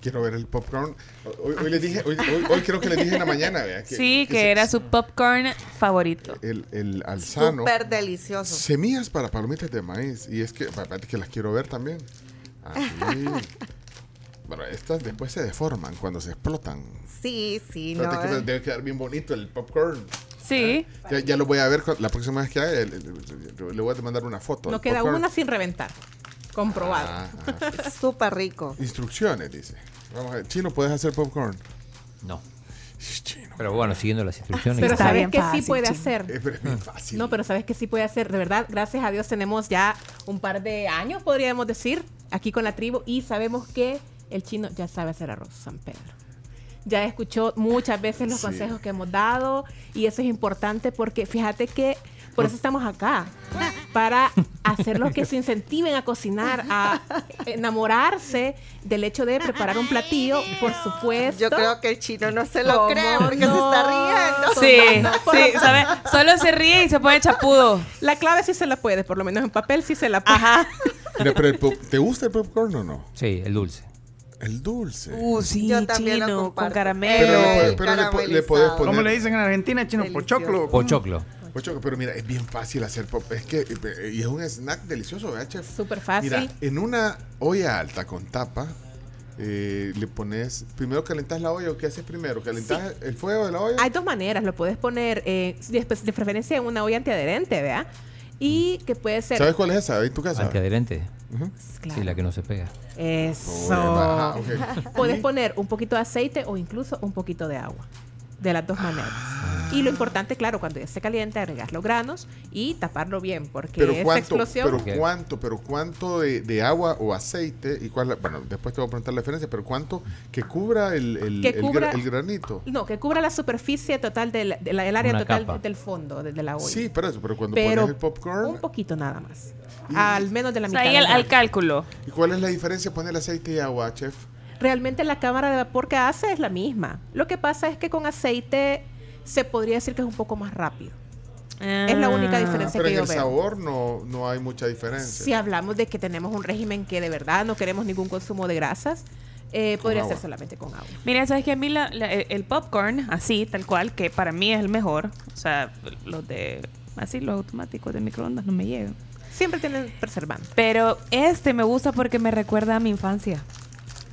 Quiero ver el popcorn. Hoy, hoy les dije, hoy, hoy- hoy creo que les dije en la mañana, que, Sí, que era su popcorn favorito. el, el alzano. Súper delicioso. Semillas para palomitas de maíz. Y es que, que las quiero ver también. Así. bueno, estas después se deforman cuando se explotan. Sí, sí, no. que eh. debe quedar bien bonito el popcorn. Sí. Ya, ya lo voy a ver la próxima vez que haga. Le voy a mandar una foto. No queda popcorn. una sin reventar. Comprobado. Ah, ajá. Súper rico. Instrucciones, dice. Vamos a ver. Chino, ¿puedes hacer popcorn? No. Pero bueno, siguiendo las instrucciones. Pero sabes que sí puede chino. hacer. Eh, pero es bien fácil. No, pero sabes que sí puede hacer. De verdad, gracias a Dios tenemos ya un par de años, podríamos decir, aquí con la tribu y sabemos que el chino ya sabe hacer arroz San Pedro. Ya escuchó muchas veces los Sí. consejos que hemos dado y eso es importante porque fíjate que por eso estamos acá, para hacerlos que se incentiven a cocinar, a enamorarse del hecho de preparar un platillo, por supuesto. Yo creo que el chino no se lo ¿Cómo cree porque se está riendo. Sí, sí, ¿sabe? Solo se ríe y se pone chapudo. La clave sí se la puede, por lo menos en papel sí se la puede. Ajá. Mira, pero ¿te gusta el popcorn o no? Sí, el dulce. El dulce. Uh, sí, Yo también lo chino, con caramelo. Pero, le, pero le po- le podés poner. ¿Cómo le dicen en Argentina, chino? Delicioso. Pochoclo. Pochoclo. Ocho, pero mira, es bien fácil hacer pop. Es que eh, y es un snack delicioso, ¿verdad, chef? Súper fácil. Mira, en una olla alta con tapa, eh, le pones. Primero calentas la olla, ¿o qué haces primero? ¿Calentas el fuego de la olla? Hay dos maneras, lo puedes poner eh, después de preferencia en una olla antiadherente, ¿vea? Y que puede ser... ¿Sabes cuál es esa? ¿En tu casa? Antiadherente. Ujú. Sí, la que no se pega. Eso. Ajá, ok. Puedes poner un poquito de aceite o incluso un poquito de agua. De las dos maneras. Y lo importante, claro, cuando ya esté caliente, agregar los granos y taparlo bien, porque Pero esa cuánto, explosión... pero cuánto, pero cuánto de, de agua o aceite y cuál, bueno, después te voy a preguntar la diferencia, pero cuánto que cubra el, el, Que el gra- cubra- el granito. No, que cubra la superficie total del, de la- el área Una total capa. del fondo, de, de la olla. Sí, pero eso, pero cuando Pero pones el popcorn, un poquito nada más. Al menos de la O mitad. sea, ahí al, al cálculo. ¿y cuál es la diferencia poner aceite y agua, chef? Realmente la cámara de vapor que hace es la misma. Lo que pasa es que con aceite se podría decir que es un poco más rápido. Es la única Ah. diferencia pero que en yo el veo. sabor no, no hay mucha diferencia. Si hablamos de que tenemos un régimen que de verdad no queremos ningún consumo de grasas, eh, podría agua. ser solamente con agua. Mira, sabes que a mí la- la- el popcorn, así, tal cual, que para mí es el mejor. O sea, los de. Así, los automáticos de microondas no me llegan. Siempre tienen preservante. Pero este me gusta porque me recuerda a mi infancia.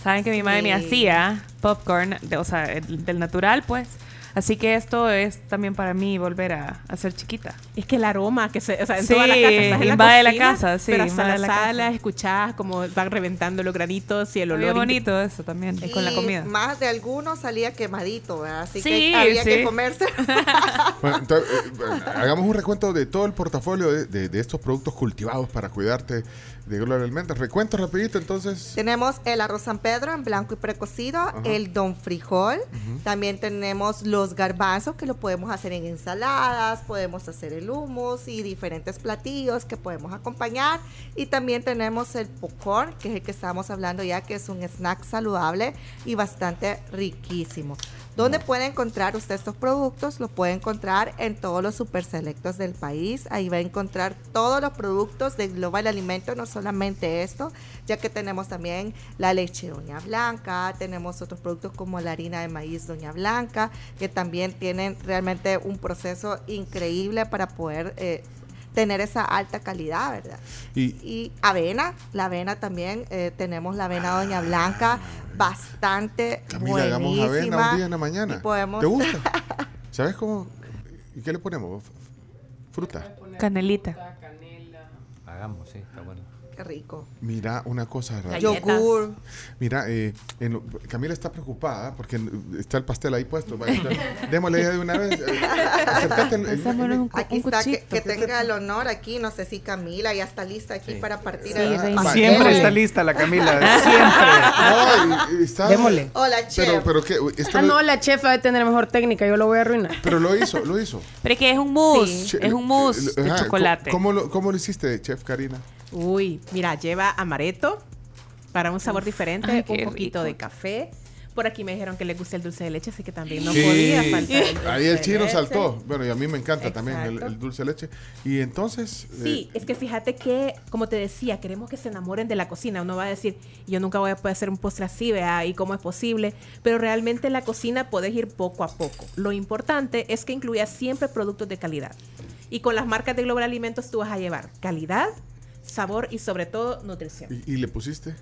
Saben que mi madre me hacía popcorn, de- o sea, el- del natural, pues. Así que esto es también para mí volver a, a ser chiquita. Es que el aroma que se, o sea, en Sí, toda la casa, estás en la invade la cocina, casa, sí, pero hasta la la sala escuchás como van reventando los granitos y el olor. Muy bonito eso también, con la comida. Más de algunos salía quemadito, ¿verdad? Así Sí, que había sí. que comerse. Bueno, entonces, eh, bueno, hagamos un recuento de todo el portafolio de, de- de estos productos cultivados para cuidarte de Gloria Almendras. Recuento rapidito, entonces. tenemos el arroz San Pedro en blanco y precocido, el don frijol, también tenemos los los garbanzos que lo podemos hacer en ensaladas, podemos hacer el hummus y diferentes platillos que podemos acompañar. Y también tenemos el popcorn, que es el que estábamos hablando ya, que es un snack saludable y bastante riquísimo. ¿Dónde puede encontrar usted estos productos? Lo puede encontrar en todos los super selectos del país. Ahí va a encontrar todos los productos de Global Alimento, no solamente esto, ya que tenemos también la leche Doña Blanca, tenemos otros productos como la harina de maíz Doña Blanca, que también tienen realmente un proceso increíble para poder eh, tener esa alta calidad, ¿verdad? Y, avena, la avena también, eh, tenemos la avena Doña Blanca, bastante Camila, hagamos avena buenísima. un día en la mañana. Y podemos- ¿Te gusta? ¿Sabes cómo? ¿Y qué le ponemos? Fruta. Canelita. Hagamos, sí, está bueno. Qué rico. Mira una cosa rara. Yogur. Mira, eh, en lo- Camila está preocupada porque está el pastel ahí puesto. Vaya, démosle ya de una vez. eh, acércate el- el- Aquí está, que, que tenga el honor aquí, no sé si Camila ya está lista aquí para partir Sí, el reina. pastel. Siempre está lista la Camila, siempre. No, y- y está- Démosle. Hola, chef. Pero, pero ¿qué? Esto Ah, no, la chef va a tener mejor técnica, yo lo voy a arruinar. Pero lo hizo, lo hizo. Pero es que es un mousse, es un mousse de Ajá, chocolate. ¿Cómo lo, cómo lo hiciste, chef Karina? Uy, mira, lleva amaretto para un sabor diferente, Ay, un poquito rico. de café. Por aquí me dijeron que les gusta el dulce de leche, así que también no Sí. podía faltar. el dulce Ahí el de chino leche. saltó. Bueno, y a mí me encanta también el, dulce de leche. Y entonces. eh, Sí, es que fíjate que, como te decía, queremos que se enamoren de la cocina. Uno va a decir, yo nunca voy a poder hacer un postre así, vea, y cómo es posible. Pero realmente en la cocina puedes ir poco a poco. Lo importante es que incluya siempre productos de calidad. Y con las marcas de Global Alimentos tú vas a llevar calidad, sabor y sobre todo nutrición. ¿y, y le pusiste?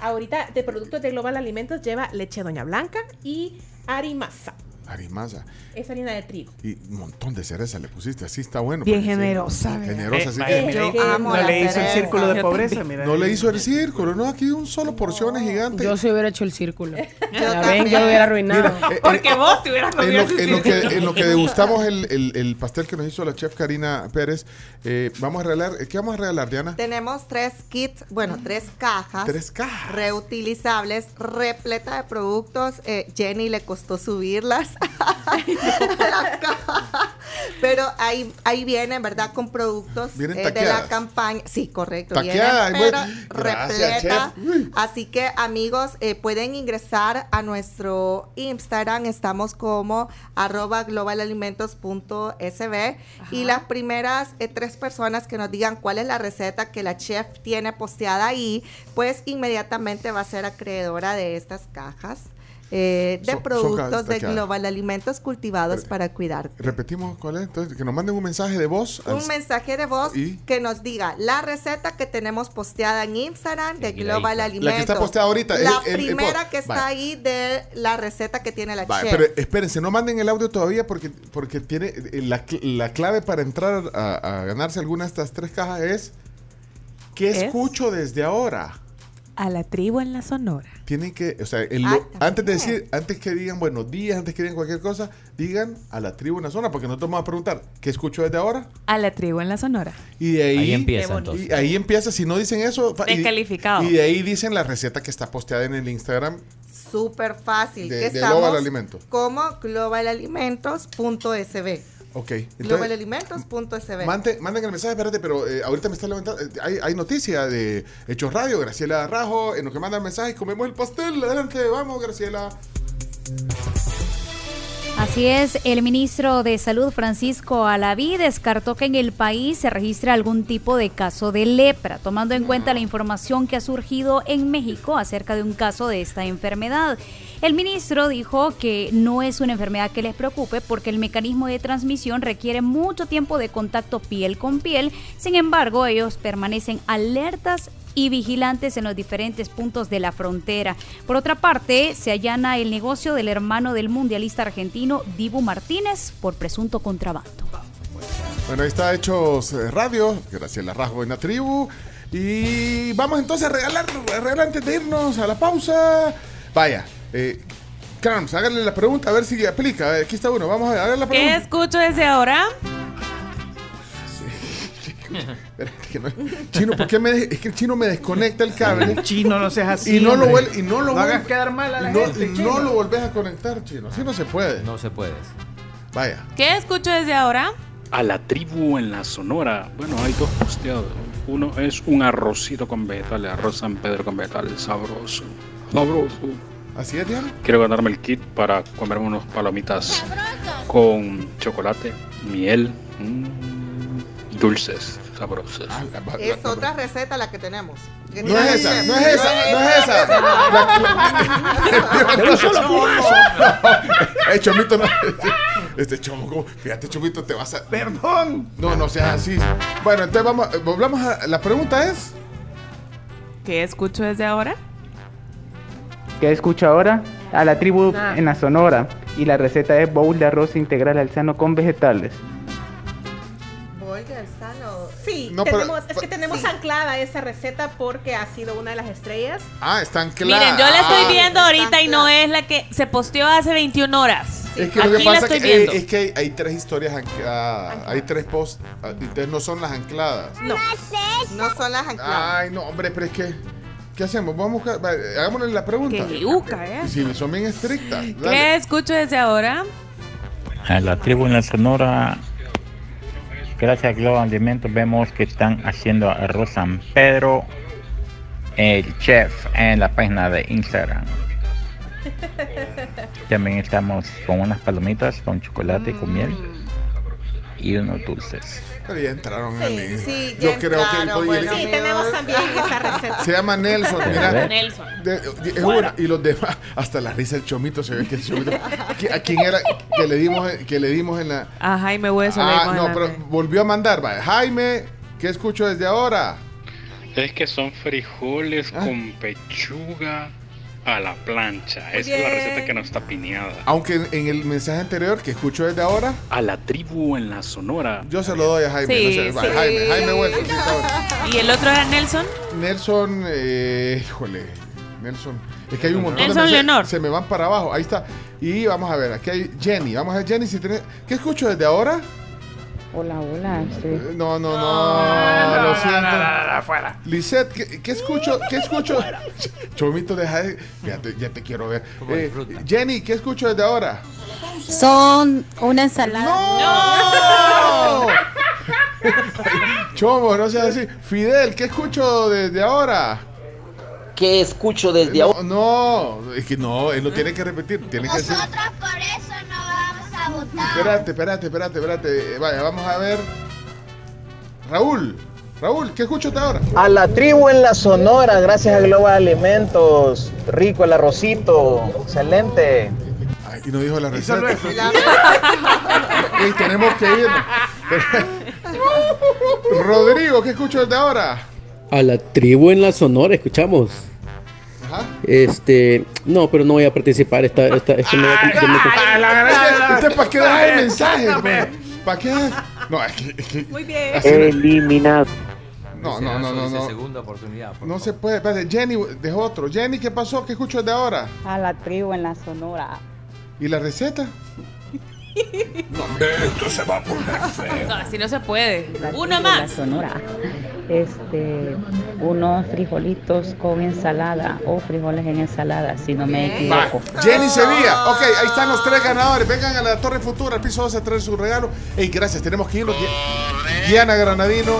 Ahorita de productos de Global Alimentos lleva leche Doña Blanca y arimasa. Harimasa. Es harina de trigo. Y un montón de cereza le pusiste. Así está bueno. Bien sí. generosa. Generosa, Eh, así que- mira, Yo amo no la le hizo el círculo de Yo pobreza, mira. No le hizo el círculo, no, aquí un solo porciones gigante. Yo sí hubiera hecho el círculo. También. ven, yo lo hubiera arruinado. Mira, eh, Porque vos te hubieras En comido lo, ese en lo que, círculo. en lo que degustamos el, el- el pastel que nos hizo la chef Karina Pérez, eh, vamos a regalar, ¿qué vamos a regalar, Diana? Tenemos tres kits, bueno, tres cajas. Tres cajas. Reutilizables, repleta de productos. Eh, Jenny le costó subirlas. Pero ahí, ahí vienen, ¿verdad? Con productos Vienen eh, de la campaña. Sí, correcto. Taqueadas, Vienen, pero repleta. Así que, amigos, eh, pueden ingresar a nuestro Instagram. Estamos como arroba globalalimentos.sb. Y las primeras eh, tres personas que nos digan cuál es la receta que la chef tiene posteada ahí, pues inmediatamente va a ser acreedora de estas cajas. Eh, de productos de. Global Alimentos cultivados para cuidarte. Repetimos cuál es, entonces, que nos manden un mensaje de voz. al- Un mensaje de voz ¿Y? que nos diga la receta que tenemos posteada en Instagram de Global. Alimentos. La que está posteada ahorita, La el- el- el primera que está Vale. ahí de la receta que tiene la Vale, chef. pero espérense, no manden el audio todavía porque, porque tiene eh, la, la clave para entrar a, a ganarse alguna de estas tres cajas es ¿qué Es? escucho desde ahora? A la tribu en la Sonora. Tienen que, o sea, el Ah, antes de decir, antes que digan buenos días, antes que digan cualquier cosa, digan a la tribu en la zona, porque nosotros vamos a preguntar, ¿qué escucho desde ahora? A la tribu en la Sonora. Y de ahí, Ahí empieza, y ahí empieza, si no dicen eso, fa- y- Descalificado. Y, de ahí dicen la receta que está posteada en el Instagram Súper fácil. de, que de Global Alimento. como globalalimentos.sb. Ok. Globalalimentos.sb. Mante- manden el mensaje, espérate, pero eh, ahorita me está levantando. eh, hay, hay noticia de Hechos Radio, Graciela Rajo, en lo que manda el mensaje, comemos el pastel. Adelante, vamos, Graciela. Así es, el ministro de Salud Francisco Alaví descartó que en el país se registre algún tipo de caso de lepra, tomando en cuenta la información que ha surgido en México acerca de un caso de esta enfermedad. El ministro dijo que no es una enfermedad que les preocupe porque el mecanismo de transmisión requiere mucho tiempo de contacto piel con piel, sin embargo ellos permanecen alertas y vigilantes en los diferentes puntos de la frontera. Por otra parte, se allana el negocio del hermano del mundialista argentino Dibu Martínez por presunto contrabando. Bueno, ahí está Hechos eh, Radio, Graciela Rajo en la tribu. Y vamos entonces a regalar, a regalar antes de irnos a la pausa. Vaya, eh, Carms, háganle la pregunta a ver si aplica. A ver, Aquí está uno, vamos a ver la ¿Qué pregunta. escucho desde ahora? Chino, ¿por qué me de- es que el chino me desconecta el cable? Chino, no seas así. Y no lo hombre. vuel- y no lo No vuel- hagas quedar mal a la y no, gente, y chino. no lo volvés a conectar, chino. Así no se puede. No se puede. Vaya. ¿Qué escucho desde ahora? A la tribu en la Sonora. Bueno, hay dos posteados. Uno es un arrocito con vegetales, arroz San Pedro con vegetales, sabroso. Sabroso. ¿Así es, Diana? Quiero ganarme el kit para comerme unos palomitas con chocolate, miel, mm, dulces, sabrosos. Es otra receta la que tenemos. No es esa, no es esa, no es esa. Por eso. El chomito no. Este chomo, fíjate, chomito, te vas a. Perdón. No, no seas así. Bueno, entonces vamos, volvamos a. La pregunta es. ¿Qué escucho desde ahora? ¿Qué escucho ahora? A la tribu Ah. en la Sonora. Y la receta es bowl de arroz integral al sano con vegetales. Oiga, el sano. Sí, No, pero- es que tenemos anclada esa receta porque ha sido una de las estrellas. Ah, están claras. Miren, yo la estoy Ah. viendo ahorita y no es la que se posteó hace 21 horas. Es que lo Aquí que la pasa estoy que, eh, viendo. es que hay, hay tres historias ancladas. Hay tres posts. ah, Entonces no son las ancladas. No. No son las ancladas. Ay, no, hombre, pero es que. ¿Qué hacemos? Vamos a buscar. Hagámosle la pregunta. Qué yuca, ¿eh? Sí, son bien estrictas. ¿Qué escucho desde ahora? A la tribu en la Sonora, gracias a Globo Alimentos, vemos que están haciendo arroz San Pedro, el chef en la página de Instagram. También estamos con unas palomitas con chocolate y con miel y unos dulces. Pero ya entraron Sí, mí. sí, Yo ya creo que. entraron, bueno, sí, tenemos también esa receta. Se llama Nelson, mira. Nelson. De- de- es una- y los demás, hasta la risa del chomito se ve que el chomito. ¿qui- ¿A quién era que le dimos, que le dimos en la. A Jaime Hueso Ah, no, pero volvió a mandar. vaya. Jaime, ¿qué escucho desde ahora? Es que son frijoles con pechuga a la plancha. Esa es la receta que no está pineada. Aunque en, en el mensaje anterior que escucho desde ahora, A la tribu en la Sonora. yo se lo doy a Jaime. Sí, no sé, sí. Jaime, Jaime bueno. ¿Y el otro era Nelson? Nelson, eh, híjole, Nelson. Es que hay un montón Nelson de. Leonor. Se me van para abajo. Ahí está. Y vamos a ver, aquí hay Jenny. Vamos a ver, Jenny, si tenés. ¿Qué escucho desde ahora? Hola, hola. Eh, No, no, no. lo siento. Afuera. Lisette, ¿qué, qué escucho? ¿Qué escucho? Chomito, deja de. Ya te, ya te quiero ver. Eh, Jenny, ¿qué escucho desde ahora? Son una ensalada. ¡No! Chomo, no seas así. Fidel, ¿qué escucho desde ahora? ¿Qué escucho desde no, ahora? No, es que no, él lo tiene que repetir. Tiene que decir. por eso no a votar. Espérate, espérate, espérate, espérate. Vaya, vamos a ver. Raúl, Raúl, ¿qué escucho hasta ahora? A la tribu en la Sonora, gracias a Global Alimentos. Rico el arrocito, excelente. Ay, y no dijo la receta. Ey, tenemos que irnos. Rodrigo, ¿qué escucho desde ahora? A la tribu en la Sonora, escuchamos. Ajá. Este, no, pero no voy a participar. Esta, esta, esta me- Ah, la gran- ¿Usted para qué deja el mensaje? ¿Para qué? No, es que. es que- Muy bien. Eliminado. No, no, no, no. No. segunda oportunidad. por No se puede. Espérate, Jenny, dejó otro. Jenny, ¿qué pasó? ¿Qué escucho desde ahora? A la tribu en la Sonora. ¿Y la receta? Esto se va a poner feo. No, así no se puede. La Uno más. La Sonora. Este, unos frijolitos con ensalada o frijoles en ensalada, si no me Va, equivoco. Jenny Sevilla. Ok, ahí están los tres ganadores. Vengan a la Torre Futura, al piso 12 a traer su regalo. Ey, gracias, tenemos que irnos. Di- Diana Granadino,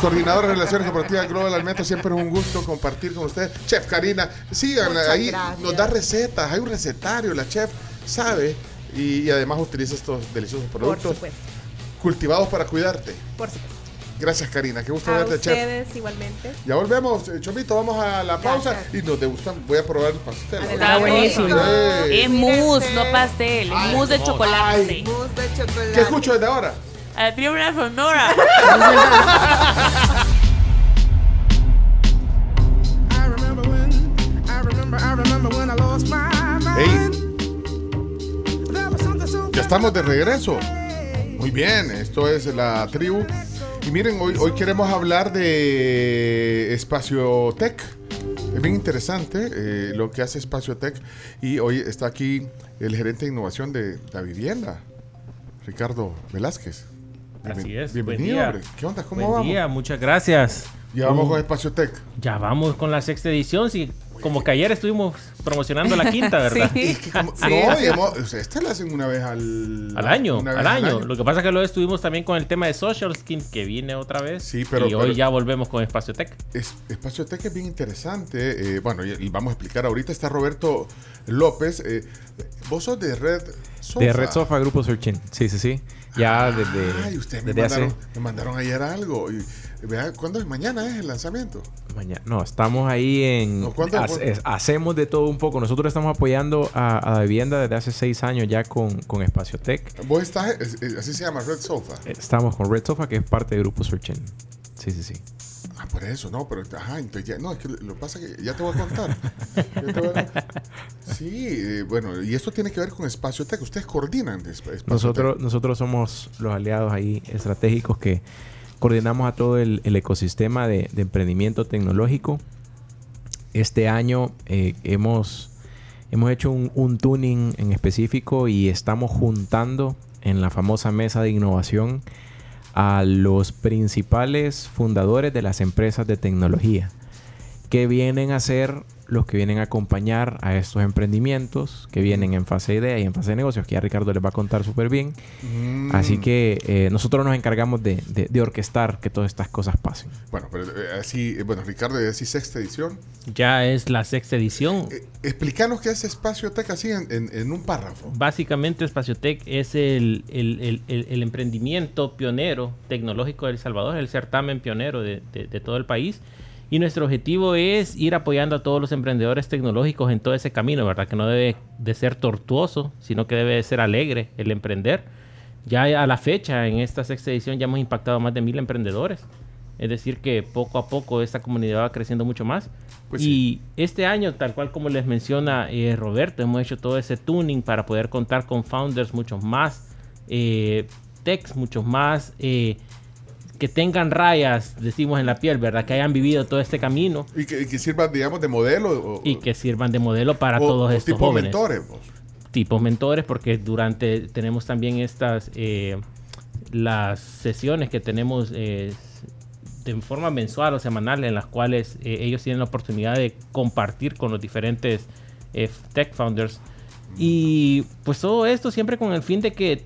coordinadora de Relaciones Corporativas Global Alimentos. Siempre es un gusto compartir con ustedes. Chef Karina, sigan Muchas ahí. gracias. Nos da recetas, hay un recetario. La chef sabe y, y además utiliza estos deliciosos Por productos supuesto. cultivados para cuidarte. Por supuesto. Gracias, Karina. Qué gusto A verte, chef. ustedes igualmente. Ya volvemos, eh, Chomito, vamos a la pausa y nos degustan. Voy a probar el pastel. Está buenísimo. Es mousse, no pastel. Es mousse de chocolate. Mousse de chocolate. ¿Qué escucho desde ahora? A la Sonora. Ey. Ya estamos de regreso. Muy bien, esto es la tribu. Y miren, hoy, hoy queremos hablar de Espacio Tech. Es bien interesante eh, lo que hace Espacio Tech. Y hoy está aquí el gerente de innovación de la vivienda, Ricardo Velázquez. Así es. Bienvenido, Buen hombre. ¿Qué onda? ¿Cómo Buen vamos? día, muchas gracias. Ya vamos Uh, con Espacio Tech. Ya vamos con la sexta edición. Sí, como que ayer estuvimos promocionando la quinta, ¿verdad? Es que como- no, o sea, esta la hacen una vez al, Al año, una al año. Lo que pasa es que lo estuvimos también con el tema de Social Skin, que viene otra vez. Sí, pero- y hoy ya volvemos con Espacio Tech. Es- Espacio Tech es bien interesante. eh, bueno, y, y vamos a explicar ahorita. Está Roberto López. eh, vos sos de Red Sofa. De Red Sofa Grupo Searchin. Sí, sí, sí. Ya desde, Ay, ustedes me desde mandaron, hace... me mandaron ayer algo. Y, ¿Cuándo es? Mañana es el lanzamiento. Mañana. No, estamos ahí en... No, es- hacemos de todo un poco. Nosotros estamos apoyando a, a la vivienda desde hace seis años ya con, con Espacio Tech. Vos estás, es- es- así se llama Red Sofa. Estamos con Red Sofa, que es parte del Grupo Searchin. Sí, sí, sí. Ah, por eso, no, pero ajá, entonces ya, no, es que lo, pasa que ya te voy a contar. Voy a- Sí, eh, bueno, y esto tiene que ver con Espacio Tech. Ustedes coordinan Espacio Nosotros, nosotros somos los aliados ahí estratégicos que coordinamos a todo el, ecosistema de, emprendimiento tecnológico. Este año eh, hemos, hemos hecho un tuning en específico y estamos juntando en la famosa mesa de innovación a los principales fundadores de las empresas de tecnología que vienen a ser los que vienen a acompañar a estos emprendimientos que vienen en fase de idea y en fase de negocios, que ya Ricardo les va a contar súper bien. Mm. Así que eh, nosotros nos encargamos de, de- de orquestar que todas estas cosas pasen. Bueno, pero eh, así, eh, bueno, Ricardo, así sexta edición. Ya es la sexta edición. Explícanos qué es Espacio Tech así en, en- en un párrafo. Básicamente, Espaciotec es el, el- el- el- el emprendimiento pionero tecnológico de El Salvador, el certamen pionero de, de- de todo el país. Y nuestro objetivo es ir apoyando a todos los emprendedores tecnológicos en todo ese camino, ¿verdad? Que no debe de ser tortuoso, sino que debe de ser alegre el emprender. Ya a la fecha, en esta sexta edición, ya hemos impactado a más de mil emprendedores. Es decir, que poco a poco esta comunidad va creciendo mucho más. Pues y este año, tal cual como les menciona eh, Roberto, hemos hecho todo ese tuning para poder contar con founders muchos más, eh, techs muchos más, eh, que tengan rayas, decimos en la piel, ¿verdad? Que hayan vivido todo este camino Y que, y que sirvan, digamos, de modelo. O, y que sirvan de modelo para o- todos o estos tipo jóvenes. mentores. vos. Tipos mentores, porque durante tenemos también estas eh, las sesiones que tenemos eh, de forma mensual o semanal en las cuales eh, ellos tienen la oportunidad de compartir con los diferentes eh, tech founders y pues todo esto siempre con el fin de que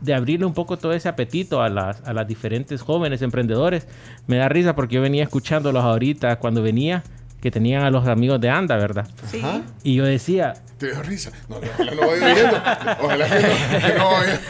de abrirle un poco todo ese apetito a las, a las diferentes jóvenes emprendedores. Me da risa porque yo venía escuchándolos ahorita cuando venía que tenían a los amigos de Anda, ¿verdad? Sí. Y yo decía, Te dio risa. No, no, ojalá no vaya oyendo. Ojalá que no, que no vaya.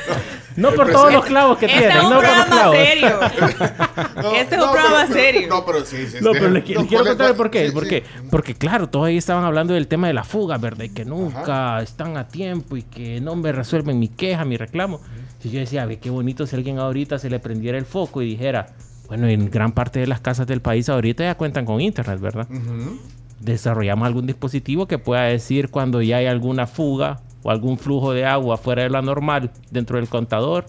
no El por todos los clavos que Este tienen, es un no por los programa clavos. serio. No, Este es no, un programa pero- serio. No, pero sí, sí. No, sí. pero le, qui- No, le quiero ¿cuál es- contar el por qué. sí, ¿Por sí. qué? Porque claro, todos ahí estaban hablando del tema de la fuga, ¿verdad? Y que nunca están a tiempo y que no me resuelven mi queja, mi reclamo. Y yo decía, ve qué bonito si alguien ahorita se le prendiera el foco y dijera, bueno, en gran parte de las casas del país ahorita ya cuentan con internet, ¿verdad? Desarrollamos algún dispositivo que pueda decir cuando ya hay alguna fuga o algún flujo de agua fuera de la normal dentro del contador.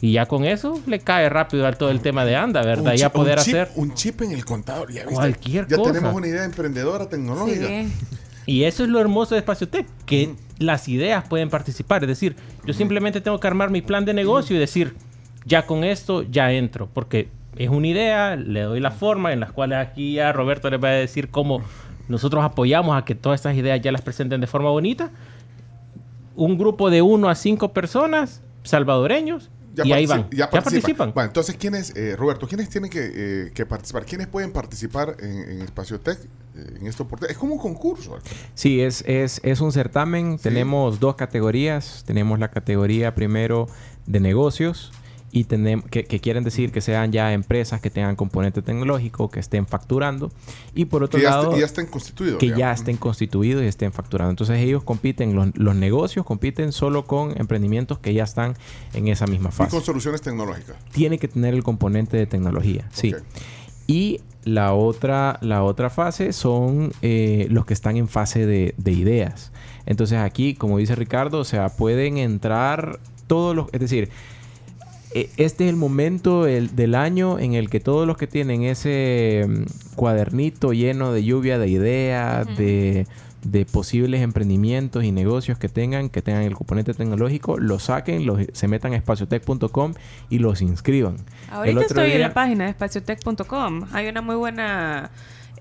Y ya con eso le cae rápido a todo el tema de anda, ¿verdad? Ya poder un chip- hacer Un chip en el contador. Ya, viste? Cualquier ya cosa. tenemos una idea emprendedora tecnológica. Y eso es lo hermoso de Espaciotec, que las ideas pueden participar. Es decir, yo simplemente tengo que armar mi plan de negocio y decir, ya con esto ya entro, porque es una idea, le doy la forma, en las cuales aquí ya Roberto les va a decir cómo nosotros apoyamos a que todas estas ideas ya las presenten de forma bonita. Un grupo de uno a cinco personas, salvadoreños, y ahí van. Ya, participan. Bueno, entonces, ¿quiénes, eh, Roberto, quiénes tienen que, eh, que participar? ¿Quiénes pueden participar en, en Espacio Tech eh, en oportunidad? Es como un concurso. Sí, es, es, es un certamen. Tenemos dos categorías. Tenemos la categoría primero de negocios y tenemos que, que quieren decir que sean ya empresas que tengan componente tecnológico, que estén facturando. Y por otro Que ya, lado, est- ya estén constituidos. que digamos. ya estén constituidos y estén facturando. Entonces ellos compiten, los, los negocios compiten solo con emprendimientos que ya están en esa misma Y fase. con soluciones tecnológicas. Tiene que tener el componente de tecnología, sí. Y la otra, la otra fase son eh, los que están en fase de, de ideas. Entonces aquí, como dice Ricardo, o sea, pueden entrar todos los... Es decir, este es el momento el- del año en el que todos los que tienen ese mm, cuadernito lleno de lluvia de ideas, de, de posibles emprendimientos y negocios que tengan, que tengan el componente tecnológico, los saquen, los, se metan a espaciotech.com y los inscriban. Ahorita estoy en la página de espaciotech.com. Hay una muy buena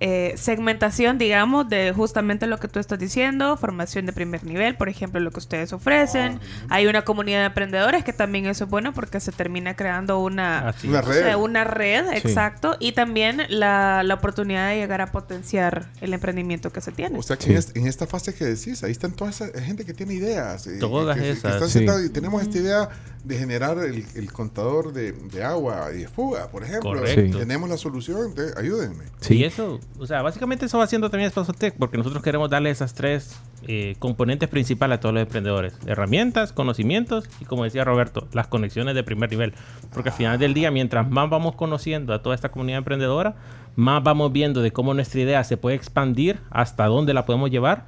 eh, segmentación, digamos, de justamente lo que tú estás diciendo, formación de primer nivel, por ejemplo, lo que ustedes ofrecen. Hay una comunidad de emprendedores que también eso es bueno porque se termina creando una, Así Una o red. sea, una red, Sí. exacto, y también la, la oportunidad de llegar a potenciar el emprendimiento que se tiene. O sea, que en, en esta fase que decís, ahí están toda esa gente que tiene ideas. eh, Todas que, que esas. están Sí. y tenemos esta idea de generar el, el contador de, de agua y de fuga, por ejemplo. Correcto. Tenemos la solución, de- ayúdenme. Y eso, o sea, básicamente eso va haciendo también Spazotec, porque nosotros queremos darle esas tres eh, componentes principales a todos los emprendedores: herramientas, conocimientos y, como decía Roberto, las conexiones de primer nivel. Porque al final del día, mientras más vamos conociendo a toda esta comunidad emprendedora, más vamos viendo de cómo nuestra idea se puede expandir, hasta dónde la podemos llevar.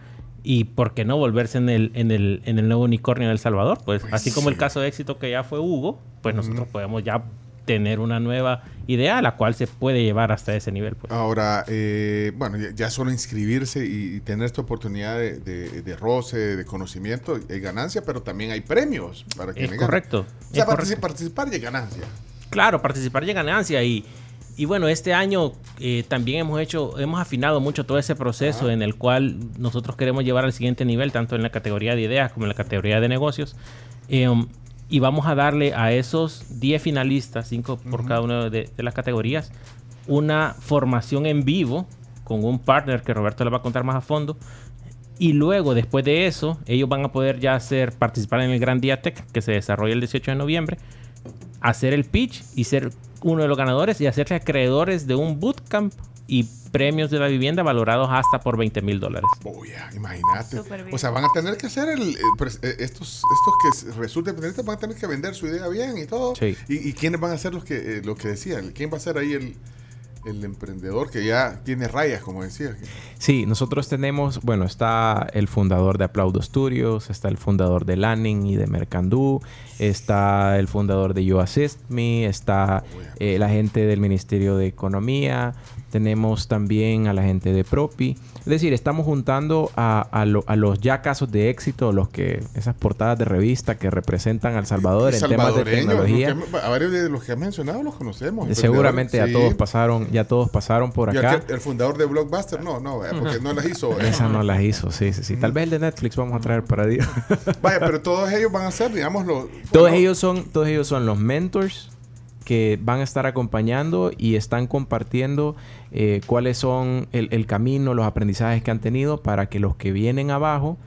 Y por qué no volverse en el, en el, en el nuevo unicornio de El Salvador. Pues, así como el caso de éxito que ya fue Hugo, pues nosotros podemos ya tener una nueva idea a la cual se puede llevar hasta ese nivel. pues. Ahora, eh, bueno, ya, ya solo inscribirse y, y tener esta oportunidad de, de- de roce, de conocimiento, hay ganancia, pero también hay premios para Es quienes ganan. correcto, O sea, es correcto. participar y ganancia. Claro, participar y ganancia y, y bueno, este año eh, también hemos hecho, hemos afinado mucho todo ese proceso en el cual nosotros queremos llevar al siguiente nivel, tanto en la categoría de ideas como en la categoría de negocios. Eh, um, y vamos a darle a esos 10 finalistas, 5 por cada una de, de las categorías, una formación en vivo con un partner que Roberto le va a contar más a fondo. Y luego, después de eso, ellos van a poder ya hacer, participar en el Gran Día Tech, que se desarrolla el 18 de noviembre, hacer el pitch y ser uno de los ganadores y hacerse acreedores de un bootcamp y premios de la vivienda valorados hasta por 20 mil dólares. Imagínate. O sea, van a tener que hacer el, eh, eh, estos, estos que resulten pendientes van a tener que vender su idea bien y todo. Sí. ¿Y, y quiénes van a ser los que, eh, lo que decían? ¿Quién va a ser ahí el, el emprendedor que ya tiene rayas, como decía? Sí, nosotros tenemos, bueno, está el fundador de Aplaudo Studios, está el fundador de Lanning y de Mercandú, está el fundador de You Assist Me, está eh, la gente del Ministerio de Economía, tenemos también a la gente de Propi. Es decir, estamos juntando a, a lo- a los ya casos de éxito, los que esas portadas de revista que representan a El Salvador en temas de tecnología. que- a varios de los que has mencionado los conocemos. Seguramente ya emprendedores, todos pasaron, ya todos pasaron por Y acá. aquel- el fundador de Blockbuster, no, no, eh, porque no las hizo. eh. Esa no las hizo, sí, sí, sí. Tal vez el de Netflix vamos a traer para Dios. Vaya, pero todos ellos van a ser, digamos, los... todos ellos son, todos ellos son los mentors que van a estar acompañando y están compartiendo eh, cuáles son el, el camino, los aprendizajes que han tenido para que los que vienen abajo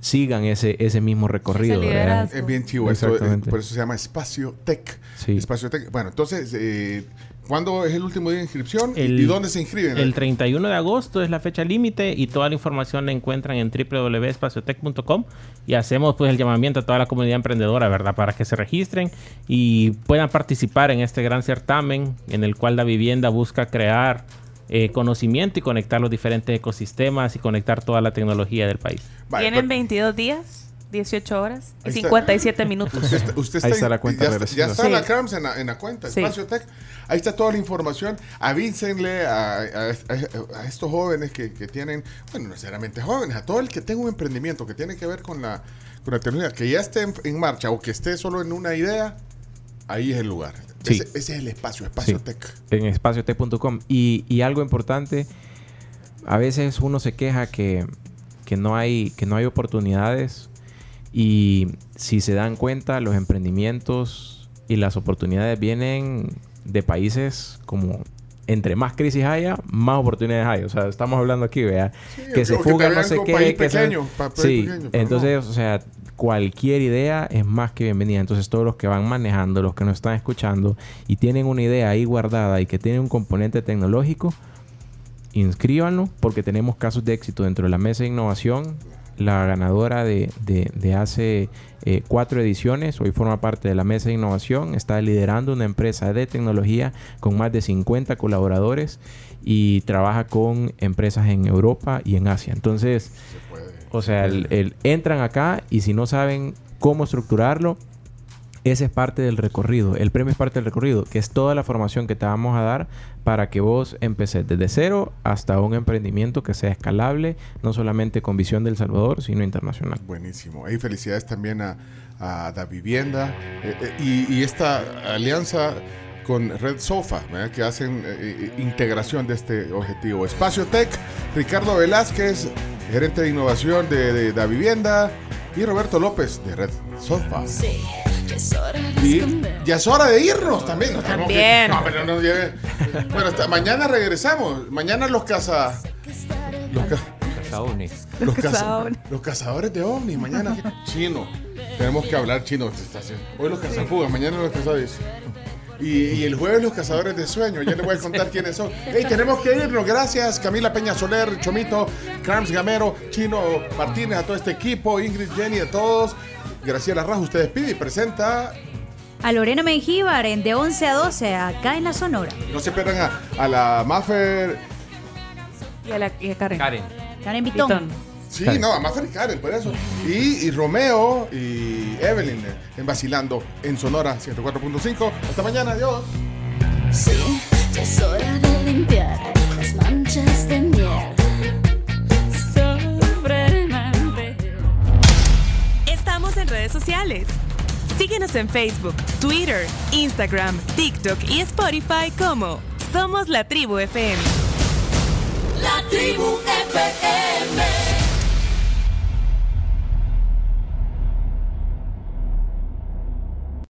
sigan ese, ese mismo recorrido. Es bien chivo esto, eh, por eso se llama Espacio Tech. Sí. Espacio Tech. Bueno, entonces, eh, ¿cuándo es el último día de inscripción? ¿Y- El- ¿Y dónde se inscriben? El 31 de agosto es la fecha límite y toda la información la encuentran en www.espaciotech.com y hacemos pues el llamamiento a toda la comunidad emprendedora, ¿verdad? Para que se registren y puedan participar en este gran certamen en el cual la vivienda busca crear eh, conocimiento y conectar los diferentes ecosistemas y conectar toda la tecnología del país. Tienen 22 días, 18 horas y Ahí está. 57 minutos. Usted está, usted Ahí en- está la cuenta ya, está- ya está Sí. la CRAMS en la, en la cuenta, Sí. Espacio Tech. Ahí está toda la información. Avísenle a, a- a- a estos jóvenes que, que tienen, bueno, no necesariamente jóvenes, a todo el que tenga un emprendimiento que tiene que ver con la, con la tecnología, que ya esté en, en marcha o que esté solo en una idea, ahí es el lugar. Sí. Ese, ese es el espacio, Espacio Sí, Tech. En espaciotech.com. Y, y algo importante, a veces uno se queja que, que no hay, que no hay oportunidades. Y si se dan cuenta, los emprendimientos y las oportunidades vienen de países como entre más crisis haya, más oportunidades hay. O sea, estamos hablando aquí, vea, Sí, que se que fuga no sé qué. país que pequeño, sí, pequeño, entonces, o sea, cualquier idea es más que bienvenida. Entonces, todos los que van manejando, los que nos están escuchando y tienen una idea ahí guardada y que tiene un componente tecnológico, inscríbanlo porque tenemos casos de éxito dentro de la mesa de innovación. La ganadora de, de- de hace eh, cuatro ediciones, hoy forma parte de la mesa de innovación, está liderando una empresa de tecnología con más de 50 colaboradores y trabaja con empresas en Europa y en Asia. Entonces, o sea, el- el- entran acá y si no saben cómo estructurarlo, ese es parte del recorrido. El premio es parte del recorrido, que es toda la formación que te vamos a dar para que vos empeces desde cero hasta un emprendimiento que sea escalable, no solamente con visión del Salvador, sino internacional. Buenísimo. Y felicidades también a, a Da Vivienda eh, eh, y, y esta alianza con Red Sofa, ¿verdad? que hacen eh, integración de este objetivo. Espacio Tech, Ricardo Velázquez, gerente de innovación de, de Da Vivienda, y Roberto López de Red Sofa. Y ya es hora de irnos también. Que- También. no, pero no lleve- Bueno, hasta mañana regresamos. Mañana los caza. Los, ca- los, caza- cazadores. los cazadores de ovnis. Mañana chino. Tenemos que hablar chino. Hoy los cazafugas, mañana los cazadores. Y, y el jueves los cazadores de sueño. Ya les voy a contar quiénes son. Hey, tenemos que irnos. Gracias, Camila Peña Soler, Chomito, Crams Gamero, Chino Martínez, a todo este equipo, Ingrid, Jenny, a todos. Graciela Rajo, usted despide y presenta. A Lorena Mengíbar en de 11 a 12 acá en la Sonora. No se pierdan a, a la Maffer. Y a, la, y a Karen. Karen. Karen Vitón. Vitón. Sí, no, a Maffer y Karen, por eso. Y, y Romeo y Evelyn eh, en Vacilando en Sonora 104.5. Hasta mañana, adiós. Sí, ya es hora de limpiar redes sociales. Síguenos en Facebook, Twitter, Instagram, TikTok y Spotify como Somos la Tribu FM. La tribu FM.